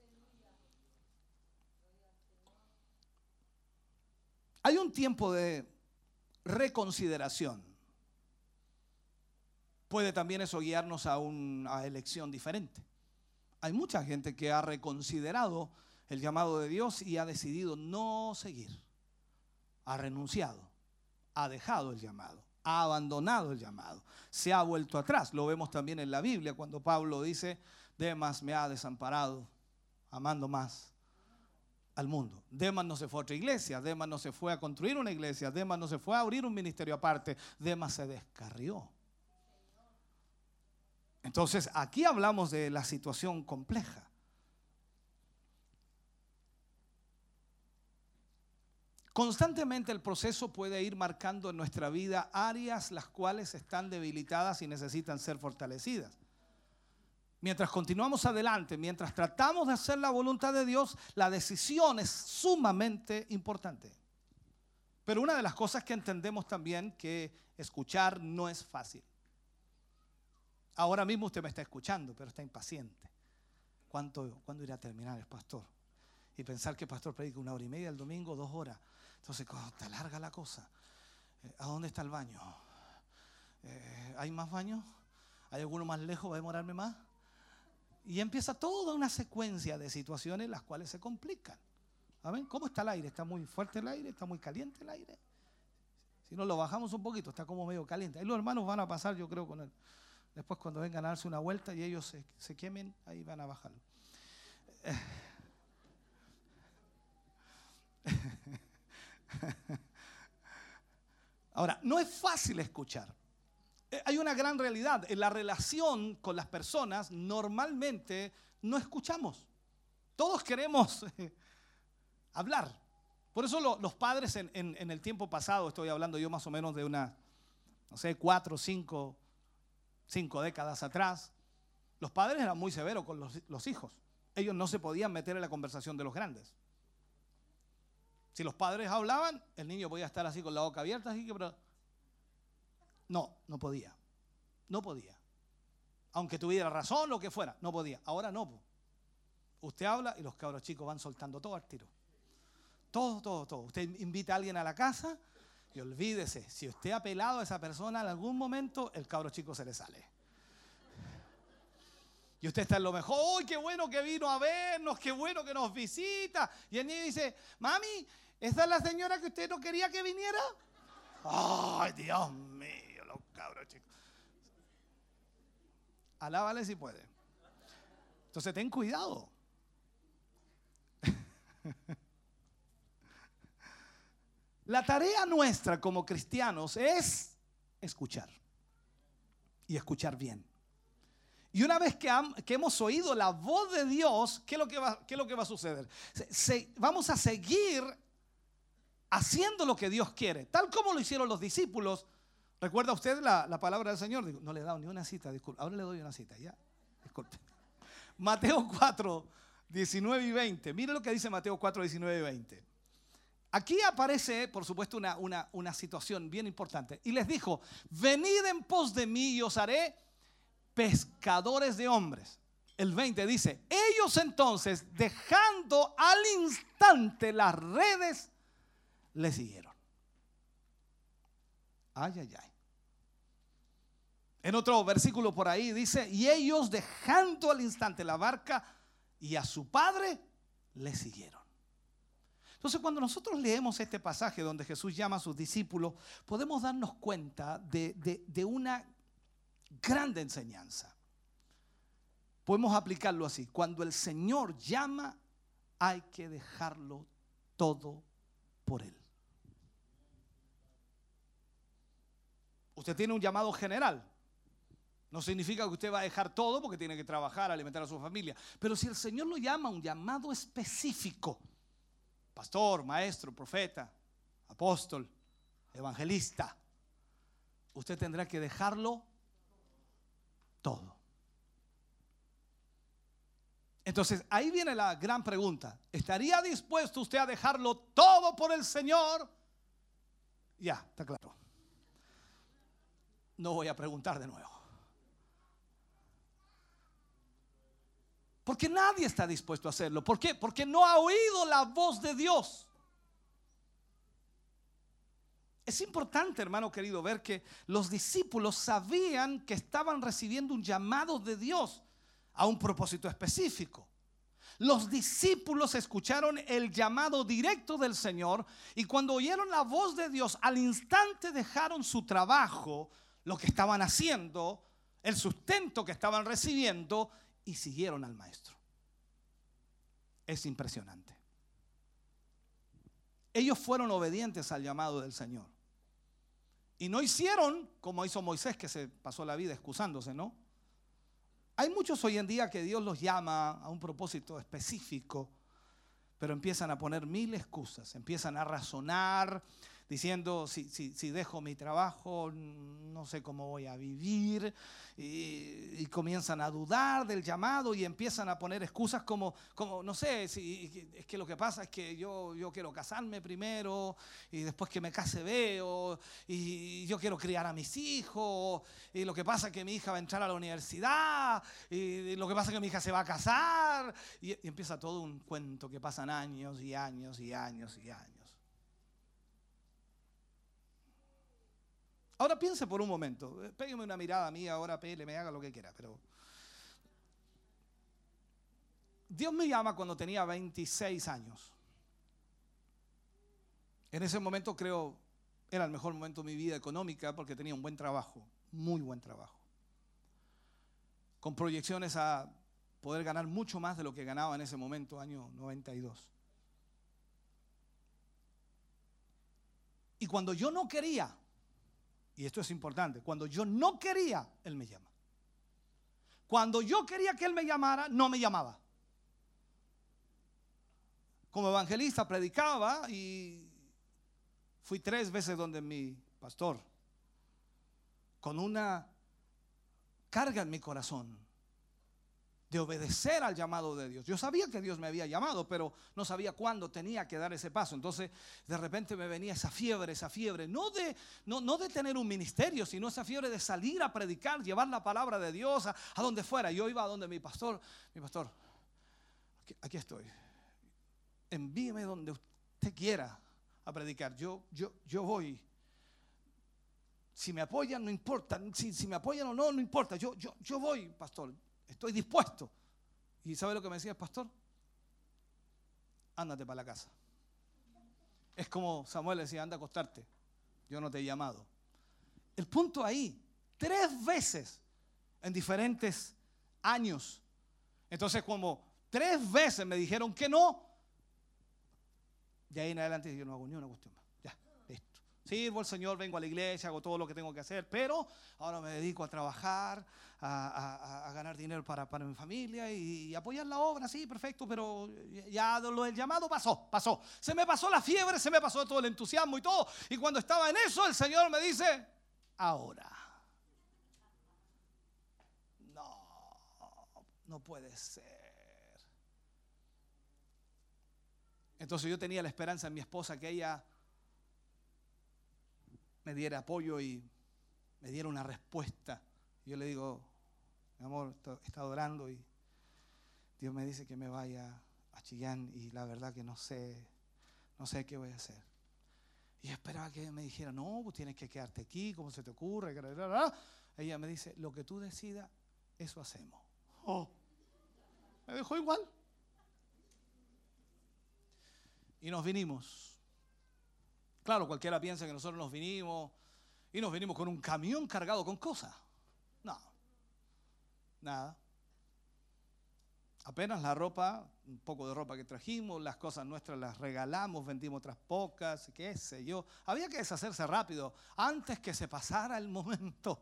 F: Hay un tiempo de reconsideración. Puede también eso guiarnos a una elección diferente. Hay mucha gente que ha reconsiderado el llamado de Dios y ha decidido no seguir. Ha renunciado, ha dejado el llamado, ha abandonado el llamado, se ha vuelto atrás. Lo vemos también en la Biblia cuando Pablo dice, Demas me ha desamparado, amando más al mundo. Demas no se fue a otra iglesia, Demas no se fue a construir una iglesia, Demas no se fue a abrir un ministerio aparte, Demas se descarrió. Entonces, aquí hablamos de la situación compleja. Constantemente el proceso puede ir marcando en nuestra vida áreas las cuales están debilitadas y necesitan ser fortalecidas. Mientras continuamos adelante, mientras tratamos de hacer la voluntad de Dios, la decisión es sumamente importante. Pero una de las cosas que entendemos también que escuchar no es fácil. Ahora mismo usted me está escuchando, pero está impaciente. ¿Cuánto, ¿Cuándo irá a terminar el pastor? Y pensar que el pastor predica una hora y media el domingo, dos horas. Entonces, ¿cómo está larga la cosa? Eh, ¿A dónde está el baño? Eh, ¿Hay más baños? ¿Hay alguno más lejos? ¿Va a demorarme más? Y empieza toda una secuencia de situaciones las cuales se complican. ¿Saben? ¿Cómo está el aire? ¿Está muy fuerte el aire? ¿Está muy caliente el aire? Si no lo bajamos un poquito, está como medio caliente. Ahí los hermanos van a pasar, yo creo, con él. Después cuando vengan a darse una vuelta y ellos se, se quemen, ahí van a bajarlo. Ahora, no es fácil escuchar. Eh, Hay una gran realidad. En la relación con las personas, normalmente no escuchamos. Todos queremos eh, hablar. Por eso lo- los padres en, en- en el tiempo pasado, estoy hablando yo más o menos de una, no sé, cuatro, cinco, cinco décadas atrás, los padres eran muy severos con los, hijos. Ellos no se podían meter en la conversación de los grandes. Si los padres hablaban, el niño podía estar así con la boca abierta, así que... pero- No, no podía. No podía. Aunque tuviera razón, lo que fuera, no podía. Ahora no. Usted habla y los cabros chicos van soltando todo al tiro. Todo, todo, todo. Usted invita a alguien a la casa y olvídese, si usted ha pelado a esa persona en algún momento, el cabro chico se le sale. Y usted está en lo mejor, ¡ay, qué bueno que vino a vernos! ¡Qué bueno que nos visita! Y el niño dice, mami, ¿esa es la señora que usted no quería que viniera? ¡Ay, Dios mío, los cabros chicos! Alábale si puede. Entonces ten cuidado. La tarea nuestra como cristianos es escuchar. Y escuchar bien. Y una vez que, hemos oído la voz de Dios, ¿qué es lo que va, a suceder? Vamos a seguir haciendo lo que Dios quiere, tal como lo hicieron los discípulos. ¿Recuerda usted la, la palabra del Señor? No le he dado ni una cita, disculpe. Ahora le doy una cita, ya. Disculpe. Mateo 4, 19 y 20. Mire lo que dice Mateo 4, 19 y 20. Aquí aparece, por supuesto, una, una, situación bien importante. Y les dijo, venid en pos de mí y os haré pescadores de hombres. El 20 dice, ellos entonces, dejando al instante las redes, le siguieron. Ay, ay, ay. En otro versículo por ahí dice, y ellos dejando al instante la barca y a su padre, le siguieron. Entonces, cuando nosotros leemos este pasaje donde Jesús llama a sus discípulos, podemos darnos cuenta de, una grande enseñanza. Podemos aplicarlo así. Cuando el Señor llama, hay que dejarlo todo por Él. Usted tiene un llamado general. No significa que usted va a dejar todo porque tiene que trabajar, alimentar a su familia. Pero si el Señor lo llama un llamado específico, pastor, maestro, profeta, apóstol, evangelista, usted tendrá que dejarlo todo. Entonces, ahí viene la gran pregunta. ¿Estaría dispuesto usted a dejarlo todo por el Señor? Ya, está claro. No voy a preguntar de nuevo. Porque nadie está dispuesto a hacerlo. ¿Por qué? Porque no ha oído la voz de Dios. Es importante, hermano querido, ver que los discípulos sabían que estaban recibiendo un llamado de Dios a un propósito específico. Los discípulos escucharon el llamado directo del Señor y cuando oyeron la voz de Dios, al instante dejaron su trabajo, lo que estaban haciendo, el sustento que estaban recibiendo y siguieron al maestro. Es impresionante. ellos fueron obedientes al llamado del Señor. Y no hicieron como hizo Moisés, que se pasó la vida excusándose, ¿no? Hay muchos hoy en día que Dios los llama a un propósito específico, pero empiezan a poner mil excusas, empiezan a razonar diciendo, si, si- si dejo mi trabajo, no sé cómo voy a vivir, y, comienzan a dudar del llamado y empiezan a poner excusas como, como no sé, si, es que lo que pasa es que yo, yo quiero casarme primero, y después que me case veo, y yo quiero criar a mis hijos, y lo que pasa es que mi hija va a entrar a la universidad, y lo que pasa es que mi hija se va a casar, y empieza todo un cuento que pasan años y años y años y años. Ahora piense por un momento, eh, pégueme una mirada a mí, ahora pele, me haga lo que quiera, pero Dios me llama cuando tenía 26 años. En ese momento creo era el mejor momento de mi vida económica porque tenía un buen trabajo, muy buen trabajo. Con proyecciones a poder ganar mucho más de lo que ganaba en ese momento, año 92. Y cuando yo no quería, y esto es importante, cuando yo no quería, Él me llama. Cuando yo quería que Él me llamara, no me llamaba. Como evangelista predicaba y fui tres veces donde mi pastor, con una carga en mi corazón de obedecer al llamado de Dios. Yo sabía que Dios me había llamado, pero no sabía cuándo tenía que dar ese paso. Entonces, de repente me venía esa fiebre, esa fiebre, no de, no, no de tener un ministerio, sino esa fiebre de salir a predicar, llevar la palabra de Dios a, a donde fuera. Yo iba a donde mi pastor, mi pastor, aquí, estoy. Envíeme donde usted quiera a predicar. Yo, yo, yo voy. Si me apoyan, no importa. Si, si me apoyan o no, no importa. Yo, yo, yo voy, pastor. Estoy dispuesto. ¿Y sabe lo que me decía el pastor? Ándate para la casa. Es como Samuel decía, anda a acostarte. Yo no te he llamado. El punto ahí, tres veces en diferentes años. Entonces, como tres veces me dijeron que no, de ahí en adelante yo no hago ni una cuestión. Sirvo al Señor, vengo a la iglesia, hago todo lo que tengo que hacer, pero ahora me dedico a trabajar, a, ganar dinero para mi familia y, apoyar la obra, sí, perfecto, pero ya lo del llamado pasó, pasó. Se me pasó la fiebre, se me pasó todo el entusiasmo y todo. Y cuando estaba en eso, el Señor me dice, ahora. No, no puede ser. Entonces yo tenía la esperanza en mi esposa que ella me diera apoyo y me diera una respuesta. Yo le digo, mi amor, he estado orando y Dios me dice que me vaya a Chillán y la verdad que no sé, no sé qué voy a hacer. Y esperaba que me dijera, no, pues tienes que quedarte aquí, ¿cómo se te ocurre? Ella me dice, lo que tú decidas, eso hacemos. Oh, me dejó igual. Y nos vinimos. Claro, cualquiera piensa que nosotros nos vinimos y nos vinimos con un camión cargado con cosas. No, nada. Apenas la ropa, un poco de ropa que trajimos, las cosas nuestras las regalamos, vendimos otras pocas, qué sé yo. Había que deshacerse rápido antes que se pasara el momento.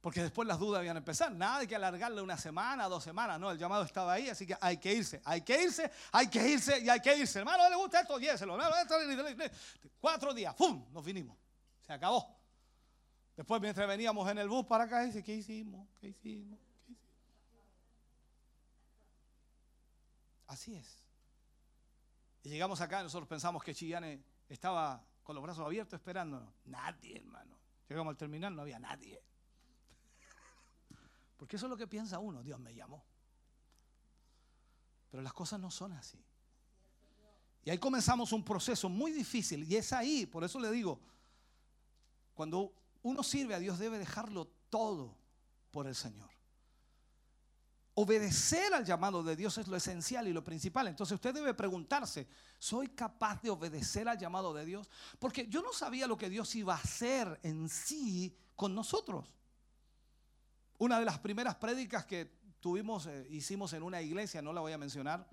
F: Porque después las dudas iban a empezar. Nada de que alargarle una semana, dos semanas. No, el llamado estaba ahí, así que hay que irse. Hay que irse, hay que irse y hay que irse. Hermano, ¿le gusta esto? Esto, Cuatro días, ¡pum! Nos vinimos. Se acabó. Después, mientras veníamos en el bus para acá, dice, ¿qué hicimos? ¿Qué hicimos? ¿Qué hicimos? Así es. Y llegamos acá, nosotros pensamos que Chillane estaba con los brazos abiertos esperándonos. Nadie, hermano. Llegamos al terminal, no había nadie. Porque eso es lo que piensa uno, Dios me llamó. Pero las cosas no son así. Y ahí comenzamos un proceso muy difícil. Y es ahí, por eso le digo, cuando uno sirve a Dios debe dejarlo todo por el Señor. Obedecer al llamado de Dios es lo esencial y lo principal. Entonces usted debe preguntarse, ¿soy capaz de obedecer al llamado de Dios? Porque yo no sabía lo que Dios iba a hacer en sí con nosotros. Una de las primeras prédicas que tuvimos, eh, hicimos en una iglesia, no la voy a mencionar,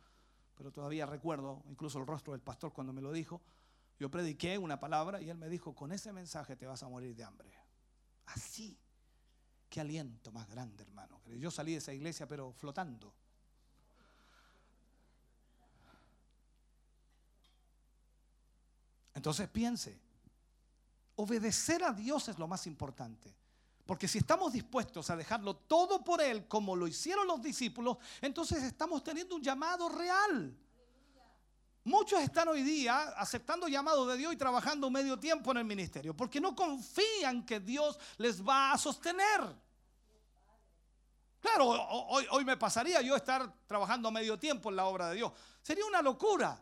F: pero todavía recuerdo incluso el rostro del pastor cuando me lo dijo. Yo prediqué una palabra y él me dijo, con ese mensaje te vas a morir de hambre. Así. Qué aliento más grande, hermano. Yo salí de esa iglesia, pero flotando. Entonces piense, obedecer a Dios es lo más importante. Porque si estamos dispuestos a dejarlo todo por Él, como lo hicieron los discípulos, entonces estamos teniendo un llamado real. Muchos están hoy día aceptando llamado de Dios y trabajando medio tiempo en el ministerio, porque no confían que Dios les va a sostener. Claro, hoy, hoy me pasaría yo estar trabajando medio tiempo en la obra de Dios. Sería una locura.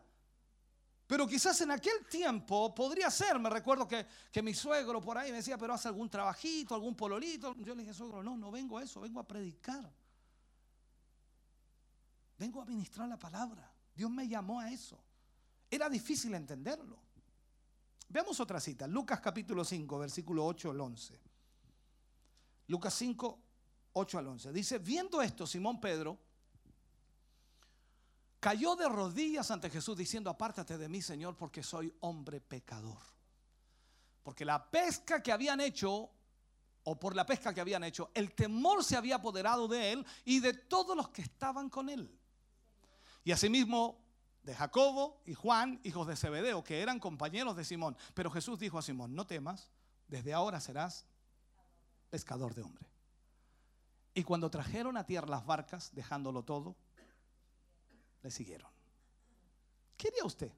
F: Pero quizás en aquel tiempo podría ser. Me recuerdo que, que, mi suegro por ahí me decía, pero haz algún trabajito, algún pololito. Yo le dije, suegro, no, no vengo a eso, vengo a predicar. Vengo a ministrar la palabra. Dios me llamó a eso. Era difícil entenderlo. Veamos otra cita, Lucas capítulo 5, versículo 8 al 11. Lucas 5, 8 al 11. Dice, viendo esto, Simón Pedro cayó de rodillas ante Jesús diciendo, apártate de mí, Señor, porque soy hombre pecador. Porque la pesca que habían hecho, o por la pesca que habían hecho, el temor se había apoderado de él y de todos los que estaban con él. Y asimismo de Jacobo y Juan, hijos de Zebedeo, que eran compañeros de Simón. Pero Jesús dijo a Simón, no temas, desde ahora serás pescador de hombre. Y cuando trajeron a tierra las barcas, dejándolo todo, le siguieron. ¿Qué haría usted?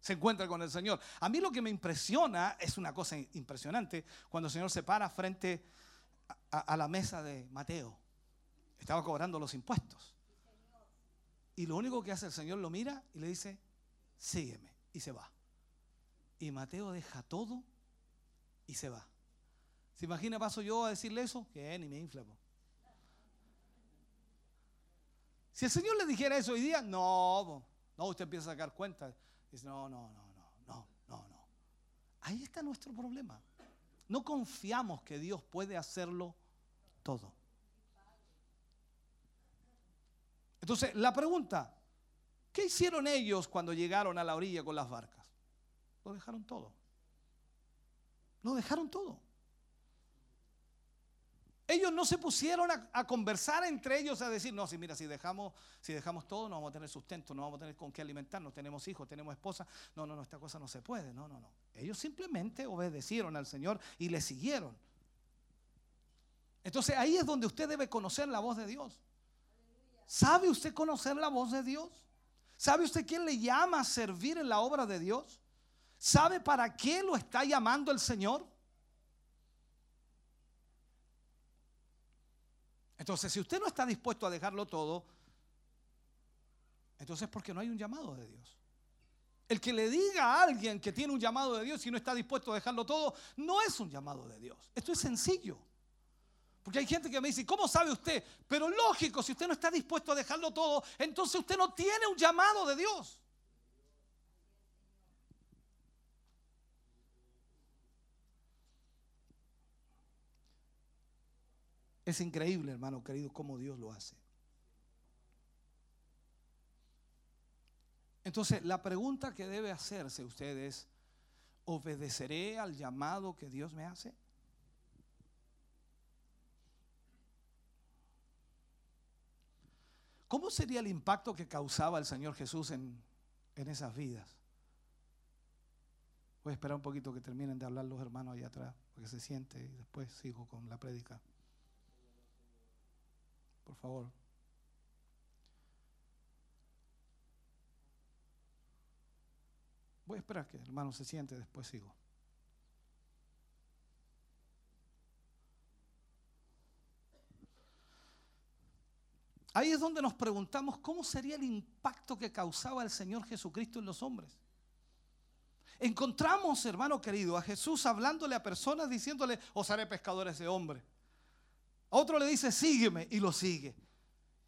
F: Se encuentra con el Señor. A mí lo que me impresiona es una cosa impresionante cuando el Señor se para frente a, la mesa de Mateo. Estaba cobrando los impuestos. Y lo único que hace el Señor lo mira y le dice, sígueme. Y se va. Y Mateo deja todo y se va. ¿Se imagina, paso yo a decirle eso? Que ni me infla. Si el Señor le dijera eso hoy día, no, no, usted empieza a sacar cuenta. Dice, no, no, no, no, no, no, no. Ahí está nuestro problema. No confiamos que Dios puede hacerlo todo. Entonces, la pregunta, ¿qué hicieron ellos cuando llegaron a la orilla con las barcas? Lo dejaron todo. Lo dejaron todo. Ellos no se pusieron a, conversar entre ellos a decir, no, si mira, si dejamos, si dejamos todo, no vamos a tener sustento, no vamos a tener con qué alimentarnos, tenemos hijos, tenemos esposa. No, no, no, esta cosa no se puede. No, no, no. Ellos simplemente obedecieron al Señor y le siguieron. Entonces ahí es donde usted debe conocer la voz de Dios. ¿Sabe usted conocer la voz de Dios? ¿Sabe usted quién le llama a servir en la obra de Dios? ¿Sabe para qué lo está llamando el Señor? Entonces, si usted no está dispuesto a dejarlo todo, entonces es porque no hay un llamado de Dios. El que le diga a alguien que tiene un llamado de Dios y no está dispuesto a dejarlo todo, no es un llamado de Dios. Esto es sencillo. Porque hay gente que me dice, ¿cómo sabe usted? Pero lógico, si usted no está dispuesto a dejarlo todo, entonces usted no tiene un llamado de Dios. Es increíble, hermano querido, cómo Dios lo hace. Entonces, la pregunta que debe hacerse usted es, ¿obedeceré al llamado que Dios me hace? ¿Cómo sería el impacto que causaba el Señor Jesús en, en esas vidas? Voy a esperar un poquito que terminen de hablar los hermanos allá atrás, para que se siente y después sigo con la prédica. Por favor. Voy a esperar que el hermano se siente, después sigo. Ahí es donde nos preguntamos cómo sería el impacto que causaba el Señor Jesucristo en los hombres. Encontramos, hermano querido, a Jesús hablándole a personas diciéndole, os haré pescadores de hombres. A otro le dice, sígueme, y lo sigue.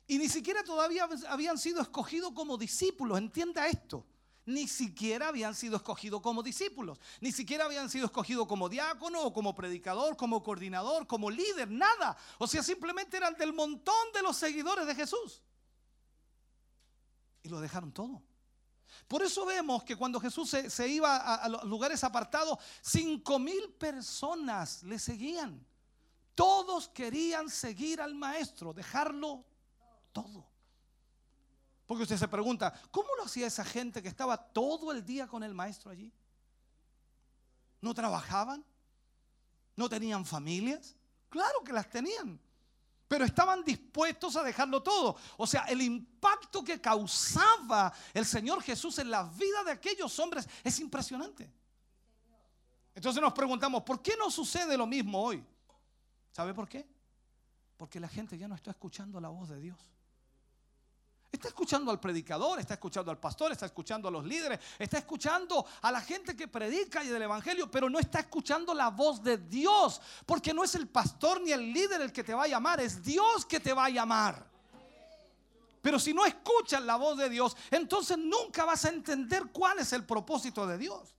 F: Y ni siquiera todavía habían sido escogidos como discípulos, entienda esto. Ni siquiera habían sido escogidos como discípulos, ni siquiera habían sido escogidos como diácono o como predicador, como coordinador, como líder, nada. O sea, simplemente eran del montón de los seguidores de Jesús. Y lo dejaron todo. Por eso vemos que cuando Jesús se, se iba a, lugares apartados, cinco mil personas le seguían. Todos querían seguir al maestro, dejarlo todo. Porque usted se pregunta, ¿cómo lo hacía esa gente que estaba todo el día con el maestro allí? ¿No trabajaban? ¿No tenían familias? Claro que las tenían. Pero estaban dispuestos a dejarlo todo. O sea, el impacto que causaba el Señor Jesús en la vida de aquellos hombres es impresionante. Entonces nos preguntamos, ¿por qué no sucede lo mismo hoy? ¿Sabe por qué? Porque la gente ya no está escuchando la voz de Dios. Está escuchando al predicador, está escuchando al pastor, está escuchando a los líderes, está escuchando a la gente que predica y del evangelio, pero no está escuchando la voz de Dios, porque no es el pastor ni el líder el que te va a llamar, es Dios que te va a llamar. Pero si no escuchas la voz de Dios, entonces nunca vas a entender cuál es el propósito de Dios.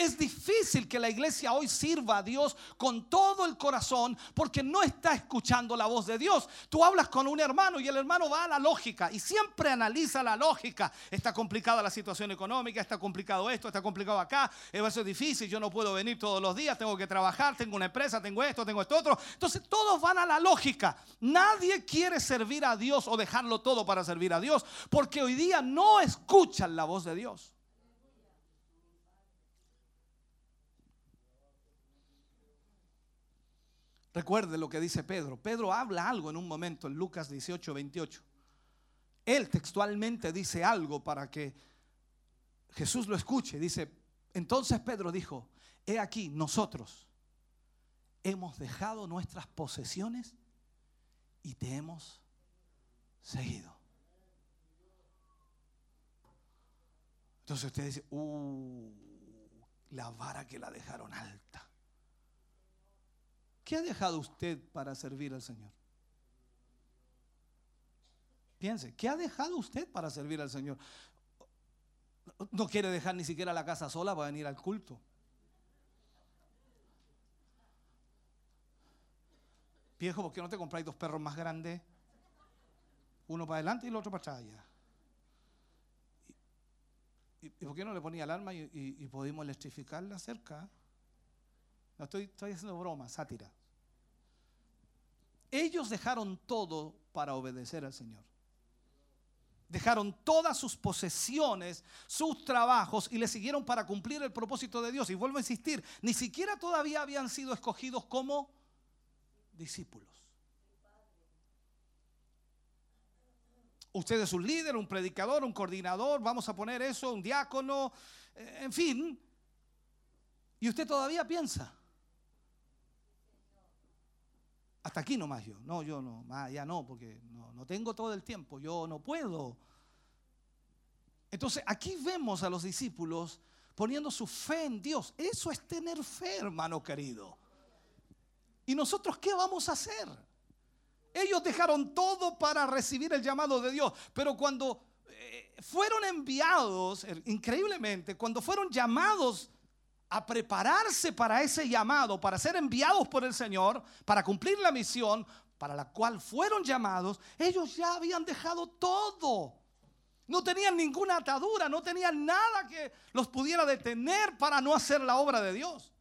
F: Es difícil que la iglesia hoy sirva a Dios con todo el corazón porque no está escuchando la voz de Dios. Tú hablas con un hermano y el hermano va a la lógica y siempre analiza la lógica. Está complicada la situación económica, está complicado esto, está complicado acá, eh, a ser difícil, yo no puedo venir todos los días, tengo que trabajar, tengo una empresa, tengo esto, tengo esto otro. Entonces todos van a la lógica. Nadie quiere servir a Dios o dejarlo todo para servir a Dios porque hoy día no escuchan la voz de Dios. Recuerde lo que dice Pedro. Pedro habla algo en un momento en Lucas 18, 28. Él textualmente dice algo para que Jesús lo escuche. Dice, entonces Pedro dijo, he aquí, nosotros hemos dejado nuestras posesiones y te hemos seguido. Entonces usted dice, uh, la vara que la dejaron alta. ¿Qué ha dejado usted para servir al Señor? Piense, ¿qué ha dejado usted para servir al Señor? No quiere dejar ni siquiera la casa sola para venir al culto. Viejo, ¿por qué no te compráis dos perros más grandes? Uno para adelante y el otro para atrás allá. ¿Y, por qué no le ponía alarma y, y, y pudimos electrificarla cerca? No estoy haciendo broma, sátira. Ellos dejaron todo para obedecer al Señor. Dejaron todas sus posesiones, sus trabajos y le siguieron para cumplir el propósito de Dios. Y vuelvo a insistir, ni siquiera todavía habían sido escogidos como discípulos. Usted es un líder, un predicador, un coordinador, vamos a poner eso, un diácono, eh, en fin. Y usted todavía piensa, hasta aquí nomás yo. No, yo no, más ya no, porque no, no tengo todo el tiempo, yo no puedo. Entonces aquí vemos a los discípulos poniendo su fe en Dios. Eso es tener fe, hermano querido. ¿Y nosotros qué vamos a hacer? Ellos dejaron todo para recibir el llamado de Dios, pero cuando eh, fueron enviados, eh, increíblemente, cuando fueron llamados a prepararse para ese llamado, para ser enviados por el Señor, para cumplir la misión para la cual fueron llamados, ellos ya habían dejado todo. No tenían ninguna atadura, no tenían nada que los pudiera detener para no hacer la obra de Dios.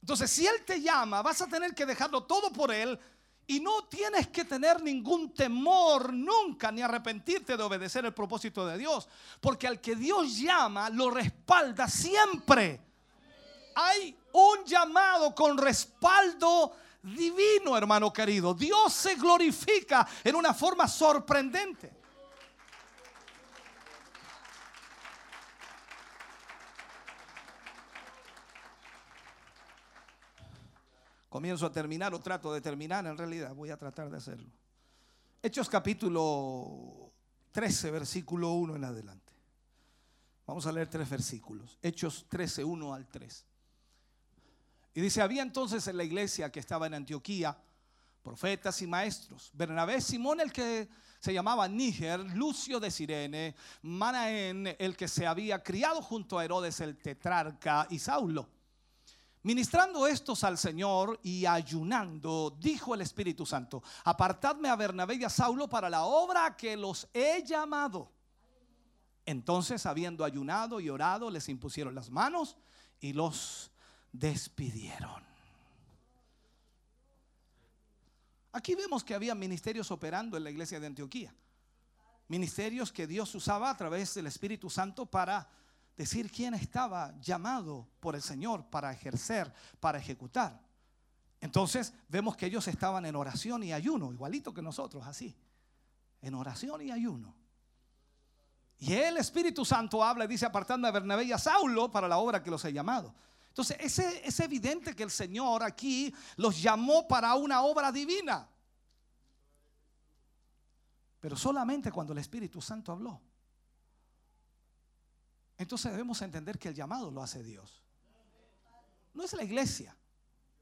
F: Entonces, si Él te llama, vas a tener que dejarlo todo por Él y no tienes que tener ningún temor nunca ni arrepentirte de obedecer el propósito de Dios. Porque al que Dios llama, lo respalda siempre. Hay un llamado con respaldo divino, hermano querido. Dios se glorifica en una forma sorprendente. Comienzo a terminar o trato de terminar, en realidad voy a tratar de hacerlo. Hechos capítulo 13, versículo 1 en adelante. Vamos a leer tres versículos. Hechos 13, 1 al 3. Y dice, había entonces en la iglesia que estaba en Antioquía profetas y maestros. Bernabé, Simón el que se llamaba Níger, Lucio de Sirene, Manaén el que se había criado junto a Herodes el tetrarca y Saulo. Ministrando estos al Señor y ayunando, dijo el Espíritu Santo, apartadme a Bernabé y a Saulo para la obra que los he llamado. Entonces, habiendo ayunado y orado, les impusieron las manos y los despidieron. Aquí vemos que había ministerios operando en la iglesia de Antioquía. Ministerios que Dios usaba a través del Espíritu Santo para decir quién estaba llamado por el Señor para ejercer, para ejecutar. Entonces vemos que ellos estaban en oración y ayuno, igualito que nosotros, así. En oración y ayuno. Y el Espíritu Santo habla y dice, apartando a Bernabé y a Saulo para la obra que los he llamado. Entonces es, evidente que el Señor aquí los llamó para una obra divina. Pero solamente cuando el Espíritu Santo habló. Entonces debemos entender que el llamado lo hace Dios. No es la iglesia,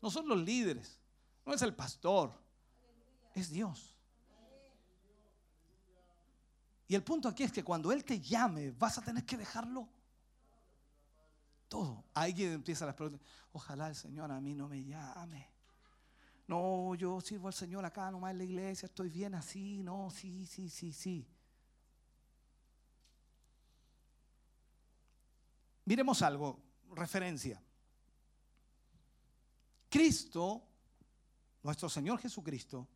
F: no son los líderes, no es el pastor, es Dios. Y el punto aquí es que cuando Él te llame, vas a tener que dejarlo todo. Ahí empieza las preguntas. Ojalá el Señor a mí no me llame. No, yo sirvo al Señor acá nomás en la iglesia, estoy bien así. No, sí, sí, sí, sí. Miremos algo, referencia. Cristo, nuestro Señor Jesucristo,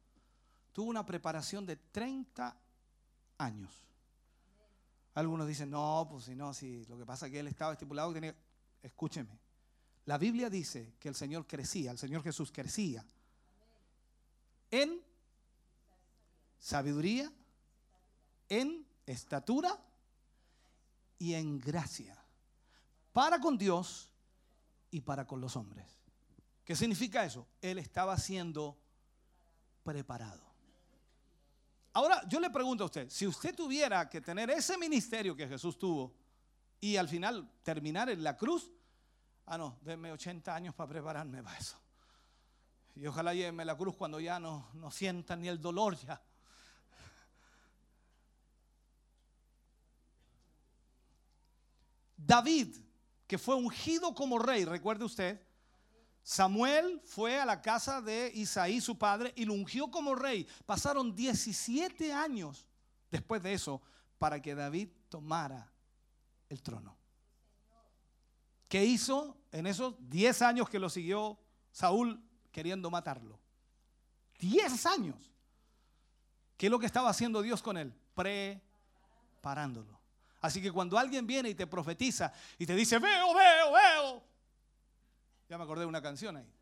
F: tuvo una preparación de 30 años. Algunos dicen, no, pues si no, si lo que pasa es que él estaba estipulado que tenía. Escúcheme. La Biblia dice que el Señor crecía, el Señor Jesús crecía en sabiduría, en estatura y en gracia para con Dios y para con los hombres. ¿Qué significa eso? Él estaba siendo preparado. Ahora, yo le pregunto a usted, si usted tuviera que tener ese ministerio que Jesús tuvo y al final terminar en la cruz, ah, no, denme 80 años para prepararme para eso. Y ojalá llévenme la cruz cuando ya no, no sientan ni el dolor ya. David que fue ungido como rey, recuerde usted, Samuel fue a la casa de Isaí, su padre, y lo ungió como rey. Pasaron 17 años después de eso para que David tomara el trono. ¿Qué hizo en esos 10 años que lo siguió Saúl queriendo matarlo? 10 años. ¿Qué es lo que estaba haciendo Dios con él? Preparándolo. Así que cuando alguien viene y te profetiza y te dice, veo, veo, veo. Ya me acordé de una canción ahí.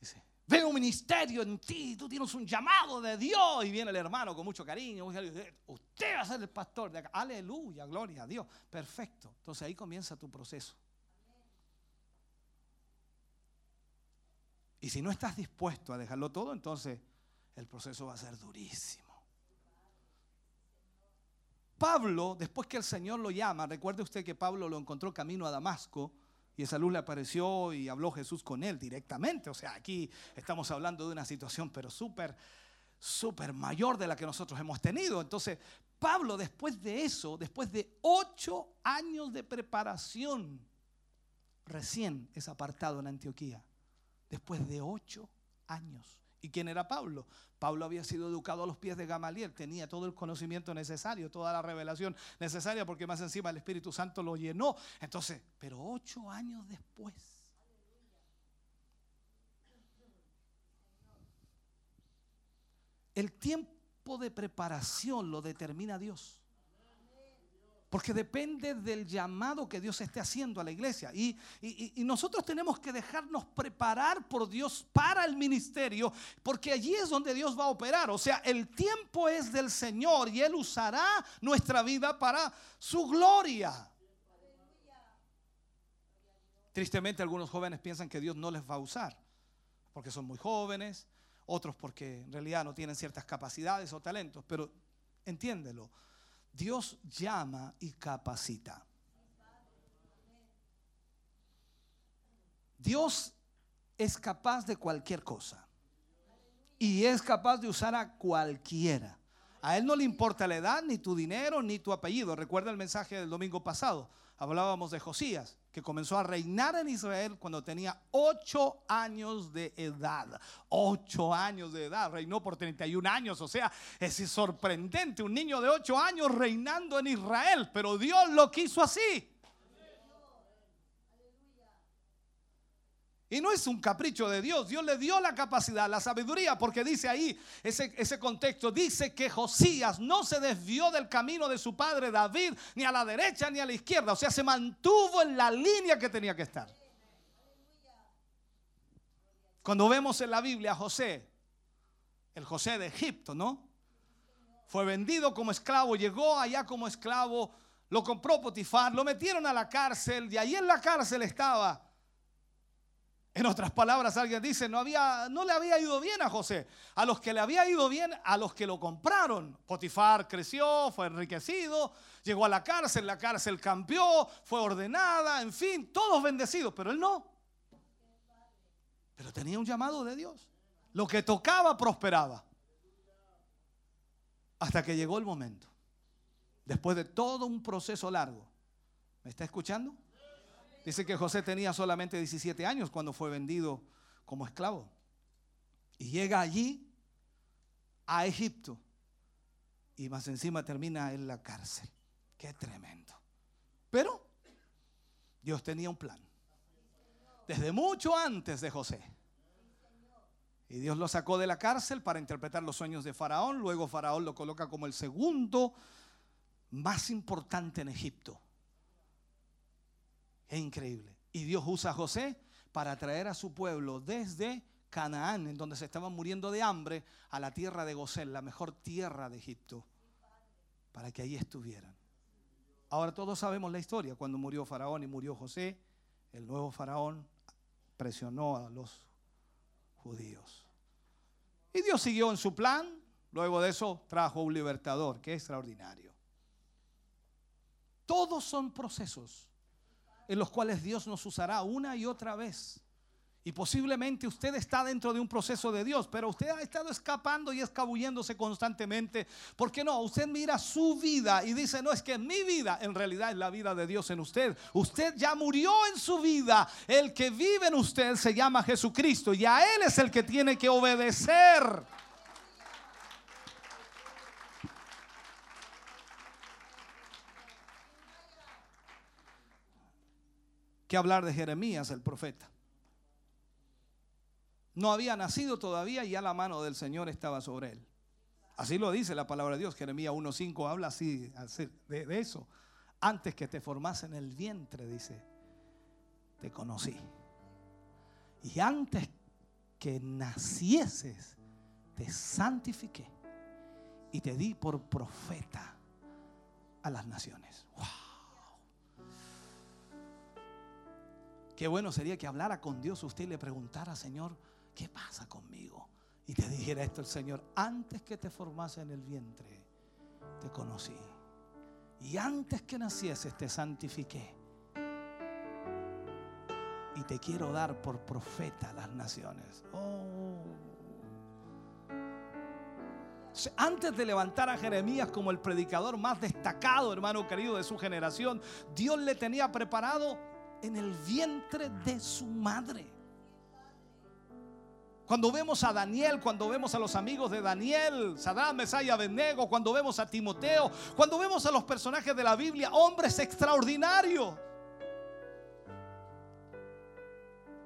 F: Dice, veo un ministerio en ti, tú tienes un llamado de Dios. Y viene el hermano con mucho cariño. Usted va a ser el pastor de acá. Aleluya, gloria a Dios. Perfecto. Entonces ahí comienza tu proceso. Y si no estás dispuesto a dejarlo todo, entonces el proceso va a ser durísimo. Pablo, después que el Señor lo llama, recuerde usted que Pablo lo encontró camino a Damasco y esa luz le apareció y habló Jesús con él directamente. O sea, aquí estamos hablando de una situación pero súper, súper mayor de la que nosotros hemos tenido. Entonces, Pablo después de eso, después de ocho años de preparación, recién es apartado en Antioquía. Después de ocho años. ¿Y quién era Pablo? Pablo había sido educado a los pies de Gamaliel, tenía todo el conocimiento necesario, toda la revelación necesaria, porque más encima el Espíritu Santo lo llenó. Entonces, pero ocho años después. El tiempo de preparación lo determina Dios. Porque depende del llamado que Dios esté haciendo a la iglesia. Y, nosotros tenemos que dejarnos preparar por Dios para el ministerio, porque allí es donde Dios va a operar. O sea, el tiempo es del Señor y Él usará nuestra vida para su gloria. Tristemente algunos jóvenes piensan que Dios no les va a usar, porque son muy jóvenes, otros porque en realidad no tienen ciertas capacidades o talentos, pero entiéndelo. Dios llama y capacita. Dios es capaz de cualquier cosa. Y es capaz de usar a cualquiera. A Él no le importa la edad, ni tu dinero, ni tu apellido. Recuerda el mensaje del domingo pasado. Hablábamos de Josías, que comenzó a reinar en Israel cuando tenía ocho años de edad. Ocho años de edad. Reinó por 31 años. O sea, es sorprendente. Un niño de ocho años reinando en Israel. Pero Dios lo quiso así. Y no es un capricho de Dios. Dios le dio la capacidad, la sabiduría, porque dice ahí, ese, ese contexto, dice que Josías no se desvió del camino de su padre David, ni a la derecha ni a la izquierda. O sea, se mantuvo en la línea que tenía que estar. Cuando vemos en la Biblia a José, el José de Egipto, ¿no? Fue vendido como esclavo, llegó allá como esclavo, lo compró Potifar, lo metieron a la cárcel, y ahí en la cárcel estaba en otras palabras, alguien dice, no, había, no le había ido bien a José. A los que le había ido bien, a los que lo compraron. Potifar creció, fue enriquecido, llegó a la cárcel, la cárcel cambió, fue ordenada, en fin, todos bendecidos, pero él no. Pero tenía un llamado de Dios. Lo que tocaba prosperaba. Hasta que llegó el momento. Después de todo un proceso largo. ¿Me está escuchando? Dice que José tenía solamente 17 años cuando fue vendido como esclavo. Y llega allí a Egipto. Y más encima termina en la cárcel. Qué tremendo. Pero Dios tenía un plan. Desde mucho antes de José. Y Dios lo sacó de la cárcel para interpretar los sueños de Faraón. Luego Faraón lo coloca como el segundo más importante en Egipto. Es increíble. Y Dios usa a José para traer a su pueblo desde Canaán, en donde se estaban muriendo de hambre, a la tierra de Gosén, la mejor tierra de Egipto, para que ahí estuvieran. Ahora todos sabemos la historia, cuando murió Faraón y murió José, el nuevo Faraón presionó a los judíos. Y Dios siguió en su plan, luego de eso trajo un libertador, que es extraordinario. Todos son procesos en los cuales Dios nos usará una y otra vez. Y posiblemente usted está dentro de un proceso de Dios, pero usted ha estado escapando y escabulléndose constantemente. ¿Por qué no? Usted mira su vida y dice, no es que mi vida en realidad es la vida de Dios en usted. Usted ya murió en su vida. El que vive en usted se llama Jesucristo y a Él es el que tiene que obedecer. Que hablar de Jeremías, el profeta. No había nacido todavía y ya la mano del Señor estaba sobre él. Así lo dice la palabra de Dios. Jeremías 1.5 habla así, de eso. Antes que te formase en el vientre, dice, te conocí. Y antes que nacieses, te santifiqué y te di por profeta a las naciones. ¡Wow! Qué bueno sería que hablara con Dios usted y le preguntara, Señor, ¿qué pasa conmigo? Y te dijera esto el Señor, antes que te formase en el vientre, te conocí. Y antes que nacieses, te santifiqué. Y te quiero dar por profeta a las naciones. Oh. Antes de levantar a Jeremías como el predicador más destacado, hermano querido, de su generación, Dios le tenía preparado en el vientre de su madre. Cuando vemos a Daniel, cuando vemos a los amigos de Daniel, Saddam, Mesaya, Abednego, cuando vemos a Timoteo, cuando vemos a los personajes de la Biblia, hombres extraordinarios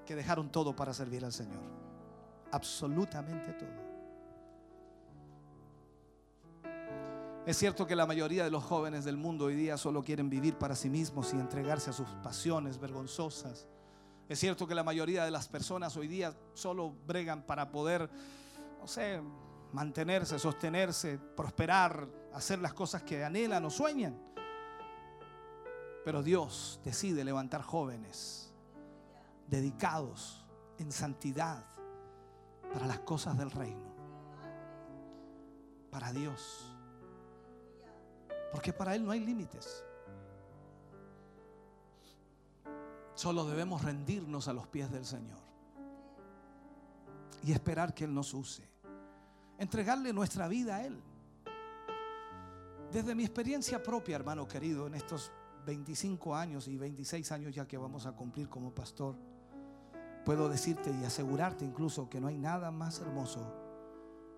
F: que dejaron todo para servir al Señor. Absolutamente todo. Es cierto que la mayoría de los jóvenes del mundo hoy día solo quieren vivir para sí mismos y entregarse a sus pasiones vergonzosas. Es cierto que la mayoría de las personas hoy día solo bregan para poder, no sé, mantenerse, sostenerse, prosperar, hacer las cosas que anhelan o sueñan. Pero Dios decide levantar jóvenes dedicados en santidad para las cosas del reino. Para Dios. Porque para Él no hay límites. Solo debemos rendirnos a los pies del Señor y esperar que Él nos use. Entregarle nuestra vida a Él. Desde mi experiencia propia, hermano querido, en estos 25 años y 26 años ya que vamos a cumplir como pastor, puedo decirte y asegurarte incluso que no hay nada más hermoso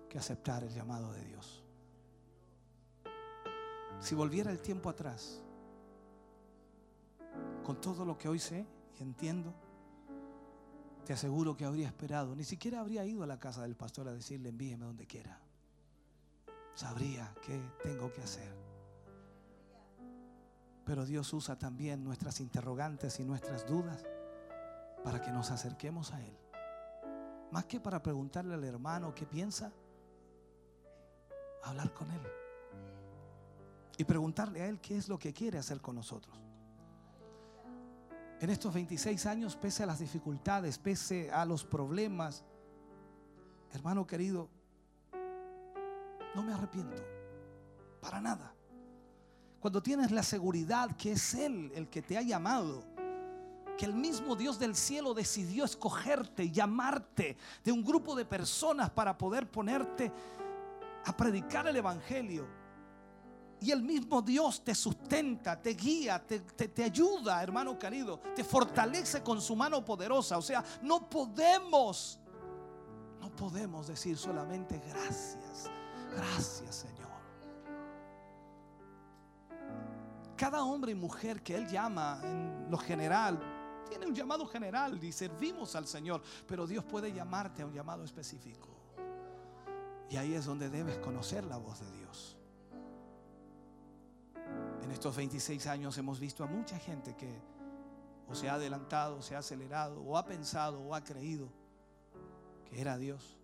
F: que aceptar el llamado de Dios. Si volviera el tiempo atrás, con todo lo que hoy sé y entiendo, te aseguro que habría esperado, ni siquiera habría ido a la casa del pastor a decirle envíeme donde quiera. Sabría qué tengo que hacer. Pero Dios usa también nuestras interrogantes y nuestras dudas para que nos acerquemos a Él. Más que para preguntarle al hermano qué piensa, hablar con Él. Y preguntarle a Él qué es lo que quiere hacer con nosotros. En estos 26 años, pese a las dificultades, pese a los problemas, hermano querido, no me arrepiento. Para nada. Cuando tienes la seguridad que es Él el que te ha llamado, que el mismo Dios del cielo decidió escogerte, llamarte de un grupo de personas para poder ponerte a predicar el Evangelio. Y el mismo Dios te sustenta, te guía, te, te- te ayuda, hermano querido, te fortalece con su mano poderosa. O sea, no podemos, no podemos decir solamente gracias, gracias Señor. Cada hombre y mujer que Él llama en lo general, tiene un llamado general y servimos al Señor, pero Dios puede llamarte a un llamado específico. Y ahí es donde debes conocer la voz de Dios. En estos 26 años hemos visto a mucha gente que o se ha adelantado, o se ha acelerado, o ha pensado, o ha creído que era Dios.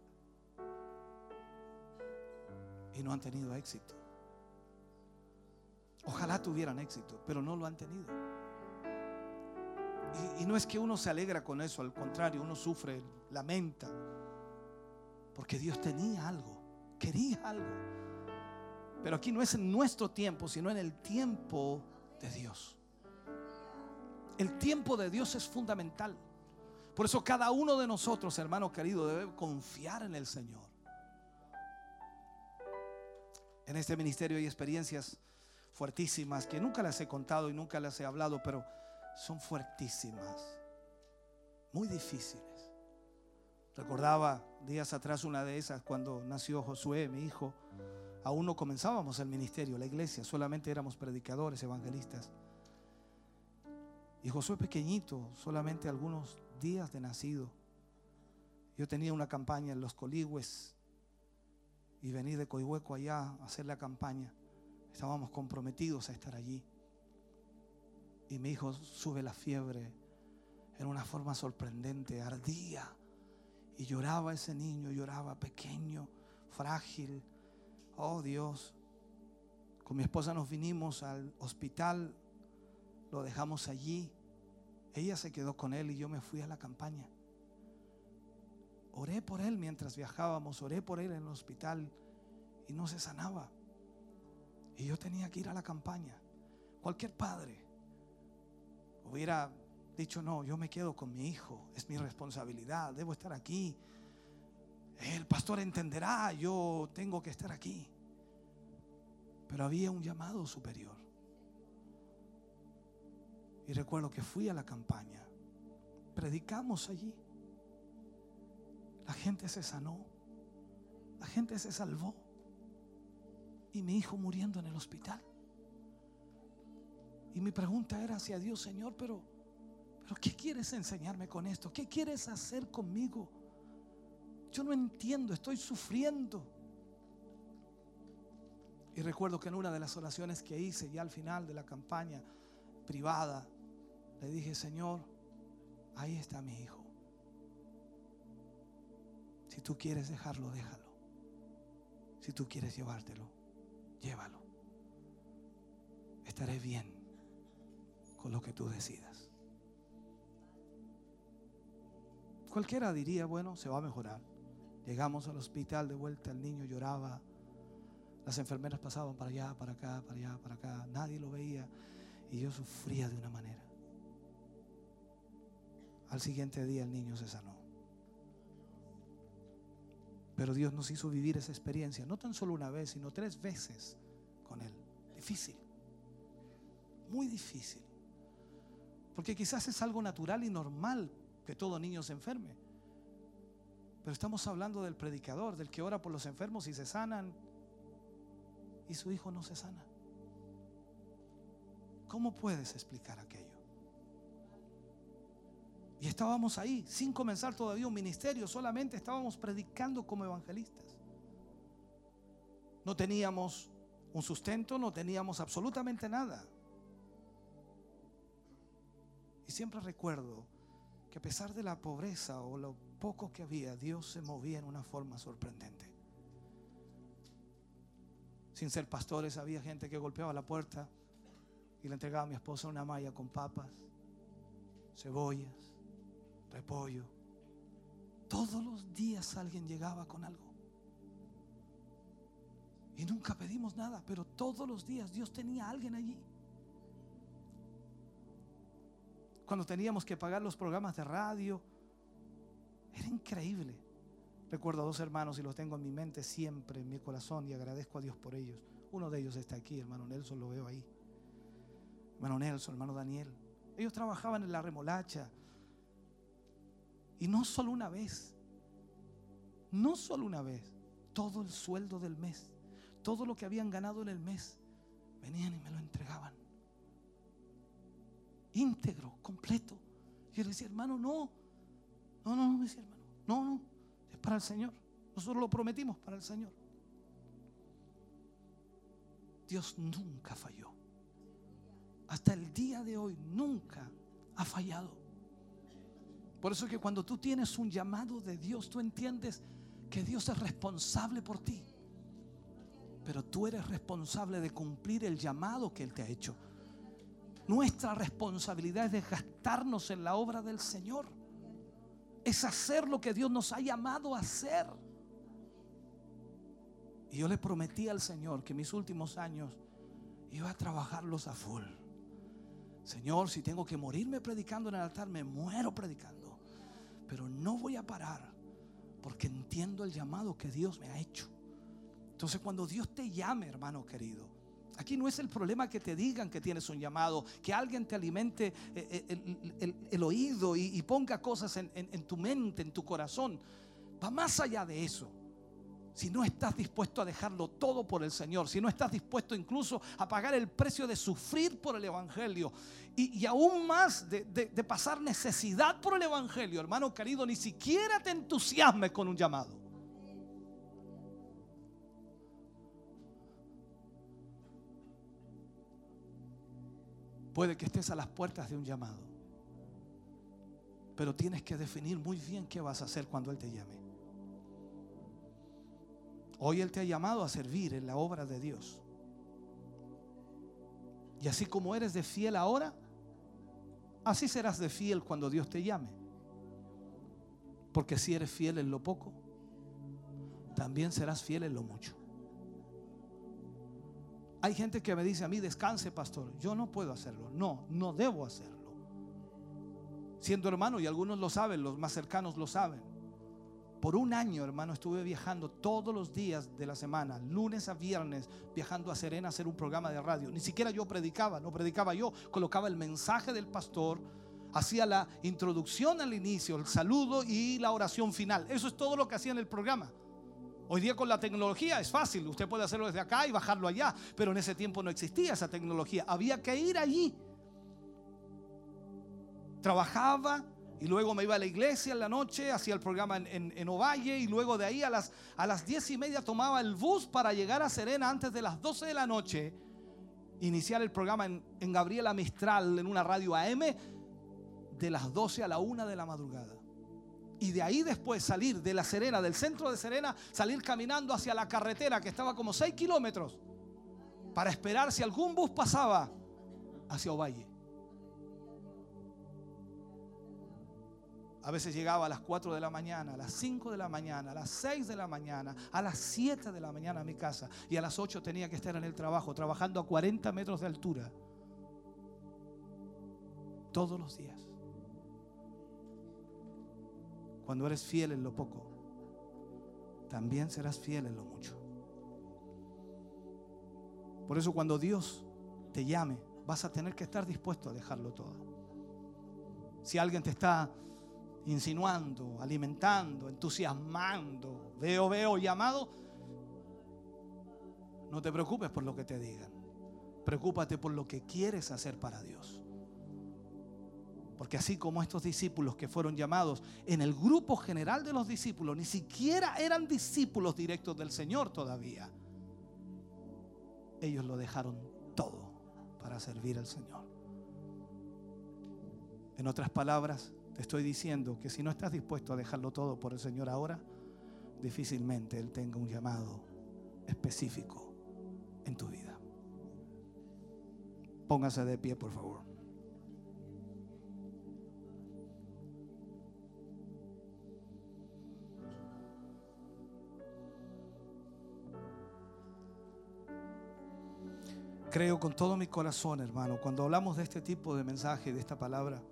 F: Y no han tenido éxito. Ojalá tuvieran éxito, pero no lo han tenido. Y, y no es que uno se alegra con eso, al contrario, uno sufre, lamenta, porque Dios tenía algo, quería algo. Pero aquí no es en nuestro tiempo, sino en el tiempo de Dios. El tiempo de Dios es fundamental. Por eso cada uno de nosotros, hermano querido, debe confiar en el Señor. En este ministerio hay experiencias fuertísimas que nunca las he contado y nunca las he hablado, pero son fuertísimas, muy difíciles. Recordaba días atrás una de esas cuando nació Josué, mi hijo. Aún no comenzábamos el ministerio, la iglesia, solamente éramos predicadores, evangelistas. Y Josué pequeñito, solamente algunos días de nacido. Yo tenía una campaña en los Coligües y vení de Coihueco allá a hacer la campaña. Estábamos comprometidos a estar allí. Y mi hijo sube la fiebre en una forma sorprendente, ardía. Y lloraba ese niño, lloraba pequeño, frágil. Oh Dios, con mi esposa nos vinimos al hospital, lo dejamos allí. Ella se quedó con él y yo me fui a la campaña. Oré por él mientras viajábamos, oré por él en el hospital y no se sanaba. Y yo tenía que ir a la campaña. Cualquier padre hubiera dicho, no, yo me quedo con mi hijo, es mi responsabilidad, debo estar aquí. El pastor entenderá, yo tengo que estar aquí. Pero había un llamado superior. Y recuerdo que fui a la campaña, predicamos allí. La gente se sanó, la gente se salvó. Y mi hijo muriendo en el hospital. Y mi pregunta era hacia Dios, Señor, pero, pero ¿qué quieres enseñarme con esto? ¿Qué quieres hacer conmigo? Yo no entiendo, estoy sufriendo. Y recuerdo que en una de las oraciones que hice ya al final de la campaña privada, le dije, Señor, ahí está mi hijo. Si tú quieres dejarlo, déjalo. Si tú quieres llevártelo, llévalo. Estaré bien con lo que tú decidas. Cualquiera diría, bueno, se va a mejorar. Llegamos al hospital de vuelta, el niño lloraba, las enfermeras pasaban para allá, para acá, para allá, para acá, nadie lo veía y yo sufría de una manera. Al siguiente día el niño se sanó. Pero Dios nos hizo vivir esa experiencia, no tan solo una vez, sino tres veces con Él. difícil. Muy difícil. Porque quizás es algo natural y normal que todo niño se enferme. Pero estamos hablando del predicador, del que ora por los enfermos y se sanan y su hijo no se sana. ¿Cómo puedes explicar aquello? Y estábamos ahí, sin comenzar todavía un ministerio, solamente estábamos predicando como evangelistas. No teníamos un sustento, no teníamos absolutamente nada. Y siempre recuerdo que a pesar de la pobreza o lo poco que había, Dios se movía en una forma sorprendente. Sin ser pastores, había gente que golpeaba la puerta y le entregaba a mi esposa una malla con papas, cebollas, repollo. Todos los días alguien llegaba con algo. Y nunca pedimos nada, pero todos los días Dios tenía a alguien allí. Cuando teníamos que pagar los programas de radio, era increíble. Recuerdo a dos hermanos y los tengo en mi mente siempre, en mi corazón, y agradezco a Dios por ellos. Uno de ellos está aquí, hermano Nelson, lo veo ahí. Hermano Nelson, hermano Daniel. Ellos trabajaban en la remolacha. Y no solo una vez, no solo una vez, todo el sueldo del mes, todo lo que habían ganado en el mes, venían y me lo entregaban. Íntegro, completo. Y yo le decía, hermano, no, no, no, no, decía hermano, no, no, es para el Señor. Nosotros lo prometimos para el Señor. Dios nunca falló. Hasta el día de hoy nunca ha fallado. Por eso es que cuando tú tienes un llamado de Dios, tú entiendes que Dios es responsable por ti. Pero tú eres responsable de cumplir el llamado que Él te ha hecho. Nuestra responsabilidad es desgastarnos en la obra del Señor. Es hacer lo que Dios nos ha llamado a hacer. Y yo le prometí al Señor que mis últimos años iba a trabajarlos a full. Señor, si tengo que morirme predicando en el altar, me muero predicando. Pero no voy a parar porque entiendo el llamado que Dios me ha hecho. Entonces cuando Dios te llame, hermano querido, aquí no es el problema que te digan que tienes un llamado, que alguien te alimente eh, el, el- oído y, ponga cosas en, tu mente, en tu corazón. Va más allá de eso. Si no estás dispuesto a dejarlo todo por el Señor, si no estás dispuesto incluso a pagar el precio de sufrir por el Evangelio y, aún más de, de- de pasar necesidad por el Evangelio, hermano querido, ni siquiera te entusiasmes con un llamado. Puede que estés a las puertas de un llamado, pero tienes que definir muy bien qué vas a hacer cuando Él te llame. Hoy Él te ha llamado a servir en la obra de Dios. Y así como eres de fiel ahora, así serás de fiel cuando Dios te llame. Porque si eres fiel en lo poco, también serás fiel en lo mucho. Hay gente que me dice a mí, descanse, pastor. Yo no puedo hacerlo. No, no debo hacerlo. Siendo hermano, y algunos lo saben, los más cercanos lo saben. Por un año, hermano, estuve viajando todos los días de la semana, lunes a viernes, viajando a Serena a hacer un programa de radio. Ni siquiera yo predicaba, no predicaba yo, colocaba el mensaje del pastor, hacía la introducción al inicio, el saludo y la oración final. Eso es todo lo que hacía en el programa. Hoy día con la tecnología es fácil, usted puede hacerlo desde acá y bajarlo allá, pero en ese tiempo no existía esa tecnología, había que ir allí. Trabajaba y luego me iba a la iglesia en la noche, hacía el programa en, Ovalle y luego de ahí a las, a las diez y media tomaba el bus para llegar a Serena antes de las 12 de la noche, iniciar el programa en, en Gabriela Mistral en una radio AM de las 12 a la 1 de la madrugada. Y de ahí después salir de la Serena, del centro de Serena, salir caminando hacia la carretera que estaba como 6 kilómetros para esperar si algún bus pasaba hacia Ovalle. A veces llegaba a las 4 de la mañana, a las 5 de la mañana, a las 6 de la mañana, a las 7 de la mañana a mi casa y a las 8 tenía que estar en el trabajo, trabajando a 40 metros de altura. Todos los días. Cuando eres fiel en lo poco, también serás fiel en lo mucho. Por eso cuando Dios te llame, vas a tener que estar dispuesto a dejarlo todo. Si alguien te está insinuando, alimentando, entusiasmando, veo, veo, llamado, no te preocupes por lo que te digan. Preocúpate por lo que quieres hacer para Dios. Porque así como estos discípulos que fueron llamados en el grupo general de los discípulos, ni siquiera eran discípulos directos del Señor todavía. Ellos lo dejaron todo para servir al Señor. En otras palabras, te estoy diciendo que si no estás dispuesto a dejarlo todo por el Señor ahora, difícilmente Él tenga un llamado específico en tu vida. Póngase de pie, por favor. Creo con todo mi corazón, hermano, cuando hablamos de este tipo de mensaje, de esta palabra,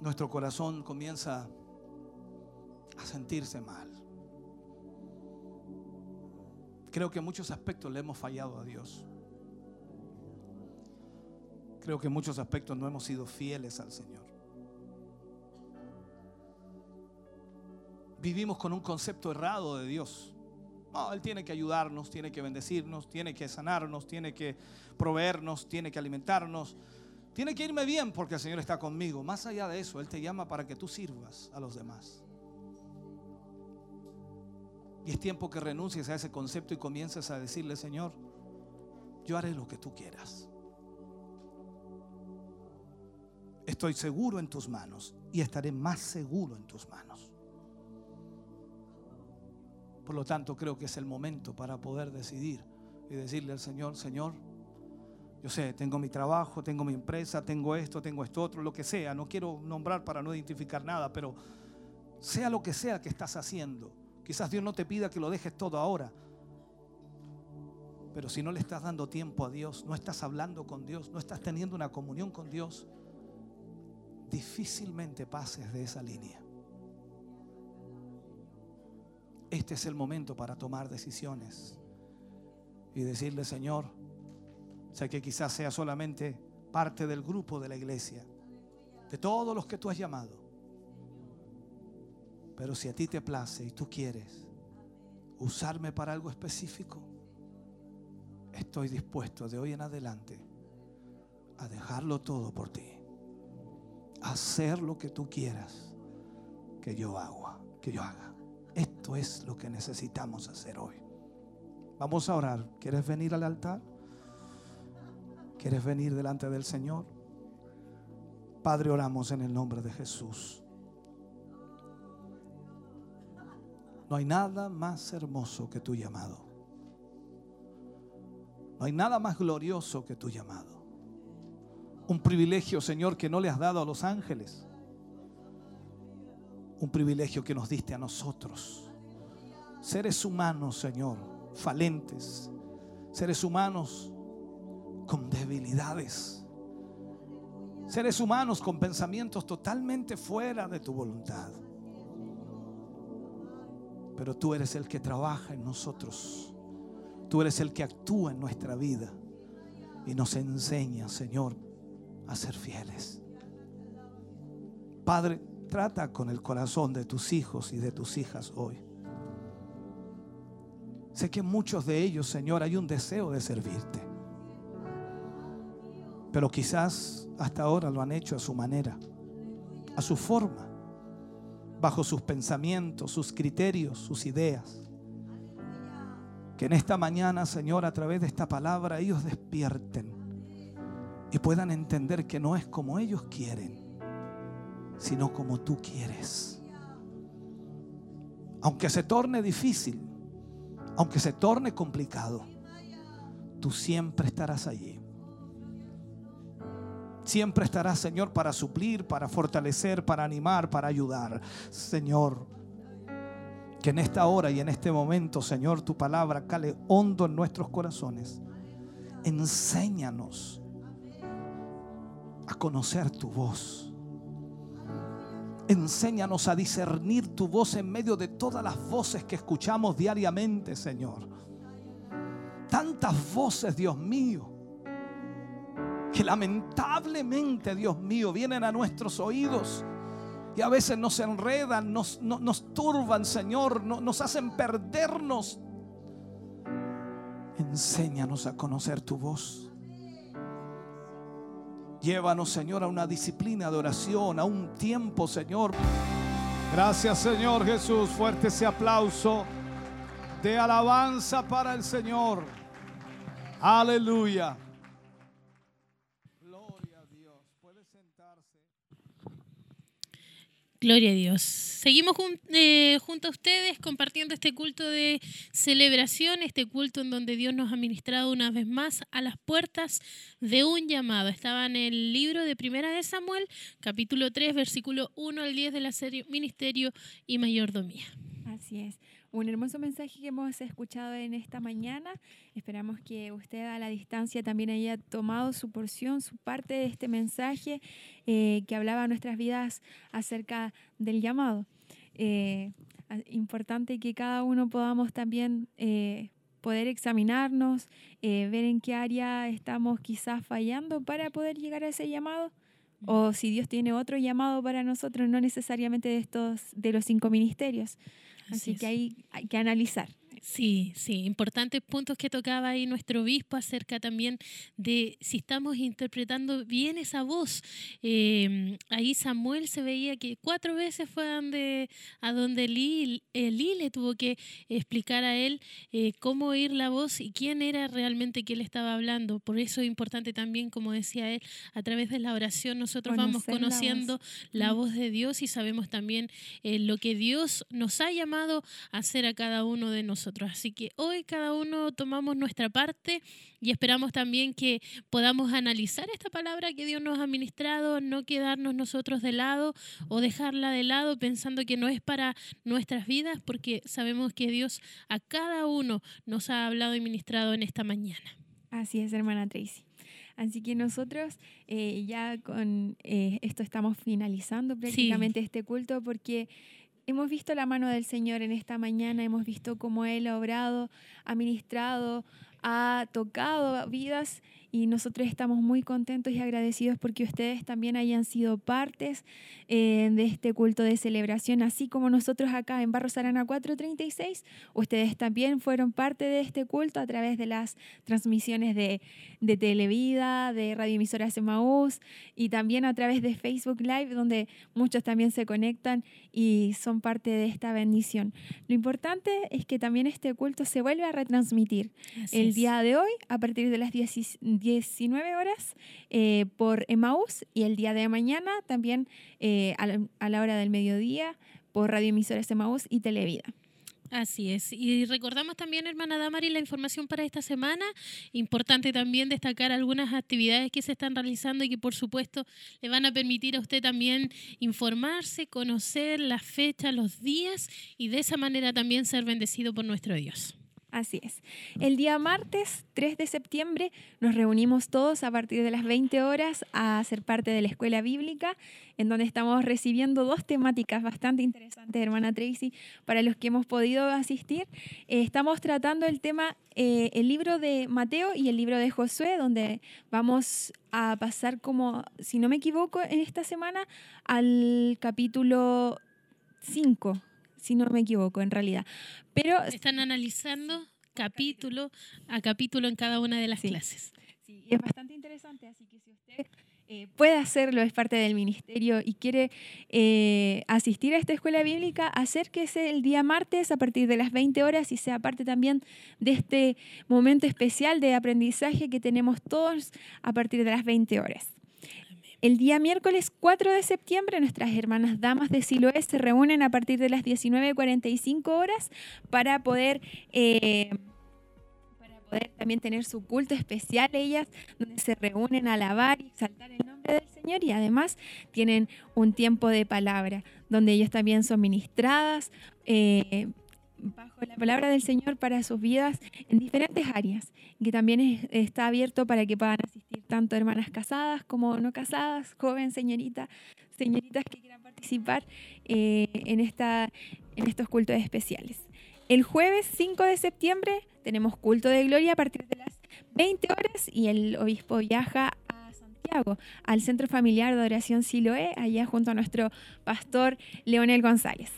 F: nuestro corazón comienza a sentirse mal. Creo que en muchos aspectos le hemos fallado a Dios. Creo que en muchos aspectos no hemos sido fieles al Señor. Vivimos con un concepto errado de Dios. No, Él tiene que ayudarnos, tiene que bendecirnos, tiene que sanarnos, tiene que proveernos, tiene que alimentarnos. Tiene que irme bien porque el Señor está conmigo. Más allá de eso, Él te llama para que tú sirvas a los demás. Y es tiempo que renuncies a ese concepto y comiences a decirle, Señor, yo haré lo que tú quieras. Estoy seguro en tus manos y estaré más seguro en tus manos. Por lo tanto, creo que es el momento para poder decidir y decirle al Señor, Señor, yo sé, tengo mi trabajo, tengo mi empresa, tengo esto, tengo esto otro, lo que sea. No quiero nombrar para no identificar nada, pero sea lo que sea que estás haciendo, quizás Dios no te pida que lo dejes todo ahora. Pero si no le estás dando tiempo a Dios, no estás hablando con Dios, no estás teniendo una comunión con Dios, difícilmente pases de esa línea. Este es el momento para tomar decisiones y decirle, Señor, sé que quizás sea solamente parte del grupo de la iglesia, de todos los que tú has llamado. Pero si a ti te place y tú quieres usarme para algo específico, estoy dispuesto de hoy en adelante a dejarlo todo por ti. A hacer lo que tú quieras que yo haga, que yo haga. Esto es lo que necesitamos hacer hoy. Vamos a orar. ¿Quieres venir al altar? ¿Quieres venir delante del Señor? Padre, oramos en el nombre de Jesús. No hay nada más hermoso que tu llamado. No hay nada más glorioso que tu llamado. Un privilegio, Señor, que no le has dado a los ángeles. Un privilegio que nos diste a nosotros. Seres humanos, Señor, falentes. Seres humanos con debilidades. Seres humanos con pensamientos totalmente fuera de tu voluntad. Pero tú eres el que trabaja en nosotros. Tú eres el que actúa en nuestra vida y nos enseña, Señor, a ser fieles. Padre, trata con el corazón de tus hijos y de tus hijas hoy. Sé que muchos de ellos, Señor, hay un deseo de servirte. Pero quizás hasta ahora lo han hecho a su manera, a su forma, bajo sus pensamientos, sus criterios, sus ideas. Que en esta mañana, Señor, a través de esta palabra, ellos despierten y puedan entender que no es como ellos quieren, sino como tú quieres. Aunque se torne difícil, aunque se torne complicado, tú siempre estarás allí. Siempre estarás, Señor, para suplir, para fortalecer, para animar, para ayudar. Señor, que en esta hora y en este momento, Señor, tu palabra cale hondo en nuestros corazones. Enséñanos a conocer tu voz. Enséñanos a discernir tu voz en medio de todas las voces que escuchamos diariamente, Señor. tantas voces, Dios mío, que lamentablemente, Dios mío, vienen a nuestros oídos y a veces nos enredan, nos, no- nos turban, Señor, no- nos hacen perdernos. Enséñanos a conocer tu voz. Llévanos, Señor, a una disciplina de oración, a un tiempo, Señor. Gracias, Señor Jesús. Fuerte ese aplauso de alabanza para el Señor. Aleluya. Gloria a Dios.
B: Seguimos eh, junto a ustedes compartiendo este culto de celebración, este culto en donde Dios nos ha ministrado una vez más a las puertas de un llamado. Estaba en el libro de Primera de Samuel, capítulo 3, versículo 1 al 10 de la serie Ministerio y Mayordomía.
A: Así es. Un hermoso mensaje que hemos escuchado en esta mañana. Esperamos que usted a la distancia también haya tomado su porción, su parte de este mensaje eh, que hablaba nuestras vidas acerca del llamado. Eh, importante que cada uno podamos también eh, poder examinarnos, ver en qué área estamos quizás fallando para poder llegar a ese llamado. O si Dios tiene otro llamado para nosotros, no necesariamente de estos, de los cinco ministerios. Así,
B: es.
A: que hay, hay que analizar.
B: Sí, sí, importantes puntos que tocaba ahí nuestro obispo acerca también de si estamos interpretando bien esa voz. Eh, ahí Samuel se veía que cuatro veces fue a donde, a donde Elí, Elí le tuvo que explicar a él eh, cómo oír la voz y quién era realmente que él estaba hablando. Por eso es importante también, como decía él, a través de la oración nosotros vamos
A: Conocer la voz.
B: conociendo la
A: Mm.
B: voz de Dios y sabemos también eh, lo que Dios nos ha llamado a hacer a cada uno de nosotros. Así que hoy cada uno tomamos nuestra parte y esperamos también que podamos analizar esta palabra que Dios nos ha ministrado, no quedarnos nosotros de lado o dejarla de lado pensando que no es para nuestras vidas, porque sabemos que Dios a cada uno nos ha hablado y ministrado en esta mañana.
A: Así es, hermana Tracy. Así que nosotros eh, ya con eh, esto estamos finalizando prácticamente este culto porque hemos visto la mano del Señor en esta mañana, hemos visto cómo Él ha obrado, ha ministrado, ha tocado vidas y nosotros estamos muy contentos y agradecidos porque ustedes también hayan sido partes eh, de este culto de celebración, así como nosotros acá en Barros Arana 436, ustedes también fueron parte de este culto a través de las transmisiones de, de Televida, de Radio Emisoras Emaús y también a través de Facebook Live, donde muchos también se conectan y son parte de esta bendición. Lo importante es que también este culto se vuelve a retransmitir
B: Así
A: el
B: es.
A: día de hoy a partir de las 10 19 horas eh, por Emaús y el día de mañana también eh, a, la, a la hora del mediodía por Radio Emisoras Emaús y Televida.
B: Así es. Y recordamos también, hermana Damari, la información para esta semana. Importante también destacar algunas actividades que se están realizando y que, por supuesto, le van a permitir a usted también informarse, conocer las fechas, los días y de esa manera también ser bendecido por nuestro Dios.
A: Así es. El día martes 3 de septiembre nos reunimos todos a partir de las 20 horas a ser parte de la escuela bíblica, en donde estamos recibiendo dos temáticas bastante interesantes, hermana Tracy, para los que hemos podido asistir. Eh, estamos tratando el tema, eh, el libro de Mateo y el libro de Josué, donde vamos a pasar como, si no me equivoco, en esta semana al capítulo 5, si no me equivoco, en realidad. Pero
B: Están analizando capítulo a capítulo en cada una de las
A: Sí.
B: clases.
A: Sí, es bastante interesante, así que si usted eh, puede hacerlo, es parte del ministerio y quiere eh, asistir a esta escuela bíblica, acérquese el día martes a partir de las 20 horas y sea parte también de este momento especial de aprendizaje que tenemos todos a partir de las 20 horas. El día miércoles 4 de septiembre, nuestras hermanas damas de Siloé se reúnen a partir de las 19.45 horas para poder, eh, para poder también tener su culto especial ellas, donde se reúnen a alabar y exaltar el nombre del Señor y además tienen un tiempo de palabra, donde ellas también son ministradas. eh, bajo la palabra del Señor para sus vidas en diferentes áreas, que también es- está abierto para que puedan asistir tanto hermanas casadas como no casadas, joven, señorita, señoritas que quieran participar eh, en, esta, en estos cultos especiales. El jueves 5 de septiembre tenemos culto de gloria a partir de las 20 horas y el obispo viaja a Santiago, al Centro Familiar de Adoración Siloé, allá junto a nuestro pastor Leonel González.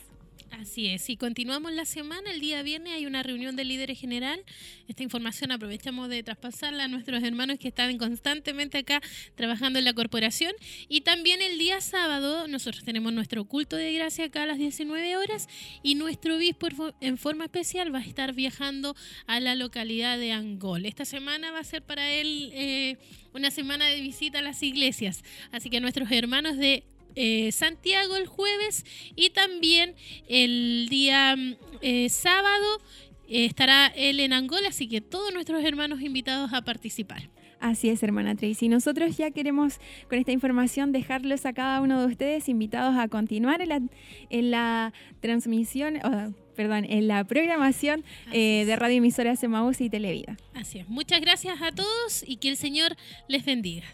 B: Así es, y continuamos la semana, el día viernes hay una reunión del líder general. Esta información aprovechamos de traspasarla a nuestros hermanos que están constantemente acá trabajando en la corporación. Y también el día sábado nosotros tenemos nuestro culto de gracia acá a las 19 horas y nuestro obispo en forma especial va a estar viajando a la localidad de Angol. Esta semana va a ser para él eh, una semana de visita a las iglesias. Así que nuestros hermanos de eh, Santiago el jueves y también el día eh, sábado eh, estará él en Angola, así que todos nuestros hermanos invitados a participar.
A: Así es, hermana Tracy. Nosotros ya queremos con esta información dejarlos a cada uno de ustedes invitados a continuar en la, en la transmisión, o, perdón, en la programación eh, de Radio Emisoras Emaús y Televida.
B: Así es. Muchas gracias a todos y que el Señor les bendiga.